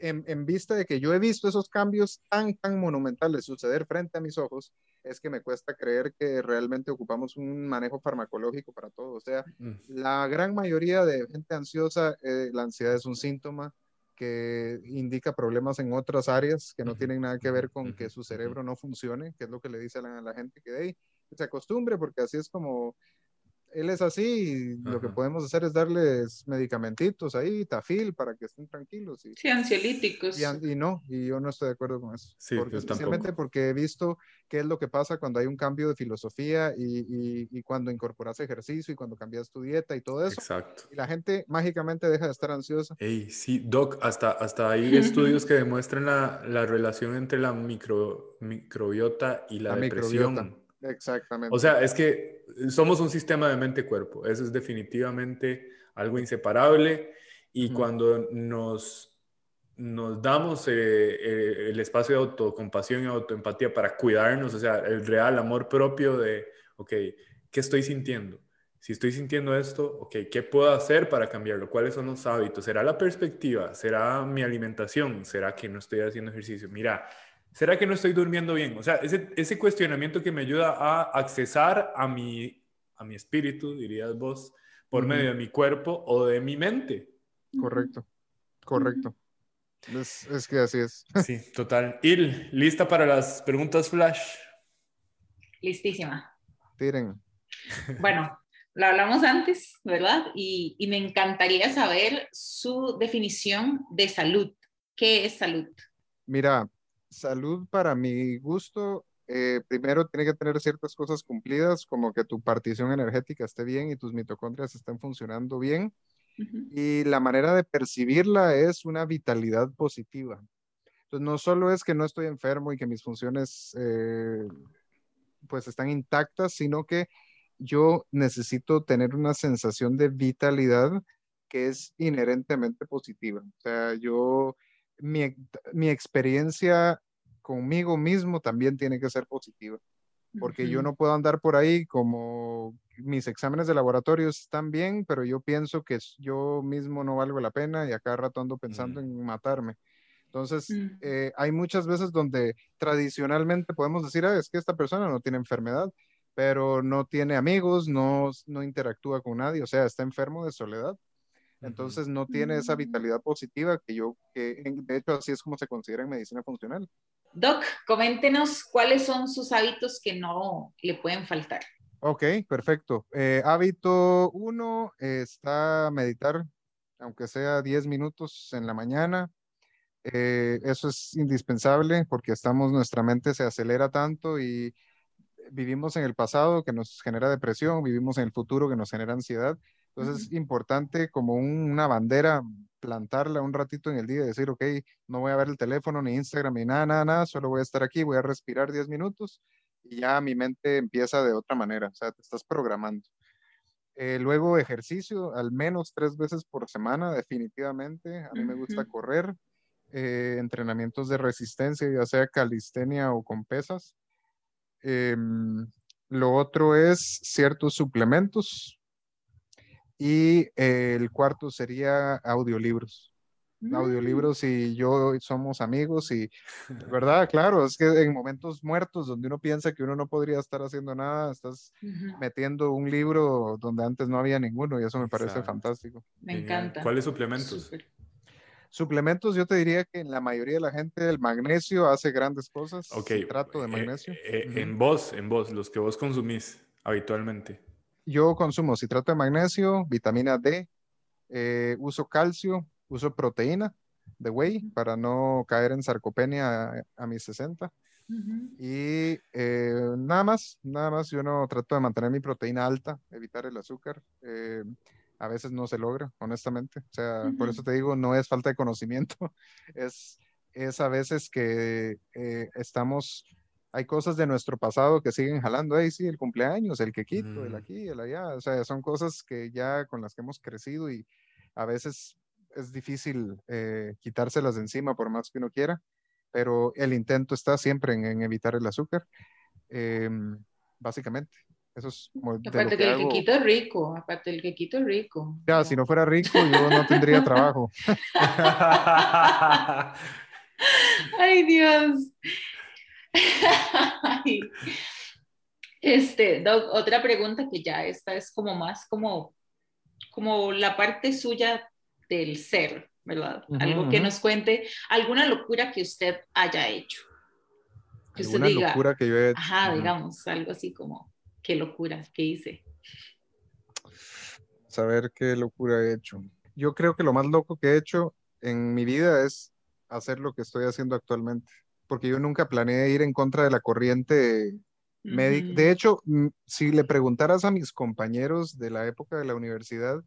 en, vista de que yo he visto esos cambios tan, tan monumentales suceder frente a mis ojos, es que me cuesta creer que realmente ocupamos un manejo farmacológico para todo. O sea, mm. la gran mayoría de gente ansiosa, eh, la ansiedad es un síntoma que indica problemas en otras áreas que no tienen nada que ver con que su cerebro no funcione, que es lo que le dice a la, gente que de ahí se acostumbre, porque así es como él es así y lo que podemos hacer es darles medicamentitos ahí, tafil, para que estén tranquilos. Y, sí, ansiolíticos. Y, no, y yo no estoy de acuerdo con eso. Sí, porque, especialmente porque he visto qué es lo que pasa cuando hay un cambio de filosofía y, y, cuando incorporas ejercicio y cuando cambias tu dieta y todo eso. Exacto. Y la gente mágicamente deja de estar ansiosa. Ey, sí, Doc, hasta, hasta hay estudios que demuestran la, la relación entre la micro, microbiota y la, depresión. Exactamente. O sea, es que somos un sistema de mente-cuerpo. Eso es definitivamente algo inseparable. Y cuando nos, nos damos eh, eh, el espacio de autocompasión y autoempatía para cuidarnos, o sea, el real amor propio de, ok, ¿qué estoy sintiendo? Si estoy sintiendo esto, ok, ¿qué puedo hacer para cambiarlo? ¿Cuáles son los hábitos? ¿Será la perspectiva? ¿Será mi alimentación? ¿Será que no estoy haciendo ejercicio? Mira, ¿será que no estoy durmiendo bien? O sea, ese, ese cuestionamiento que me ayuda a accesar a mi, a mi espíritu, dirías vos, por medio de mi cuerpo o de mi mente. Correcto, correcto. Es, es, que así es. Sí, total. Il, ¿lista para las preguntas flash? Listísima. Tiren. Bueno, lo hablamos antes, ¿verdad? Y, y me encantaría saber su definición de salud. ¿Qué es salud? Mira, salud para mi gusto, eh, primero tiene que tener ciertas cosas cumplidas, como que tu partición energética esté bien y tus mitocondrias estén funcionando bien. Y la manera de percibirla es una vitalidad positiva. Entonces, no solo es que no estoy enfermo y que mis funciones eh, pues están intactas, sino que yo necesito tener una sensación de vitalidad que es inherentemente positiva. O sea, yo mi, experiencia conmigo mismo también tiene que ser positiva, porque yo no puedo andar por ahí como mis exámenes de laboratorio están bien, pero yo pienso que yo mismo no valgo la pena y acá rato ando pensando en matarme. Entonces, eh, hay muchas veces donde tradicionalmente podemos decir, ah, es que esta persona no tiene enfermedad, pero no tiene amigos, no, no interactúa con nadie, o sea, está enfermo de soledad. Entonces no tiene esa vitalidad positiva que yo, que de hecho así es como se considera en medicina funcional. Doc, coméntenos cuáles son sus hábitos que no le pueden faltar. Ok, perfecto. Eh, hábito uno está meditar, aunque sea 10 minutos en la mañana. Eh, eso es indispensable porque estamos, nuestra mente se acelera tanto y vivimos en el pasado que nos genera depresión, vivimos en el futuro que nos genera ansiedad. Entonces es importante como una bandera plantarla un ratito en el día y decir, ok, no voy a ver el teléfono, ni Instagram, ni nada, nada, nada, solo voy a estar aquí, voy a respirar 10 minutos y ya mi mente empieza de otra manera, o sea, te estás programando. Eh, luego ejercicio, al menos tres veces por semana, definitivamente. A mí me gusta correr, eh, entrenamientos de resistencia, ya sea calistenia o con pesas. Em, lo otro es ciertos suplementos, y eh, el cuarto sería audiolibros. Mm. Audiolibros y yo somos amigos y, ¿verdad? Claro, es que en momentos muertos donde uno piensa que uno no podría estar haciendo nada, estás metiendo un libro donde antes no había ninguno y eso me parece fantástico. Me encanta. ¿Cuáles suplementos? Suplementos, yo te diría que en la mayoría de la gente el magnesio hace grandes cosas. Ok. Trato de eh, magnesio. eh, Ujú. En vos, en vos, los que vos consumís habitualmente. Yo consumo citrato de magnesio, vitamina D, eh, uso calcio, uso proteína de whey para no caer en sarcopenia a, a mis 60. Ujú. Y eh, nada más, nada más, yo no trato de mantener mi proteína alta, evitar el azúcar. eh, a veces no se logra, honestamente. O sea, por eso te digo, no es falta de conocimiento, es, es a veces que eh, estamos, hay cosas de nuestro pasado que siguen jalando, ahí sí, el cumpleaños, el quequito, el Mm. aquí, el allá. O sea, son cosas que ya con las que hemos crecido y a veces es difícil eh, quitárselas de encima por más que uno quiera pero el intento está siempre en, en evitar el azúcar, em, básicamente. Eso es como de lo Aparte que que el hago. quequito es rico, aparte el quequito es rico. Ya, si no fuera rico, yo no tendría trabajo. Ay, Dios. Este, Doc, otra pregunta que ya esta es como más como, como la parte suya del ser, ¿verdad? Algo que nos cuente, alguna locura que usted haya hecho. Que usted diga, locura que yo he hecho. ajá, digamos, algo así como, qué locura, qué hice. Saber qué locura he hecho. Yo creo que lo más loco que he hecho en mi vida es hacer lo que estoy haciendo actualmente, porque yo nunca planeé ir en contra de la corriente médica. De hecho, mm, si le preguntaras a mis compañeros de la época de la universidad,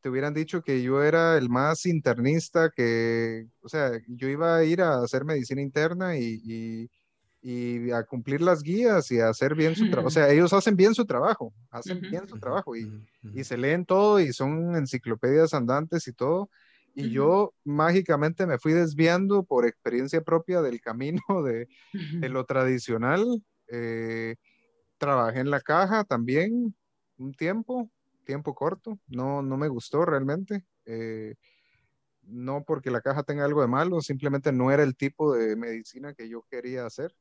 te hubieran dicho que yo era el más internista, que, o sea, yo iba a ir a hacer medicina interna y, y- y a cumplir las guías y a hacer bien su trabajo. O sea, ellos hacen bien su trabajo, hacen bien su trabajo y, y se leen todo y son enciclopedias andantes y todo. Y Ujú. yo mágicamente me fui desviando por experiencia propia del camino de, Ujú. de lo tradicional. eh, trabajé en la caja también un tiempo, tiempo corto. No, no me gustó realmente. eh, no porque la caja tenga algo de malo, simplemente no era el tipo de medicina que yo quería hacer.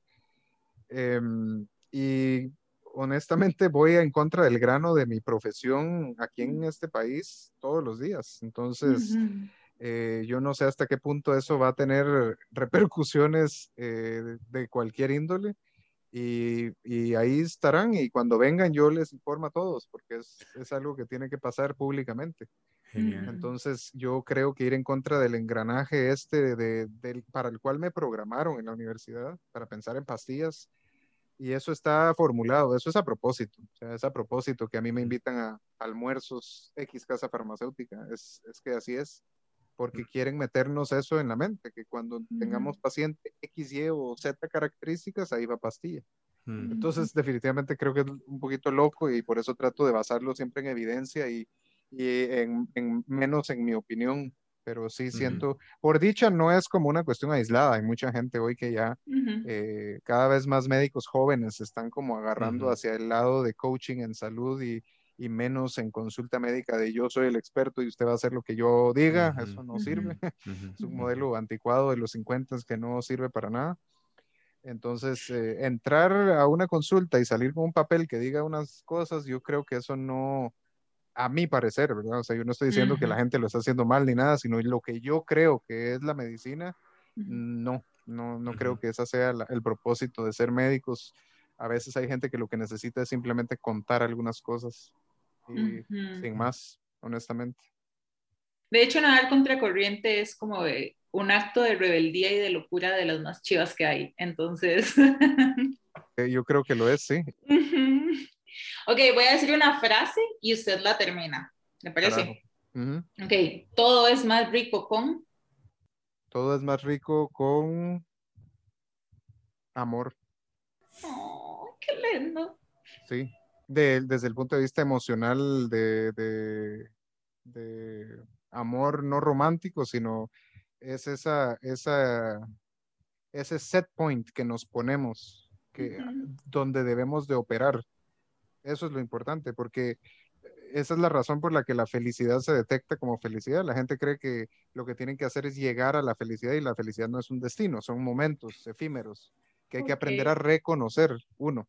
Em, y honestamente voy en contra del grano de mi profesión aquí en este país todos los días. Entonces, Ujú. Eh, yo no sé hasta qué punto eso va a tener repercusiones eh, de, de cualquier índole. Y, y ahí estarán y cuando vengan yo les informo a todos porque es, es algo que tiene que pasar públicamente. Genial. Entonces yo creo que ir en contra del engranaje este de, del- para el cual me programaron en la universidad, para pensar en pastillas, y eso está formulado, eso es a propósito, o sea, es a propósito que a mí me invitan a almuerzos X casa farmacéutica, es, es que así es, porque quieren meternos eso en la mente, que cuando tengamos paciente X, Y o Z características, ahí va pastilla. Mm. Entonces, definitivamente creo que es un poquito loco y por eso trato de basarlo siempre en evidencia y, y en, en menos en mi opinión. Pero sí siento, por dicha, no es como una cuestión aislada. Hay mucha gente hoy que ya Ujú. eh, cada vez más médicos jóvenes se están como agarrando hacia el lado de coaching en salud y, y menos en consulta médica de yo soy el experto y usted va a hacer lo que yo diga. Ujú. Eso no sirve. Ujú. Es un modelo anticuado de los 50 que no sirve para nada. Entonces, eh, entrar a una consulta y salir con un papel que diga unas cosas, yo creo que eso no, a mi parecer, ¿verdad? O sea, yo no estoy diciendo que la gente lo está haciendo mal ni nada, sino lo que yo creo que es la medicina, no, no, no creo que ese sea la- el propósito de ser médicos. A veces hay gente que lo que necesita es simplemente contar algunas cosas y sin más, honestamente. De hecho, nadar contracorriente es como de un acto de rebeldía y de locura de las más chivas que hay. Entonces, Yo creo que lo es, sí. Ok, voy a decir una frase y usted la termina. ¿Le parece? Ujú. Ok, todo es más rico con. Todo es más rico con amor, Oh, qué lindo. sí. De- desde el punto de vista emocional de, de- de amor no romántico, sino es esa, esa, ese set point que nos ponemos, que, Ujú. donde debemos de operar. Eso es lo importante, porque esa es la razón por la que la felicidad se detecta como felicidad. La gente cree que lo que tienen que hacer es llegar a la felicidad y la felicidad no es un destino, son momentos efímeros que hay que aprender a reconocer, uno.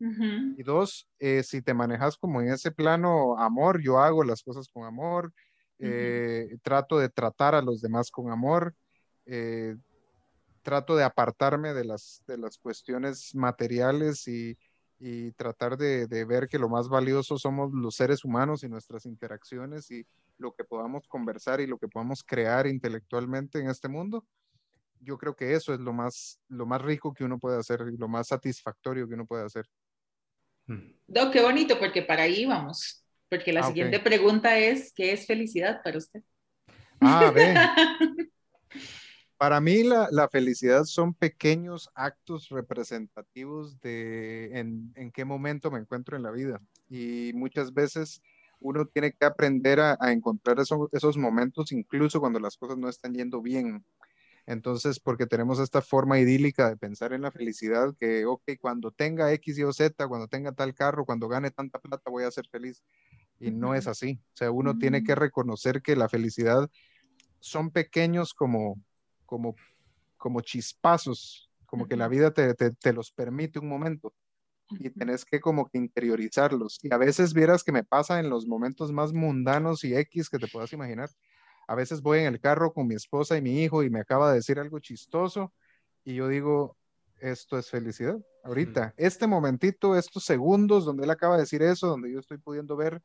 Y dos, eh, si te manejas como en ese plano amor, yo hago las cosas con amor, eh, trato de tratar a los demás con amor, eh, trato de apartarme de las, de las cuestiones materiales y, y tratar de, de, ver que lo más valioso somos los seres humanos y nuestras interacciones y lo que podamos conversar y lo que podamos crear intelectualmente en este mundo. Yo creo que eso es lo más, lo más rico que uno puede hacer y lo más satisfactorio que uno puede hacer. No, qué bonito, porque para ahí vamos. Porque la ah, siguiente okay. pregunta es, ¿qué es felicidad para usted? Ah, ve. para mí la, la, felicidad son pequeños actos representativos de en, en, qué momento me encuentro en la vida. Y muchas veces uno tiene que aprender a, a encontrar eso, esos momentos incluso cuando las cosas no están yendo bien. Entonces, porque tenemos esta forma idílica de pensar en la felicidad, que, ok, cuando tenga X, Y o Z, cuando tenga tal carro, cuando gane tanta plata, voy a ser feliz. Y no es así. O sea, uno tiene que reconocer que la felicidad son pequeños como, como, como chispazos, como que la vida te, te, te los permite un momento y tenés que como que interiorizarlos. Y a veces vieras que me pasa en los momentos más mundanos y X que te puedas imaginar. A veces voy en el carro con mi esposa y mi hijo y me acaba de decir algo chistoso y yo digo, esto es felicidad. Ahorita, este momentito, estos segundos donde él acaba de decir eso, donde yo estoy pudiendo ver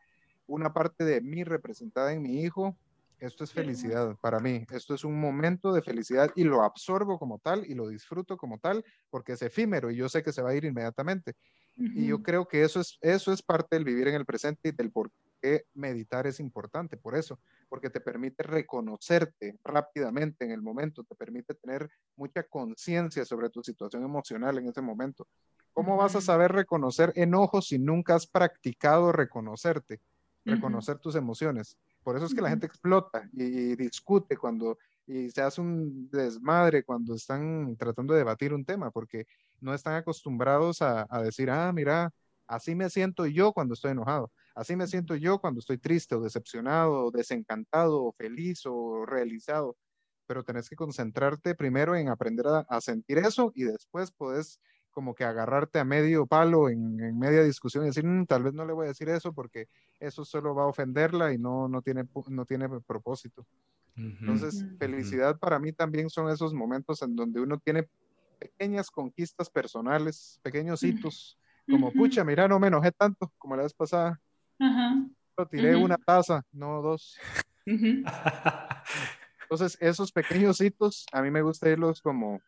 una parte de mí representada en mi hijo, esto es felicidad para mí. Esto es un momento de felicidad y lo absorbo como tal y lo disfruto como tal porque es efímero y yo sé que se va a ir inmediatamente. Uh -huh. Y yo creo que eso es, eso es parte del vivir en el presente y del por qué meditar es importante, por eso, porque te permite reconocerte rápidamente en el momento, te permite tener mucha conciencia sobre tu situación emocional en ese momento. ¿Cómo vas a saber reconocer enojos si nunca has practicado reconocerte, reconocer uh -huh. tus emociones? Por eso es que la gente explota y, y, discute cuando y se hace un desmadre cuando están tratando de debatir un tema, porque no están acostumbrados a, a decir, ah, mira, así me siento yo cuando estoy enojado, así me siento yo cuando estoy triste o decepcionado, o desencantado, o feliz o realizado. Pero tenés que concentrarte primero en aprender a, a sentir eso y después podés como que agarrarte a medio palo en, en media discusión y decir, mmm, tal vez no le voy a decir eso porque eso solo va a ofenderla y no, no, tiene, no tiene propósito. Uh -huh. Entonces, felicidad para mí también son esos momentos en donde uno tiene pequeñas conquistas personales, pequeños hitos, como, uh -huh. pucha, mira, no me enojé tanto como la vez pasada. -huh. tiré una taza, no dos. Entonces, esos pequeños hitos, a mí me gusta irlos como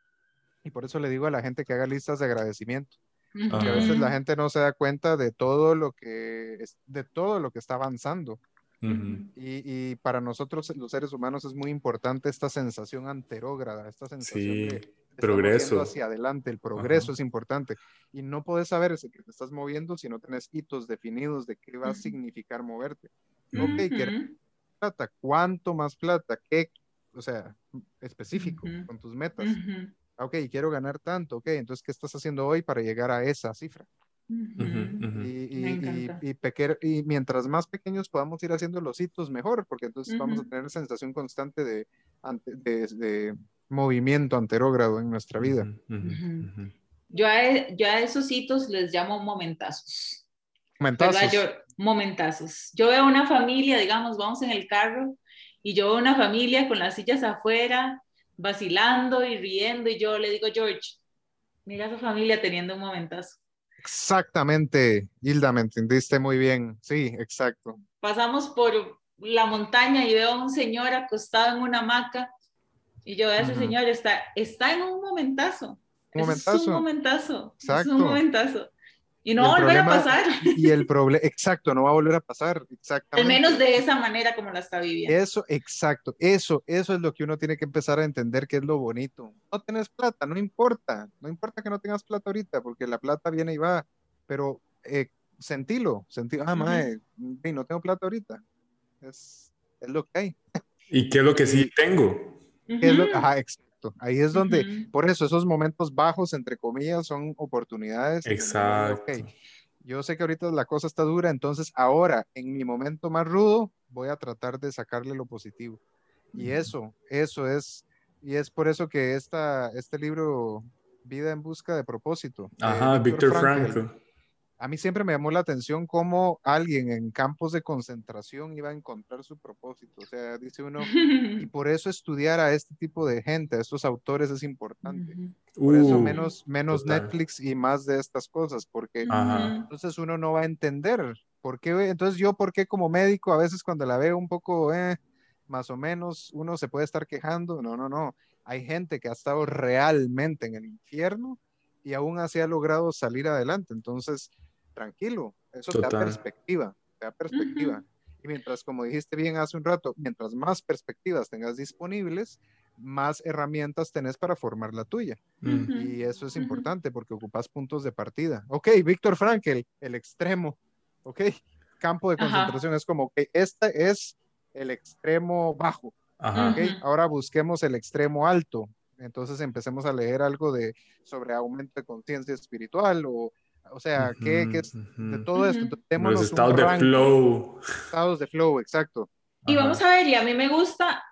y por eso le digo a la gente que haga listas de agradecimiento. Porque a veces la gente no se da cuenta de todo lo que, de todo lo que está avanzando. Uh -huh. y, y, para nosotros los seres humanos es muy importante esta sensación anterógrada, esta sensación sí, de progreso hacia adelante, el progreso uh -huh. es importante y no puedes saber ese que te estás moviendo si no tenés hitos definidos de qué va a significar moverte. Uh -huh. Ok, ¿qué plata? ¿Cuánto más plata? ¿Qué? O sea, específico con tus metas ok, quiero ganar tanto, ok, entonces, ¿qué estás haciendo hoy para llegar a esa cifra? Uh -huh, uh -huh. Y, y, y, pequer, y, mientras más pequeños podamos ir haciendo los hitos, mejor, porque entonces uh -huh. vamos a tener sensación constante de, de, de movimiento anterógrado en nuestra vida. Yo, a, yo a esos hitos les llamo momentazos. Momentazos. Yo, momentazos. Yo veo una familia, digamos, vamos en el carro y yo veo una familia con las sillas afuera, vacilando y riendo y yo le digo, George, mira a su familia teniendo un momentazo. Exactamente, Hilda, me entendiste muy bien. Sí, exacto. Pasamos por la montaña y veo a un señor acostado en una hamaca y yo ese uh -huh. señor, está, está en un momentazo. Un momentazo. Es un momentazo. Exacto. Es un momentazo. Y no va a volver problema, a pasar. Y el problema, exacto, no va a volver a pasar, exactamente. Al menos de esa manera como la está viviendo. Eso, exacto, eso, eso es lo que uno tiene que empezar a entender que es lo bonito. No tenés plata, no importa, no importa que no tengas plata ahorita, porque la plata viene y va, pero eh, sentilo, sentilo, ah, uh -huh. mae, no tengo plata ahorita, es, es lo que hay. ¿Y qué es lo que sí tengo? Uh -huh. es lo, ajá, Ahí es donde, uh -huh. por eso, esos momentos bajos, entre comillas, son oportunidades. Exacto. Okay, yo sé que ahorita la cosa está dura, entonces ahora, en mi momento más rudo, voy a tratar de sacarle lo positivo. Y eso, eso es, y es por eso que esta, este libro, Vida en Busca de Propósito. Ajá, Víctor Frankl. A mí siempre me llamó la atención cómo alguien en campos de concentración iba a encontrar su propósito. O sea, dice uno, y por eso estudiar a este tipo de gente, a estos autores es importante. Por eso Uh, menos, menos total. Netflix y más de estas cosas, porque Ajá. entonces uno no va a entender por qué. Entonces yo, ¿por qué como médico a veces cuando la veo un poco, eh, más o menos, uno se puede estar quejando? No, no, no. Hay gente que ha estado realmente en el infierno y aún así ha logrado salir adelante. Entonces, tranquilo, eso te da Total. perspectiva, te da perspectiva. Y mientras, como dijiste bien hace un rato, mientras más perspectivas tengas disponibles, más herramientas tenés para formar la tuya. Y eso es importante porque ocupas puntos de partida. Ok, Víctor Frankel, el extremo. Ok, campo de Ajá. concentración es como que este es el extremo bajo. Ajá. Ok, Ujú. ahora busquemos el extremo alto. Entonces empecemos a leer algo de sobre aumento de conciencia espiritual o, o sea, ¿qué, qué es de todo esto? Entonces, Los estados de flow. Estados de flow, exacto. Y Ajá. vamos a ver, y a mí me gusta,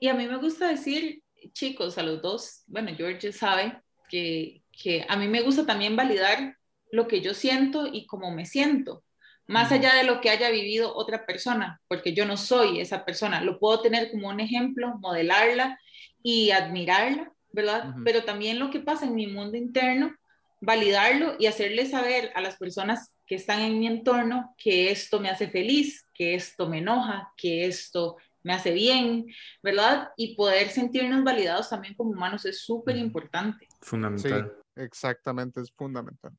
y a mí me gusta decir, chicos, a los dos, bueno, George sabe que, que a mí me gusta también validar lo que yo siento y cómo me siento, más allá de lo que haya vivido otra persona, porque yo no soy esa persona, lo puedo tener como un ejemplo, modelarla y admirarla, ¿verdad? Ujú. Pero también lo que pasa en mi mundo interno, validarlo y hacerle saber a las personas que están en mi entorno que esto me hace feliz, que esto me enoja, que esto me hace bien, ¿verdad? Y poder sentirnos validados también como humanos es súper importante. Fundamental. Exactamente, es fundamental.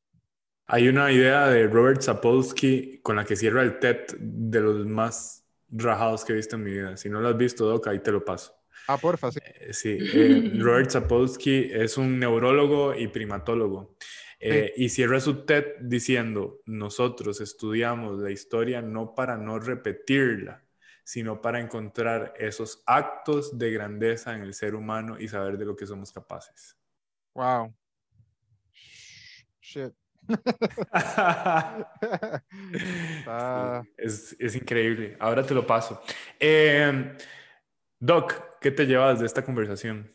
Hay una idea de Robert Sapolsky con la que cierra el TED de los más rajados que he visto en mi vida. Si no lo has visto, Doc, ahí te lo paso. Ah, porfa, sí. Eh, Sí, eh, Robert Sapolsky es un neurólogo y primatólogo. eh, Y cierra su TED diciendo, nosotros estudiamos la historia no para no repetirla, sino para encontrar esos actos de grandeza en el ser humano y saber de lo que somos capaces. Wow. Shit. Sí, es, es increíble. Ahora te lo paso. Eh, Doc, ¿qué te llevas de esta conversación?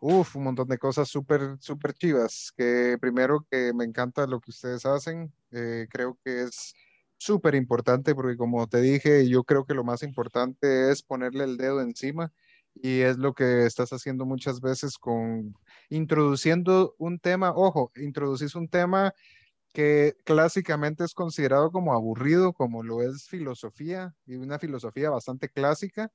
Uf, un montón de cosas súper, súper chivas. Que primero que me encanta lo que ustedes hacen. eh, creo que es súper importante porque como te dije, yo creo que lo más importante es ponerle el dedo encima y es lo que estás haciendo muchas veces con introduciendo un tema. Ojo, introducís un tema que clásicamente es considerado como aburrido, como lo es filosofía y una filosofía bastante clásica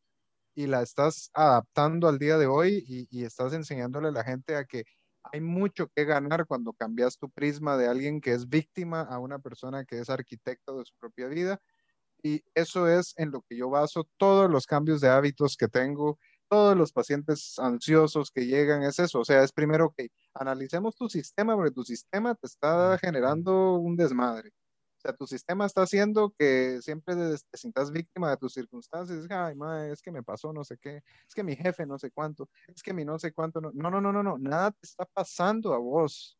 y la estás adaptando al día de hoy y, y estás enseñándole a la gente a que hay mucho que ganar cuando cambias tu prisma de alguien que es víctima a una persona que es arquitecto de su propia vida. Y eso es en lo que yo baso todos los cambios de hábitos que tengo, todos los pacientes ansiosos que llegan, es eso. O sea, es primero que analicemos tu sistema, porque tu sistema te está generando un desmadre. O sea, tu sistema está haciendo que siempre te te sientas víctima de tus circunstancias. Ay, madre, es que me pasó no sé qué, es que mi jefe no sé cuánto, es que mi no sé cuánto. No, no, no, no, no, no, nada te está pasando a vos.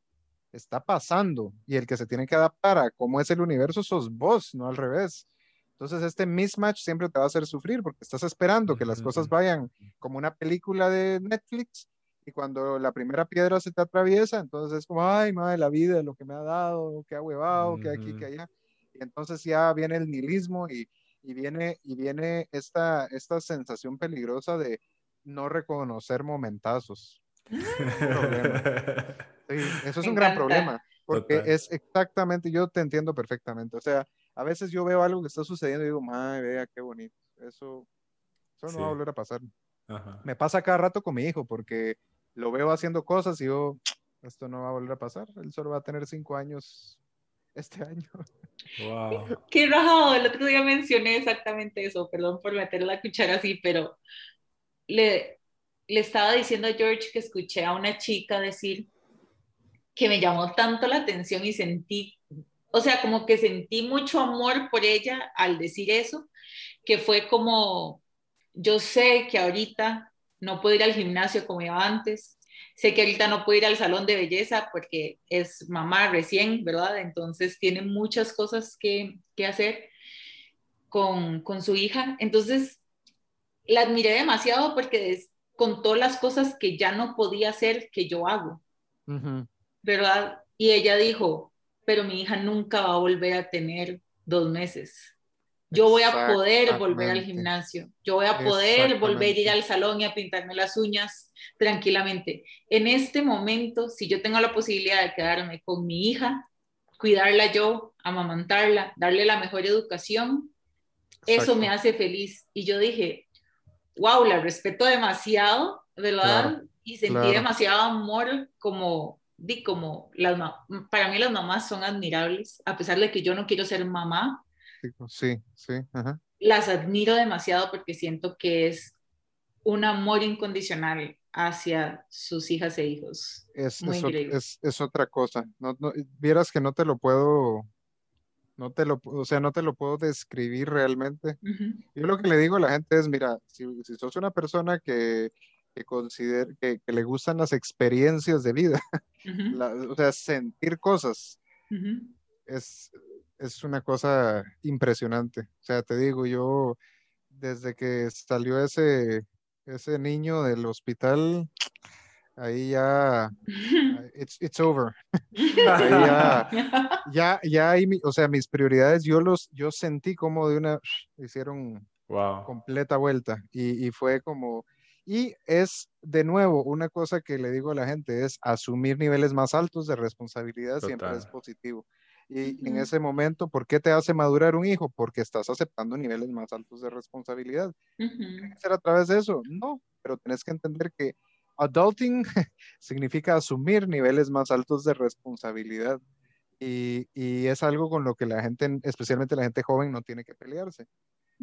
Está pasando. Y el que se tiene que adaptar a cómo es el universo sos vos, no al revés. Entonces, este mismatch siempre te va a hacer sufrir porque estás esperando que las cosas vayan como una película de Netflix y cuando la primera piedra se te atraviesa, entonces es como, ay, madre, la vida, lo que me ha dado, que ha huevado, que aquí, que allá. Y entonces ya viene el nihilismo y, y viene, y viene esta, esta sensación peligrosa de no reconocer momentazos. Sí, eso es Me un gran encanta. problema, porque Total. es exactamente, yo te entiendo perfectamente. O sea, a veces yo veo algo que está sucediendo y digo, madre, vea qué bonito. Eso, eso no Sí. va a volver a pasar. Ajá. Me pasa cada rato con mi hijo, porque lo veo haciendo cosas y yo, esto no va a volver a pasar. Él solo va a tener cinco años este año. Wow. Qué rajado, el otro día mencioné exactamente eso, perdón por meter la cuchara así, pero le, le estaba diciendo a George que escuché a una chica decir que me llamó tanto la atención y sentí, o sea, como que sentí mucho amor por ella al decir eso, que fue como, yo sé que ahorita no puedo ir al gimnasio como iba antes, sé que ahorita no puedo ir al salón de belleza porque es mamá recién, ¿verdad? Entonces tiene muchas cosas que, que hacer con, con, su hija. Entonces la admiré demasiado porque contó las cosas que ya no podía hacer que yo hago, Uh -huh. ¿verdad? Y ella dijo, pero mi hija nunca va a volver a tener dos meses. Yo voy a poder volver al gimnasio, yo voy a poder volver a ir al salón y a pintarme las uñas tranquilamente. En este momento, si yo tengo la posibilidad de quedarme con mi hija, cuidarla yo, amamantarla, darle la mejor educación, eso me hace feliz. Y yo dije, wow, la respeto demasiado, ¿verdad? Claro, y sentí claro. demasiado amor como, di, como las, para mí las mamás son admirables, a pesar de que yo no quiero ser mamá, Sí, sí, ajá. las admiro demasiado porque siento que es un amor incondicional hacia sus hijas e hijos. Es, Muy es, increíble. es- es otra cosa. No, no, vieras que no te lo puedo, no te lo, o sea, no te lo puedo describir realmente. Yo lo que le digo a la gente es, mira, si, si sos una persona que, que, consider- que, que le gustan las experiencias de vida, la- o sea, sentir cosas, es, es una cosa impresionante. O sea, te digo, yo desde que salió ese, ese niño del hospital, ahí ya, it's, it's over. Ahí ya, ya, ya ahí, mi- o sea, mis prioridades, yo los, yo sentí como de una, hicieron Wow. completa vuelta y, y fue como, y es de nuevo una cosa que le digo a la gente, es asumir niveles más altos de responsabilidad siempre es positivo. Y en ese momento, ¿por qué te hace madurar un hijo? Porque estás aceptando niveles más altos de responsabilidad. ujú, ¿Tiene que ser a través de eso? No, pero tenés que entender que adulting significa asumir niveles más altos de responsabilidad. Y, y es algo con lo que la gente, especialmente la gente joven, no tiene que pelearse.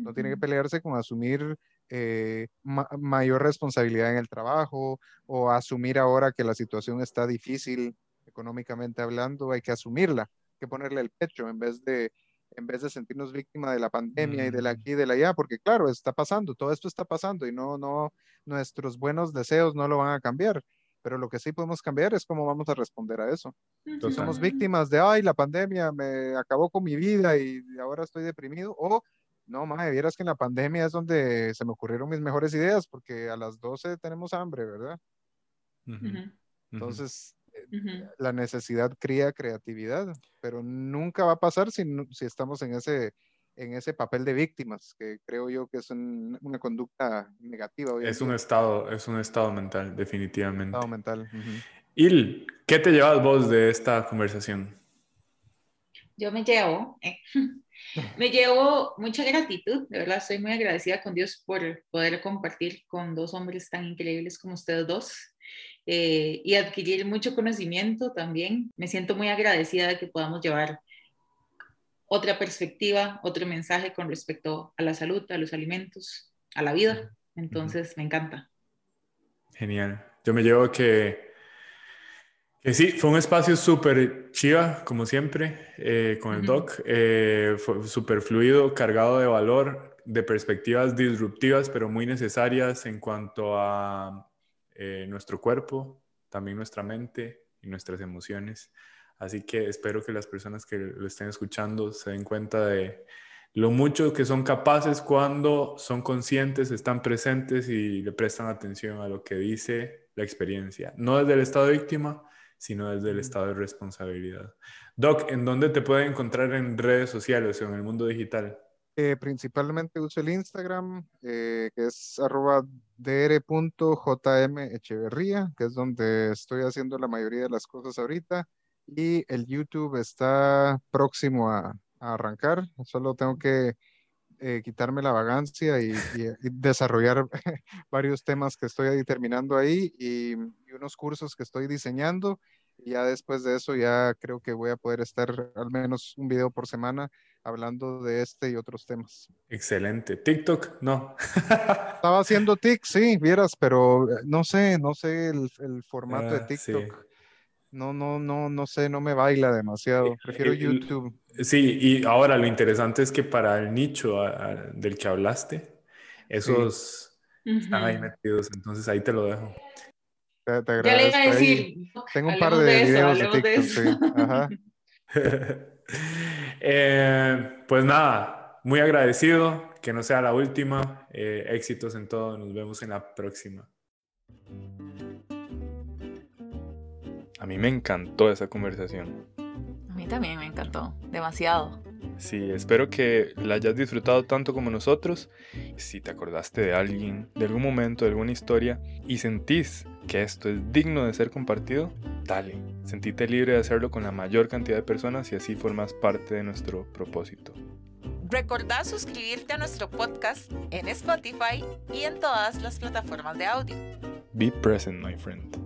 No tiene que pelearse con asumir eh, ma- mayor responsabilidad en el trabajo o asumir ahora que la situación está difícil económicamente hablando, hay que asumirla, que ponerle el pecho en vez de, en vez de sentirnos víctima de la pandemia y de la Mm. aquí y de la allá, porque claro, está pasando, todo esto está pasando y no, no, nuestros buenos deseos no lo van a cambiar, pero lo que sí podemos cambiar es cómo vamos a responder a eso. Si somos víctimas de, ay, la pandemia me acabó con mi vida y ahora estoy deprimido, o no, mae, vieras que en la pandemia es donde se me ocurrieron mis mejores ideas, porque a las 12 tenemos hambre, ¿verdad? Ujú, ujú. Entonces, la necesidad cría creatividad, pero nunca va a pasar si, si estamos en ese, en ese papel de víctimas, que creo yo que es un- una conducta negativa en Es un estado, es un estado mental, definitivamente. estado mental. ujú. Il, ¿qué te llevas vos de esta conversación? Yo me llevo, eh, me llevo mucha gratitud, de verdad, estoy muy agradecida con Dios por poder compartir con dos hombres tan increíbles como ustedes dos eh, y adquirir mucho conocimiento también. Me siento muy agradecida de que podamos llevar otra perspectiva, otro mensaje con respecto a la salud, a los alimentos, a la vida. Entonces, me encanta. Genial. Yo me llevo que, que sí, fue un espacio súper chiva, como siempre, eh, con el Ujú. doc. Eh, fue súper fluido, cargado de valor, de perspectivas disruptivas, pero muy necesarias en cuanto a eh, nuestro cuerpo, también nuestra mente y nuestras emociones. Así que espero que las personas que lo estén escuchando se den cuenta de lo mucho que son capaces cuando son conscientes, están presentes y le prestan atención a lo que dice la experiencia. No desde el estado de víctima, sino desde el estado de responsabilidad. Doc, ¿en dónde te pueden encontrar en redes sociales o en el mundo digital? Eh, principalmente uso el Instagram, eh, que es arroba dr.jmecheverría, que es donde estoy haciendo la mayoría de las cosas ahorita. Y el YouTube está próximo a, arrancar. Solo tengo que eh, quitarme la vagancia y desarrollar varios temas que estoy ahí terminando ahí y, y unos cursos que estoy diseñando. Ya después de eso ya creo que voy a poder estar al menos un video por semana hablando de este y otros temas. Excelente. TikTok, no. Estaba haciendo TikTok, sí, vieras, pero eh, no sé, no sé el, el formato de Ah, sí. TikTok. No, no, no, no sé, no me baila demasiado. Prefiero el- YouTube. Sí, y ahora lo interesante es que para el nicho a- a- del que hablaste, esos están ahí metidos, entonces ahí te lo dejo. Te, te Ya le iba a decir, Tengo un par de eso, videos de hablemos de TikTok, eso. sí. Ajá. Eh, pues nada, muy agradecido, que no sea la última, eh, éxitos en todo, nos vemos en la próxima. A mí me encantó esa conversación. A mí también me encantó, demasiado. Sí, espero que la hayas disfrutado tanto como nosotros. Si te acordaste de alguien, de algún momento, de alguna historia y sentís que esto es digno de ser compartido, dale. Sentite libre de hacerlo con la mayor cantidad de personas y así formas parte de nuestro propósito. Recordá suscribirte a nuestro podcast en Spotify y en todas las plataformas de audio. Be present, my friend.